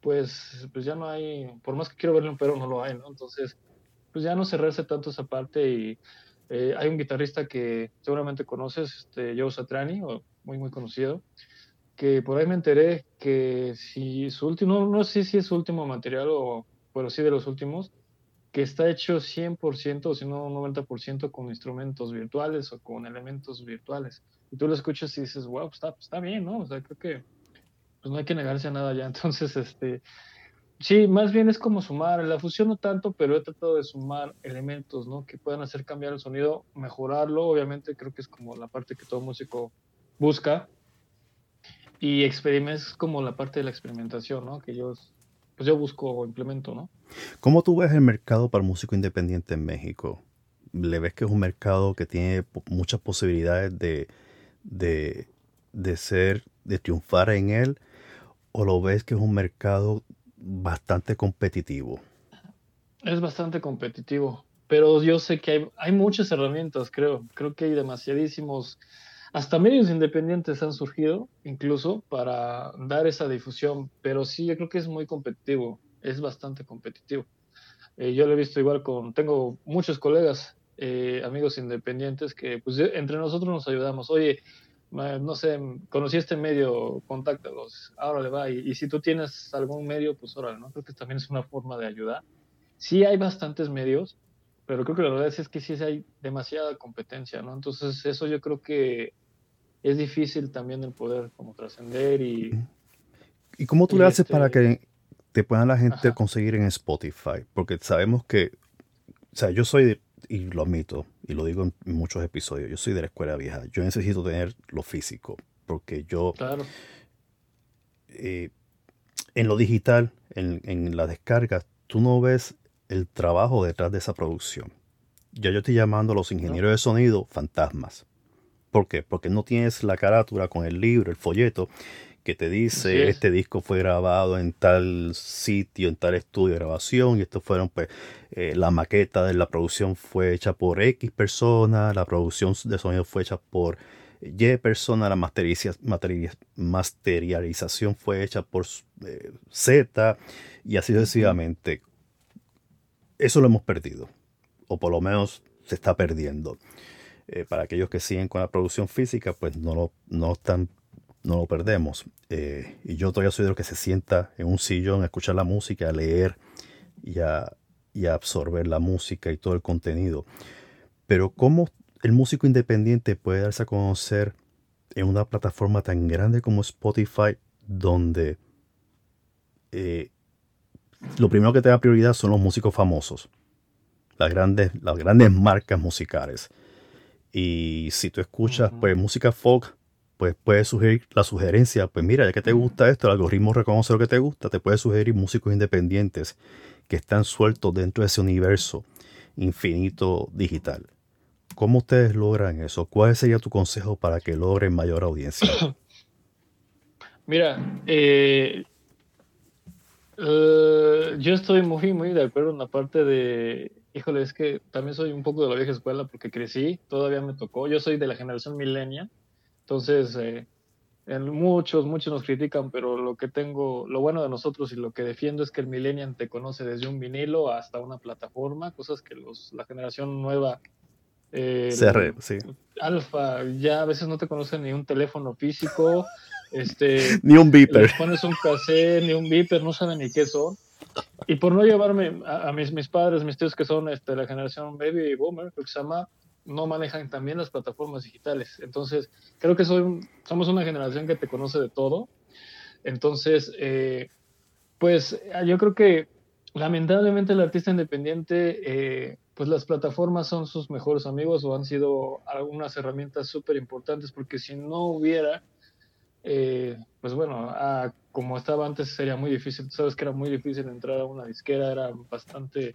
pues, pues ya no hay, por más que quiero verle un pero, no lo hay, ¿no? Entonces, pues ya no cerrarse tanto esa parte y eh, hay un guitarrista que seguramente conoces, este, Joe Satriani, o muy, muy conocido, que por ahí me enteré que si su último, no, no sé si es su último material o, pero sí de los últimos, que está hecho 100% o si no 90% con instrumentos virtuales o con elementos virtuales. Y tú lo escuchas y dices, wow, está, está bien, ¿no? O sea, creo que pues no hay que negarse a nada ya. Entonces, este, sí, más bien es como sumar, la fusión no tanto, pero he tratado de sumar elementos, ¿no? Que puedan hacer cambiar el sonido, mejorarlo, obviamente creo que es como la parte que todo músico busca. Y es como la parte de la experimentación, ¿no? Que yo, pues yo busco o implemento, ¿no? ¿Cómo tú ves el mercado para músico independiente en México? ¿Le ves que es un mercado que tiene muchas posibilidades de, de, de ser, de triunfar en él? ¿O lo ves que es un mercado bastante competitivo? Es bastante competitivo, pero yo sé que hay, hay muchas herramientas, creo. Creo que hay demasiadísimos, hasta medios independientes han surgido, incluso para dar esa difusión, pero sí, yo creo que es muy competitivo, es bastante competitivo. Eh, yo lo he visto igual con, tengo muchos colegas, eh, amigos independientes que pues entre nosotros nos ayudamos. Oye, no sé, conocí este medio, contáctalos, ahora le va. Y, y si tú tienes algún medio, pues órale, ¿no? Creo que también es una forma de ayudar. Sí hay bastantes medios, pero creo que la verdad es que sí hay demasiada competencia, ¿no? Entonces eso yo creo que es difícil también el poder como trascender y ¿Y cómo tú Y le haces para este- que te puedan la gente Ajá. conseguir en Spotify? Porque sabemos que, o sea, yo soy, de- y lo admito, y lo digo en muchos episodios, yo soy de la escuela vieja. Yo necesito tener lo físico, porque yo, claro, eh, en lo digital, en, en la descarga, tú no ves el trabajo detrás de esa producción. Ya yo estoy llamando a los ingenieros de sonido fantasmas. ¿Por qué? Porque no tienes la carátula con el libro, el folleto, que te dice es. este disco fue grabado en tal sitio, en tal estudio de grabación, y esto fueron, pues, eh, la maqueta de la producción fue hecha por X persona, la producción de sonido fue hecha por Y persona, la masterialización fue hecha por eh, Z, y así sucesivamente. Eso lo hemos perdido, o por lo menos se está perdiendo. Eh, para aquellos que siguen con la producción física, pues no lo, no están, no lo perdemos. Eh, y yo todavía soy de los que se sienta en un sillón a escuchar la música, a leer y a, y a absorber la música y todo el contenido. Pero ¿cómo el músico independiente puede darse a conocer en una plataforma tan grande como Spotify, donde eh, lo primero que te da prioridad son los músicos famosos, las grandes, las grandes marcas musicales? Y si tú escuchas pues música folk, pues puedes sugerir la sugerencia, pues mira, ya que te gusta esto, el algoritmo reconoce lo que te gusta, te puede sugerir músicos independientes que están sueltos dentro de ese universo infinito digital. ¿Cómo ustedes logran eso? ¿Cuál sería tu consejo para que logren mayor audiencia? Mira, eh, eh, yo estoy muy, muy de acuerdo en la parte de, híjole, es que también soy un poco de la vieja escuela porque crecí, todavía me tocó, yo soy de la generación millennial, entonces eh, en muchos, muchos nos critican, pero lo que tengo, lo bueno de nosotros y lo que defiendo es que el millennial te conoce desde un vinilo hasta una plataforma, cosas que los, la generación nueva... eh, re- sí. Alfa, ya a veces no te conocen ni un teléfono físico, Este, Ni un beeper. les pones un cassette, ni un beeper, no saben ni qué son. Y por no llevarme a, a mis, mis padres, mis tíos que son este, la generación baby boomer, creo que se llama, no manejan también las plataformas digitales. Entonces, creo que soy somos una generación que te conoce de todo. Entonces, eh, pues yo creo que lamentablemente el artista independiente, eh, pues las plataformas son sus mejores amigos o han sido algunas herramientas súper importantes porque si no hubiera, eh, pues bueno, ah, como estaba antes sería muy difícil, tú sabes que era muy difícil entrar a una disquera, era bastante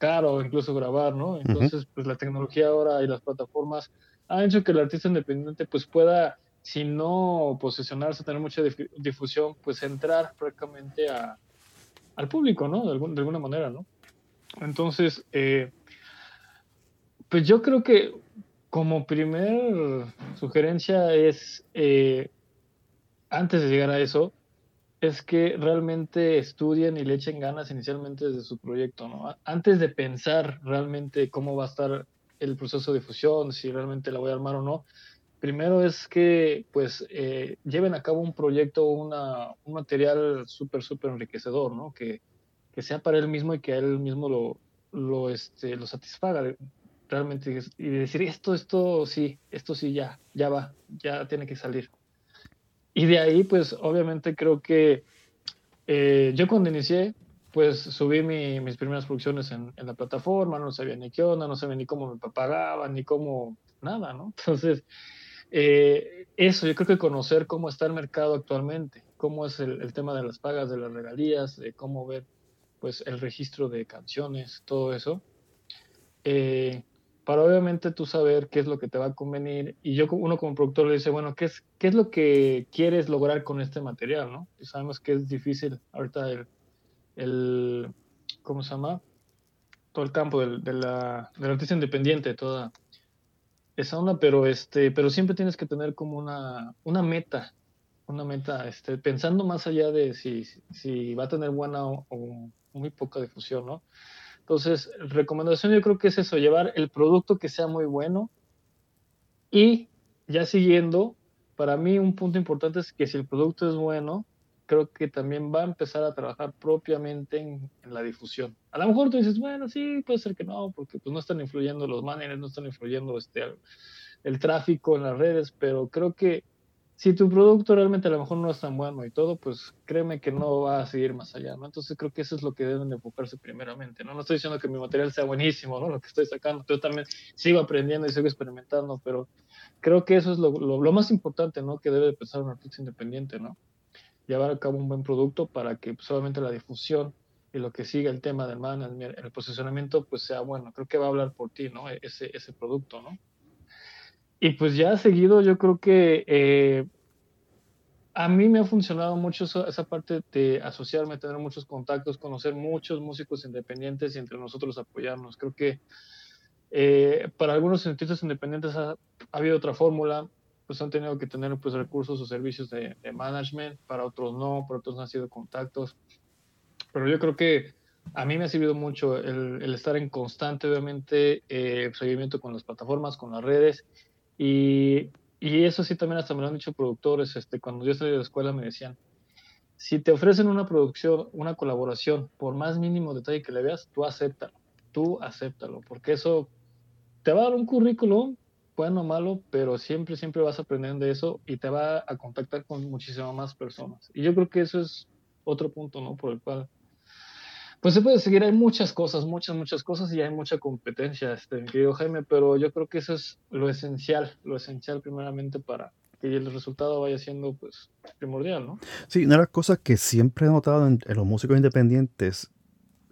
caro incluso grabar, ¿no? Entonces, pues la tecnología ahora y las plataformas han hecho que el artista independiente pues pueda, si no posicionarse, tener mucha dif- difusión, pues entrar prácticamente a, al público, ¿no? De, algún- de alguna manera, ¿no? Entonces, eh, pues yo creo que como primer sugerencia es, eh, antes de llegar a eso, es que realmente estudien y le echen ganas inicialmente desde su proyecto, ¿no? Antes de pensar realmente cómo va a estar el proceso de difusión, si realmente la voy a armar o no, primero es que pues eh, lleven a cabo un proyecto, una, un material súper, súper enriquecedor, ¿no? Que, que sea para él mismo y que él mismo lo, lo, este, lo satisfaga realmente y decir esto, esto sí, esto sí ya, ya va, ya tiene que salir. Y de ahí, pues obviamente creo que eh, yo cuando inicié, pues subí mi- mis primeras producciones en, la plataforma, no sabía ni qué onda, no sabía ni cómo me pagaban, ni cómo nada, ¿no? Entonces, eh, eso, yo creo que conocer cómo está el mercado actualmente, cómo es el, el tema de las pagas, de las regalías, de cómo ver pues el registro de canciones, todo eso, eh, para obviamente tú saber qué es lo que te va a convenir y yo uno como productor le dice, bueno, ¿qué es, qué es lo que quieres lograr con este material, no? Y sabemos que es difícil ahorita el, el ¿cómo se llama? Todo el campo del, de la, artista independiente, toda esa onda, pero este, pero siempre tienes que tener como una, una meta, una meta, este, pensando más allá de si, si va a tener buena o muy poca difusión, ¿no? Entonces, recomendación yo creo que es eso, llevar el producto que sea muy bueno y ya siguiendo, para mí un punto importante es que si el producto es bueno, creo que también va a empezar a trabajar propiamente en, en la difusión. A lo mejor tú dices, bueno, sí, puede ser que no, porque pues no están influyendo los managers, no están influyendo este, el, el tráfico en las redes, pero creo que si tu producto realmente a lo mejor no es tan bueno y todo, pues créeme que no va a seguir más allá, ¿no? Entonces creo que eso es lo que deben de enfocarse primeramente, ¿no? No estoy diciendo que mi material sea buenísimo, ¿no? Lo que estoy sacando, yo también sigo aprendiendo y sigo experimentando, pero creo que eso es lo, lo, lo más importante, ¿no? Que debe de pensar un artista independiente, ¿no? Llevar a cabo un buen producto para que pues, obviamente la difusión y lo que siga el tema del management, el posicionamiento, pues sea bueno. Creo que va a hablar por ti, ¿no? Ese, ese producto, ¿no? Y pues ya seguido, yo creo que eh, a mí me ha funcionado mucho esa parte de asociarme, tener muchos contactos, conocer muchos músicos independientes y entre nosotros apoyarnos. Creo que eh, para algunos artistas independientes ha, ha habido otra fórmula, pues han tenido que tener pues recursos o servicios de, management, para otros no, para otros no han sido contactos. Pero yo creo que a mí me ha servido mucho el, el estar en constante, obviamente, eh, seguimiento con las plataformas, con las redes y, y, eso sí también hasta me lo han dicho productores, este, cuando yo salí de la escuela me decían, si te ofrecen una producción, una colaboración, por más mínimo detalle que le veas, tú acéptalo, tú acéptalo, porque eso te va a dar un currículum, bueno o malo, pero siempre, siempre vas aprendiendo de eso y te va a contactar con muchísimas más personas. Y yo creo que eso es otro punto, ¿no? Por el cual pues se puede seguir, hay muchas cosas, muchas, muchas cosas y hay mucha competencia, este, querido Jaime, pero yo creo que eso es lo esencial, lo esencial primeramente para que el resultado vaya siendo pues primordial, ¿no? Sí, una de las cosas que siempre he notado en, los músicos independientes,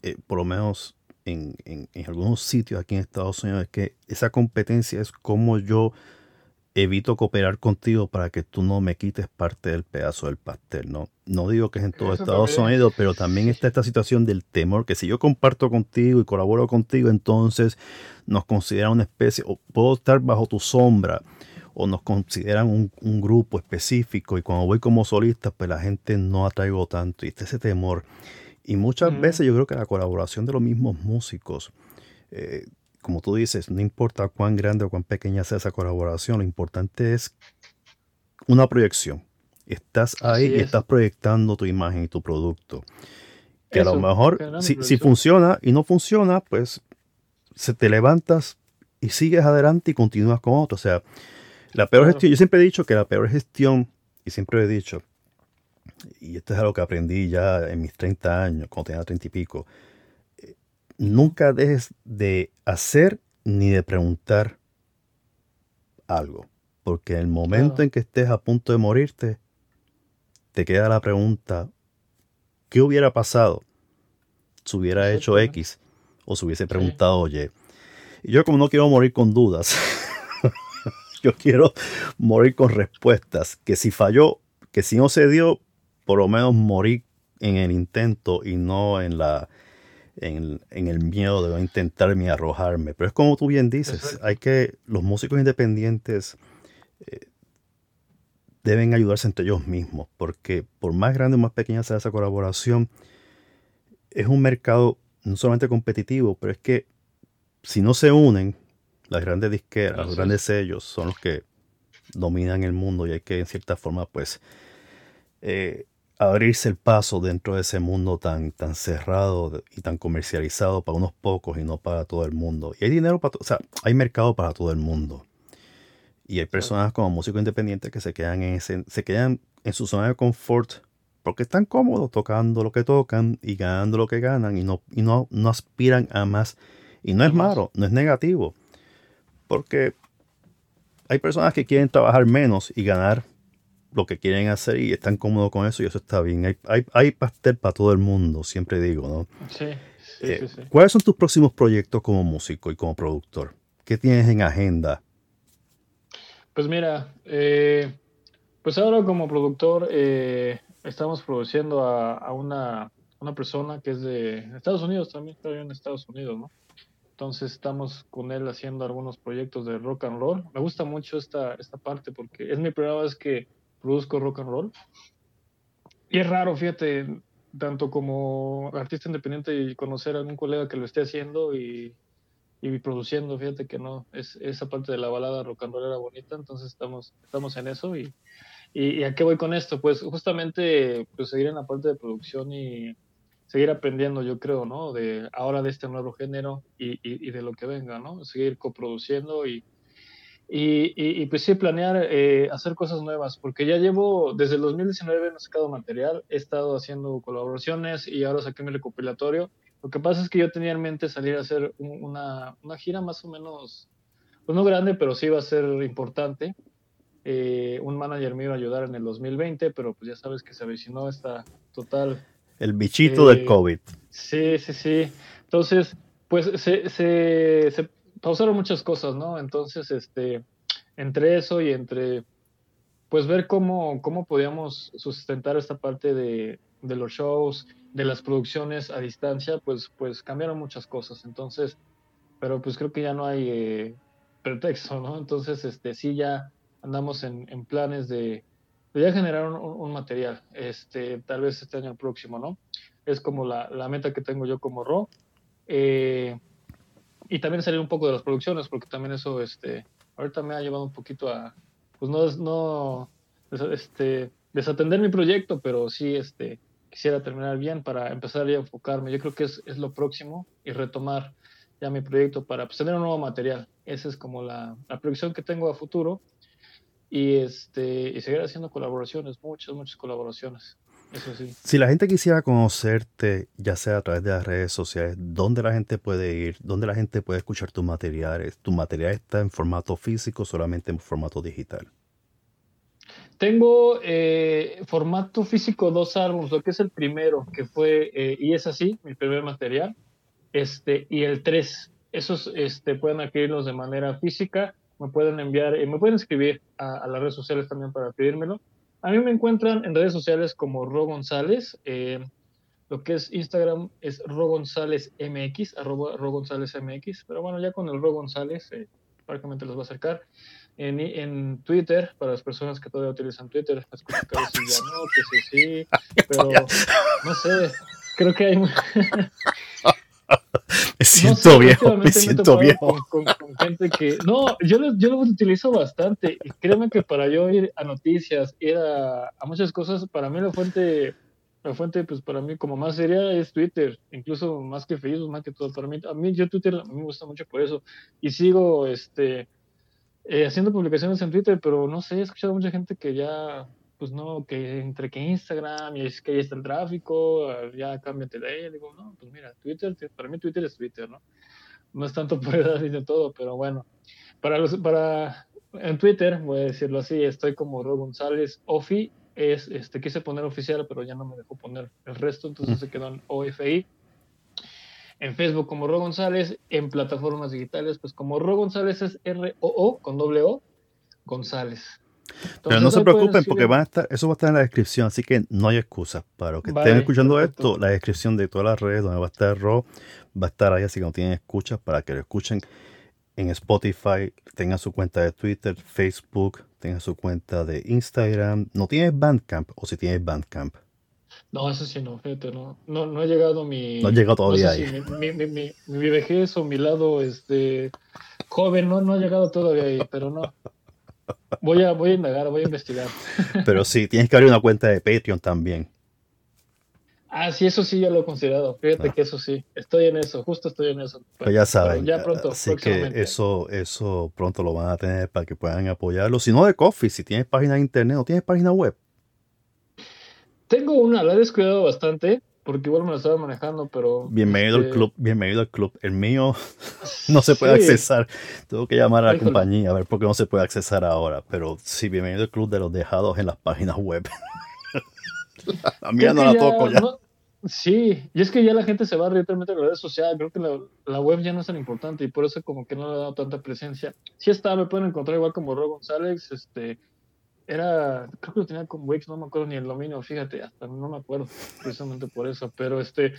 eh, por lo menos en, en, en, algunos sitios aquí en Estados Unidos, es que esa competencia es como yo evito cooperar contigo para que tú no me quites parte del pedazo del pastel, ¿no? No digo que es en todo Eso Estados también. Unidos, pero también está esta situación del temor, que si yo comparto contigo y colaboro contigo, entonces nos consideran una especie, o puedo estar bajo tu sombra, o nos consideran un, un grupo específico, y cuando voy como solista, pues la gente no atraigo tanto, y está ese temor. Y muchas mm. veces yo creo que la colaboración de los mismos músicos, eh, como tú dices, no importa cuán grande o cuán pequeña sea esa colaboración, lo importante es una proyección. Estás ahí y es. estás proyectando tu imagen y tu producto. Que a lo mejor, si, funciona y no funciona, pues se te levantas y sigues adelante y continúas con otro. O sea, la peor Claro. gestión, yo siempre he dicho que la peor gestión, y siempre he dicho, y esto es algo que aprendí ya en mis 30 años, cuando tenía 30 y pico, nunca dejes de hacer ni de preguntar algo. Porque en el momento Claro. en que estés a punto de morirte, te queda la pregunta, ¿qué hubiera pasado si hubiera hecho. X o si hubiese preguntado Y? Y yo como no quiero morir con dudas, yo quiero morir con respuestas, que si falló, que si no se dio, por lo menos morir en el intento y no en la en, en el miedo de no intentarme arrojarme. Pero es como tú bien dices, hay que los músicos independientes eh, deben ayudarse entre ellos mismos, porque por más grande o más pequeña sea esa colaboración, es un mercado no solamente competitivo, pero es que si no se unen, las grandes disqueras, los grandes sellos son los que dominan el mundo y hay que en cierta forma pues eh, abrirse el paso dentro de ese mundo tan, tan cerrado y tan comercializado para unos pocos y no para todo el mundo. Y hay dinero para, o sea, hay mercado para todo el mundo. Y hay personas como músicos independientes que se quedan en ese, se quedan en su zona de confort porque están cómodos tocando lo que tocan y ganando lo que ganan y no, y no, no aspiran a más. Y no es malo, no es negativo. Porque hay personas que quieren trabajar menos y ganar lo que quieren hacer y están cómodos con eso y eso está bien. Hay, hay, hay pastel para todo el mundo, siempre digo, ¿no? Sí, sí, Eh, sí, sí. ¿Cuáles son tus próximos proyectos como músico y como productor? ¿Qué tienes en agenda? Pues mira, eh, pues ahora como productor eh, estamos produciendo a, a una, una persona que es de Estados Unidos también, está en Estados Unidos, ¿no? Entonces estamos con él haciendo algunos proyectos de rock and roll. Me gusta mucho esta, esta parte porque es mi primera vez que produzco rock and roll. Y es raro, fíjate, tanto como artista independiente y conocer a algún colega que lo esté haciendo y, produciendo, fíjate que no, es, esa parte de la balada rock and roll era bonita, entonces estamos, en eso y, y, a qué voy con esto, pues justamente pues seguir en la parte de producción y seguir aprendiendo, yo creo, ¿no? De ahora de este nuevo género y de lo que venga, ¿no? Seguir coproduciendo y, y, y, y pues sí, planear eh, hacer cosas nuevas, porque ya llevo, desde el 2019 no he sacado material, he estado haciendo colaboraciones y ahora saqué mi recopilatorio. Lo que pasa es que yo tenía en mente salir a hacer un- una, una gira más o menos, pues no grande, pero sí va a ser importante. Eh, un manager me iba a ayudar en el 2020, pero pues ya sabes que se avecinó esta total El bichito Eh, del COVID. Sí, sí, sí. Entonces, pues se, se, se pausaron muchas cosas, ¿no? Entonces, este, entre eso y entre, pues ver cómo, cómo podíamos sustentar esta parte de, de los shows, de las producciones a distancia, pues, pues cambiaron muchas cosas. Entonces, pero pues creo que ya no hay eh, pretexto, ¿no? Entonces, este, sí, ya andamos en, en planes de, de ya generar un material, este, tal vez este año próximo, ¿no? Es como la, la meta que tengo yo como Ro. Eh, y también salir un poco de las producciones, porque también eso, este, ahorita me ha llevado un poquito a, pues no, no, este, desatender mi proyecto, pero sí, este, quisiera terminar bien para empezar a enfocarme. Yo creo que es, es lo próximo y retomar ya mi proyecto para pues, tener un nuevo material. Esa es como la, la proyección que tengo a futuro y, este, y seguir haciendo colaboraciones, muchas, muchas colaboraciones. Eso sí. Si la gente quisiera conocerte, ya sea a través de las redes sociales, ¿dónde la gente puede ir? ¿Dónde la gente puede escuchar tus materiales? ¿Tu material está en formato físico o solamente en formato digital? Tengo eh, formato físico dos álbumes, lo que es el primero, que fue, eh, y es así, mi primer material, este, y el 3. Esos este, pueden adquirirlos de manera física, me pueden enviar, eh, me pueden escribir a, a las redes sociales también para pedírmelo. A mí me encuentran en redes sociales como Ro González, eh, lo que es Instagram es Ro González MX, arroba Ro González MX, pero bueno, ya con el Ro González eh, prácticamente los va a acercar. En, en Twitter, para las personas que todavía utilizan Twitter, escucho que a veces ya no, que sí, sí, pero no sé, creo que hay... Me No siento sé, viejo, me siento viejo. Con, con- con gente que. No, yo lo, yo lo utilizo bastante. Y créeme que para yo ir a noticias, ir a, a muchas cosas, para mí la fuente, la fuente, pues para mí como más seria es Twitter, incluso más que Facebook, más que todo. Para mí, a mí yo Twitter a mí me gusta mucho por eso. Y sigo este eh, haciendo publicaciones en Twitter, pero no sé, he escuchado a mucha gente que ya, pues no, que entre que Instagram y es que ahí está el tráfico, ah, ya cámbiate de ahí. Digo, no, pues mira, Twitter, para mí Twitter es Twitter, ¿no? No es tanto por edad y de todo, pero bueno. Para los, para, en Twitter, voy a decirlo así, estoy como Ro González Ofi, es, este, quise poner oficial, pero ya no me dejó poner el resto, entonces se quedó en OFI. En Facebook como Ro González, en plataformas digitales, pues como Ro González es R-O-O con doble O, González. Pero no se preocupen porque van a estar, eso va a estar en la descripción, así que no hay excusa. Para los que Vale, estén escuchando perfecto. esto, la descripción de todas las redes donde va a estar Ro va a estar ahí, así que no tienen escuchas para que lo escuchen en Spotify, tengan su cuenta de Twitter, Facebook, tengan su cuenta de Instagram. ¿No tienes Bandcamp o si tienes Bandcamp? No, eso sí no, fíjate, no, no, no ha llegado mi... No ha llegado todavía sé ahí. si mi, mi, mi- mi vejez o mi lado este, joven, no, no ha llegado todavía ahí, pero no. Voy a, voy a indagar, voy a investigar. Pero sí, tienes que abrir una cuenta de Patreon también. Ah, sí, eso sí ya lo he considerado. Fíjate Ah. que eso sí, estoy en eso, justo estoy en eso. Pues ya saben, ya pronto, así que eso, eso pronto lo van a tener para que puedan apoyarlo. Si no de Coffee, si tienes página de internet, no tienes página web. Tengo una, la he descuidado bastante, porque igual me la estaba manejando, pero... Bienvenido al este, club, bienvenido al club. El mío no se puede sí. accesar. Tengo que llamar a la Híjole. compañía a ver por qué no se puede accesar ahora. Pero sí, bienvenido al club de los dejados en las páginas web. la mía no la ya toco ya. no- sí, y es que ya la gente se va directamente a las redes sociales. Creo que la, la web ya no es tan importante y por eso como que no le he dado tanta presencia. Sí está, me pueden encontrar igual como Ro González, este, era, creo que lo tenía con Wix, no me acuerdo ni el dominio, fíjate, hasta no me acuerdo precisamente por eso, pero este,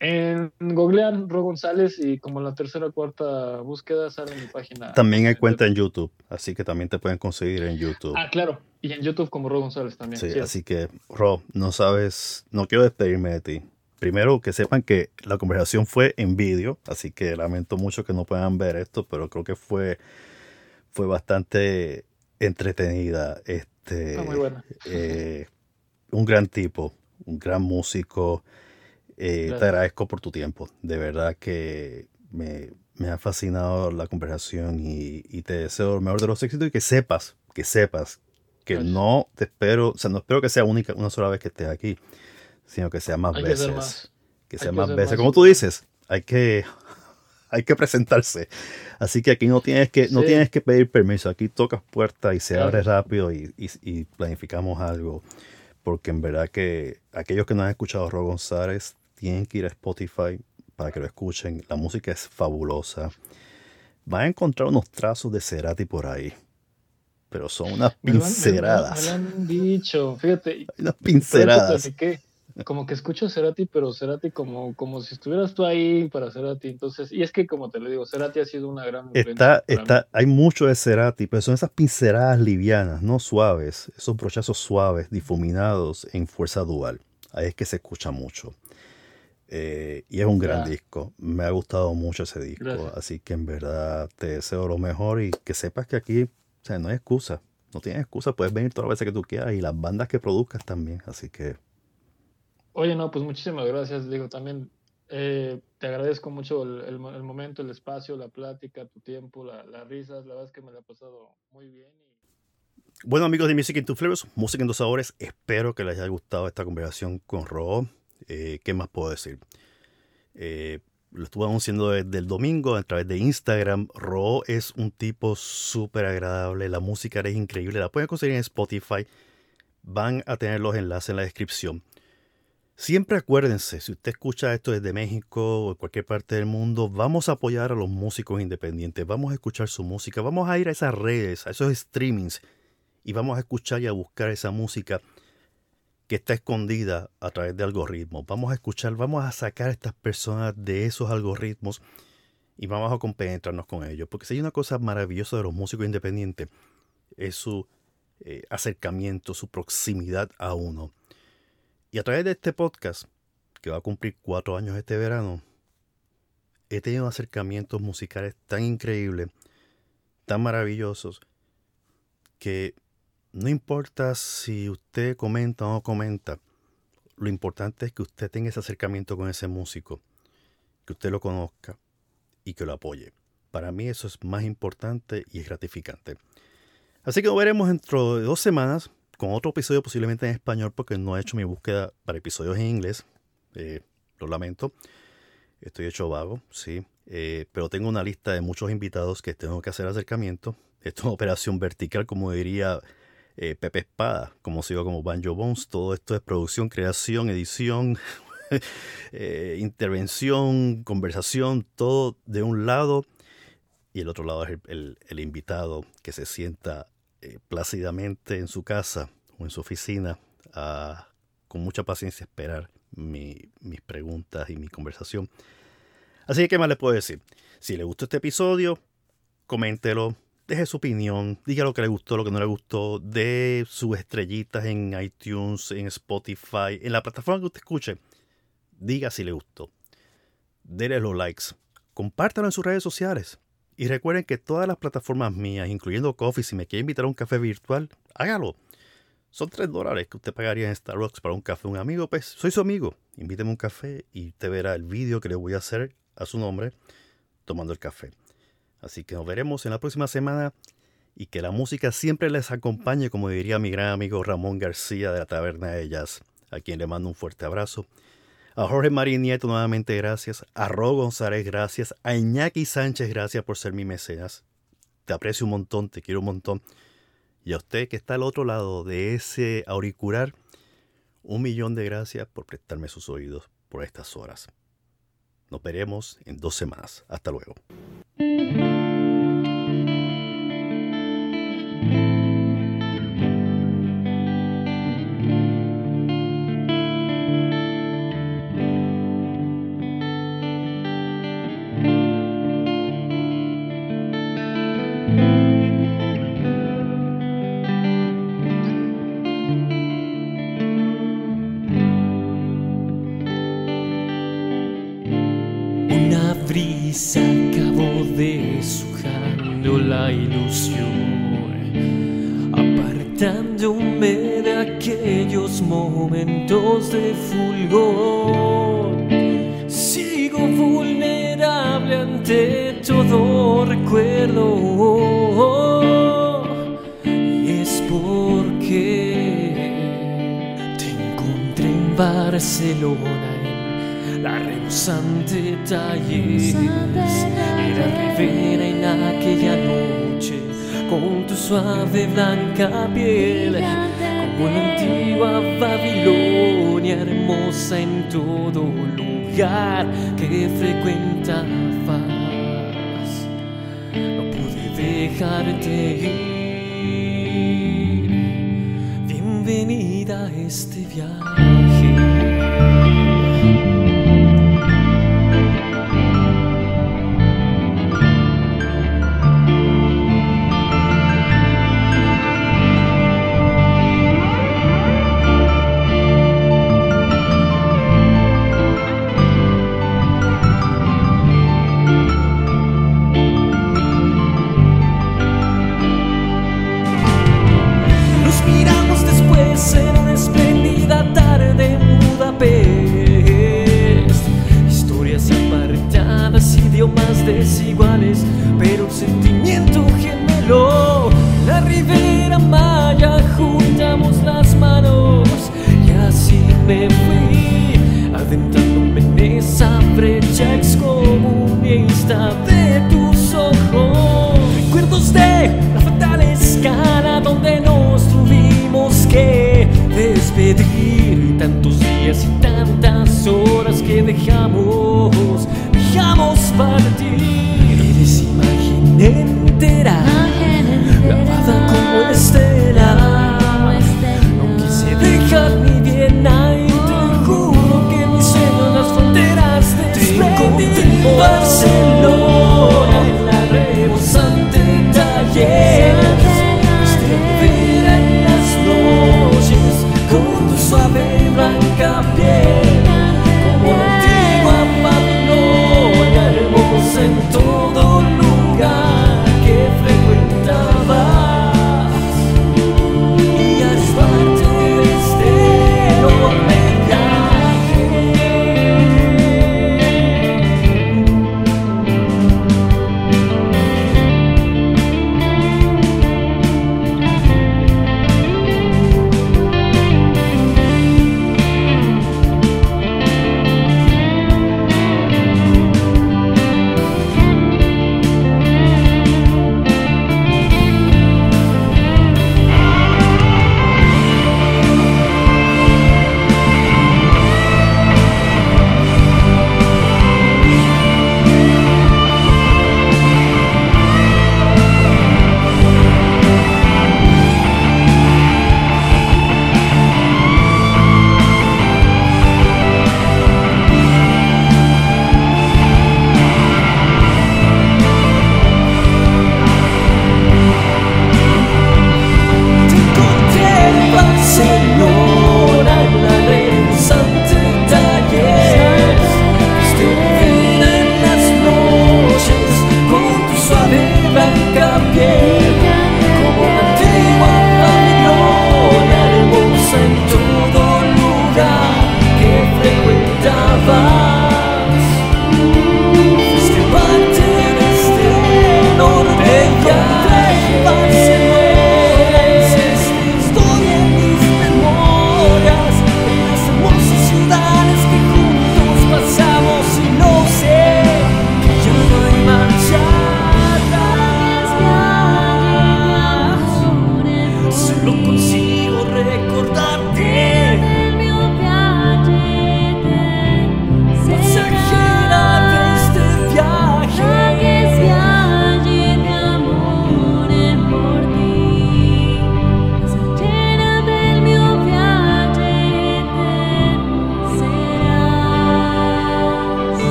en googlean Ro González y como la tercera o cuarta búsqueda sale mi página. También hay cuenta en YouTube, así que también te pueden conseguir en YouTube. Ah, claro, y en YouTube como Ro González también. Sí, sí. así que, Rob, no sabes, no quiero despedirme de ti. Primero, que sepan que la conversación fue en vídeo, así que lamento mucho que no puedan ver esto, pero creo que fue, fue bastante entretenida. Este, Está muy buena. eh, un gran tipo, un gran músico. Eh, te agradezco por tu tiempo. De verdad que me, me ha fascinado la conversación y, y te deseo lo mejor de los éxitos y que sepas, que sepas que no te espero, o sea, no espero que sea única, una sola vez que estés aquí, sino que sea más Hay veces. más. Que sea más veces. más Como tú dices, hay que, hay que presentarse. Así que aquí no tienes que, no tienes que pedir permiso. Aquí tocas puertas y se Claro. abre rápido y, y- y planificamos algo. Porque en verdad que aquellos que no han escuchado a Ro González tienen que ir a Spotify para que lo escuchen. La música es fabulosa. Van a encontrar unos trazos de Cerati por ahí. Pero son unas me lo han- pinceladas. Me lo han dicho, fíjate. Unas eso te pinceladas. platiqué. Como que escucho Cerati, pero Cerati como, como si estuvieras tú ahí para Cerati. Entonces, y es que como te lo digo, Cerati ha sido una gran Está, está, hay mucho de Cerati, pero son esas pinceladas livianas, no suaves, esos brochazos suaves, difuminados en fuerza dual. Ahí es que se escucha mucho. Eh, y es un gran disco. Me ha gustado mucho ese disco. Gracias. Así que en verdad te deseo lo mejor y que sepas que aquí, o sea, no hay excusa. No tienes excusa, puedes venir todas las veces que tú quieras y las bandas que produzcas también. Así que Oye, no, pues muchísimas gracias. Digo, también eh, te agradezco mucho el, el mo- el momento, el espacio, la plática, tu tiempo, la- las risas. La verdad es que me la he pasado muy bien. y- Bueno amigos de Music in Two Flavors, Música en dos sabores, espero que les haya gustado esta conversación con Ro. Eh, ¿Qué más puedo decir? Eh, lo estuve anunciando desde el domingo a través de Instagram. Ro es un tipo súper agradable, la música es increíble, la pueden conseguir en Spotify. Van a tener los enlaces en la descripción. Siempre acuérdense, si usted escucha esto desde México o cualquier parte del mundo, vamos a apoyar a los músicos independientes, vamos a escuchar su música, vamos a ir a esas redes, a esos streamings y vamos a escuchar y a buscar esa música que está escondida a través de algoritmos. Vamos a escuchar, vamos a sacar a estas personas de esos algoritmos y vamos a compenetrarnos con ellos. Porque si hay una cosa maravillosa de los músicos independientes, es su eh, acercamiento, su proximidad a uno. Y a través de este podcast, que va a cumplir cuatro años este verano, he tenido acercamientos musicales tan increíbles, tan maravillosos, que no importa si usted comenta o no comenta, lo importante es que usted tenga ese acercamiento con ese músico, que usted lo conozca y que lo apoye. Para mí eso es más importante y es gratificante. Así que nos veremos dentro de dos semanas con otro episodio posiblemente en español porque no he hecho mi búsqueda para episodios en inglés. Eh, lo lamento. Estoy hecho vago, sí. Eh, pero tengo una lista de muchos invitados que tengo que hacer acercamiento. Esto es una operación vertical, como diría eh, Pepe Espada, como sigo como Banjo Bones. Todo esto es producción, creación, edición, intervención, conversación, todo de un lado. Y el otro lado es el invitado que se sienta eh, plácidamente en su casa o en su oficina a, con mucha paciencia esperar mis preguntas y mi conversación. Así que, ¿qué más les puedo decir? Si le gustó este episodio, coméntelo, deje su opinión, diga lo que le gustó, lo que no le gustó, de sus estrellitas en iTunes, en Spotify, en la plataforma que usted escuche. Diga si le gustó. Dele los likes. Compártalo en sus redes sociales. Y recuerden que todas las plataformas mías, incluyendo Coffee, si me quiere invitar a un café virtual, hágalo. Son 3 dólares que usted pagaría en Starbucks para un café un amigo. Pues soy su amigo. Invíteme un café y usted verá el vídeo que le voy a hacer a su nombre tomando el café. Así que nos veremos en la próxima semana y que la música siempre les acompañe, como diría mi gran amigo Ramón García de la Taberna de Ellas, a quien le mando un fuerte abrazo. A Jorge Marín Nieto nuevamente gracias. A Ro González gracias. A Iñaki Sánchez gracias por ser mi mecenas. Te aprecio un montón, te quiero un montón. Y a usted que está al otro lado de ese auricular, un millón de gracias por prestarme sus oídos por estas horas. Nos veremos en dos semanas. Hasta luego. Blanca piel como la antigua Babilonia hermosa en todo lugar que frecuentabas no pude dejarte ir. Bienvenida a este viaje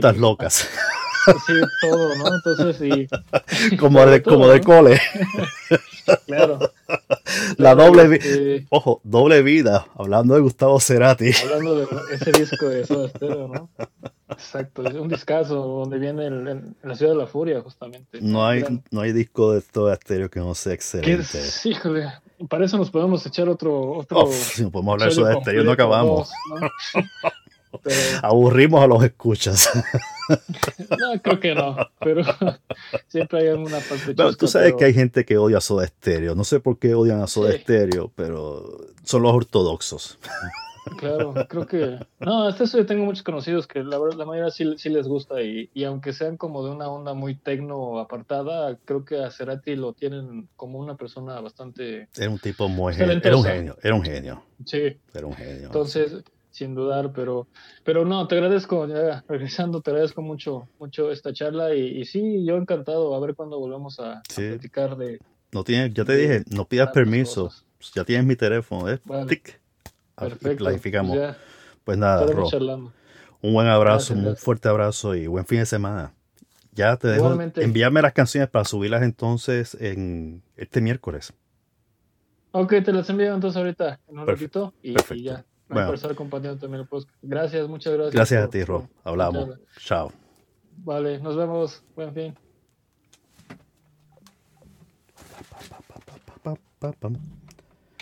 preguntas Y- locas, Sí, todo, ¿no? Entonces, sí, como de, todo, como de ¿no? cole. claro. La doble, este, ojo, doble vida, hablando de Gustavo Cerati. Hablando de ese disco de Soda Stereo, ¿no? Exacto, es un discazo donde viene el, el- la ciudad de la furia, justamente. No hay, Gran- no hay disco de todo estéreo que no sea excelente. es, híjole, para eso nos podemos echar otro, otro Uf, si no podemos hablar de Soda Stereo, no acabamos. dos, ¿no? Pero, Aburrimos a los escuchas. no, creo que no, pero siempre hay alguna parte Pero tú sabes pero- que hay gente que odia a Soda Stereo. No sé por qué odian a Soda Sí. Stereo, pero son los ortodoxos. Claro, creo que. No, hasta eso yo tengo muchos conocidos que la verdad, la mayoría sí, sí les gusta y, y aunque sean como de una onda muy tecno apartada, creo que a Cerati lo tienen como una persona bastante. Era un tipo muy genio. Era un genio, era un genio, Sí, era un genio. entonces, sin dudar, pero. Pero no, te agradezco, ya regresando, te agradezco mucho, mucho esta charla y, y sí, yo encantado a ver cuándo volvemos a, a Sí. platicar de. No tienes, ya te de dije, no pidas permiso. cosas. Ya tienes mi teléfono, ¿eh? Vale. Tic. Perfecto. Clarificamos. Pues ya Pues nada, Ro, un buen abrazo, Gracias, un gracias. fuerte abrazo y buen fin de semana. Ya te dejo Igualmente. envíame las canciones para subirlas entonces en este miércoles. Ok, te las envío entonces ahorita en un Perfecto, ratito y, ya. Bueno. Para estar compartiendo también el post. Gracias, muchas gracias. Gracias a por- ti, Ro. por- Hablamos. por- Chao. Vale, nos vemos. Buen fin.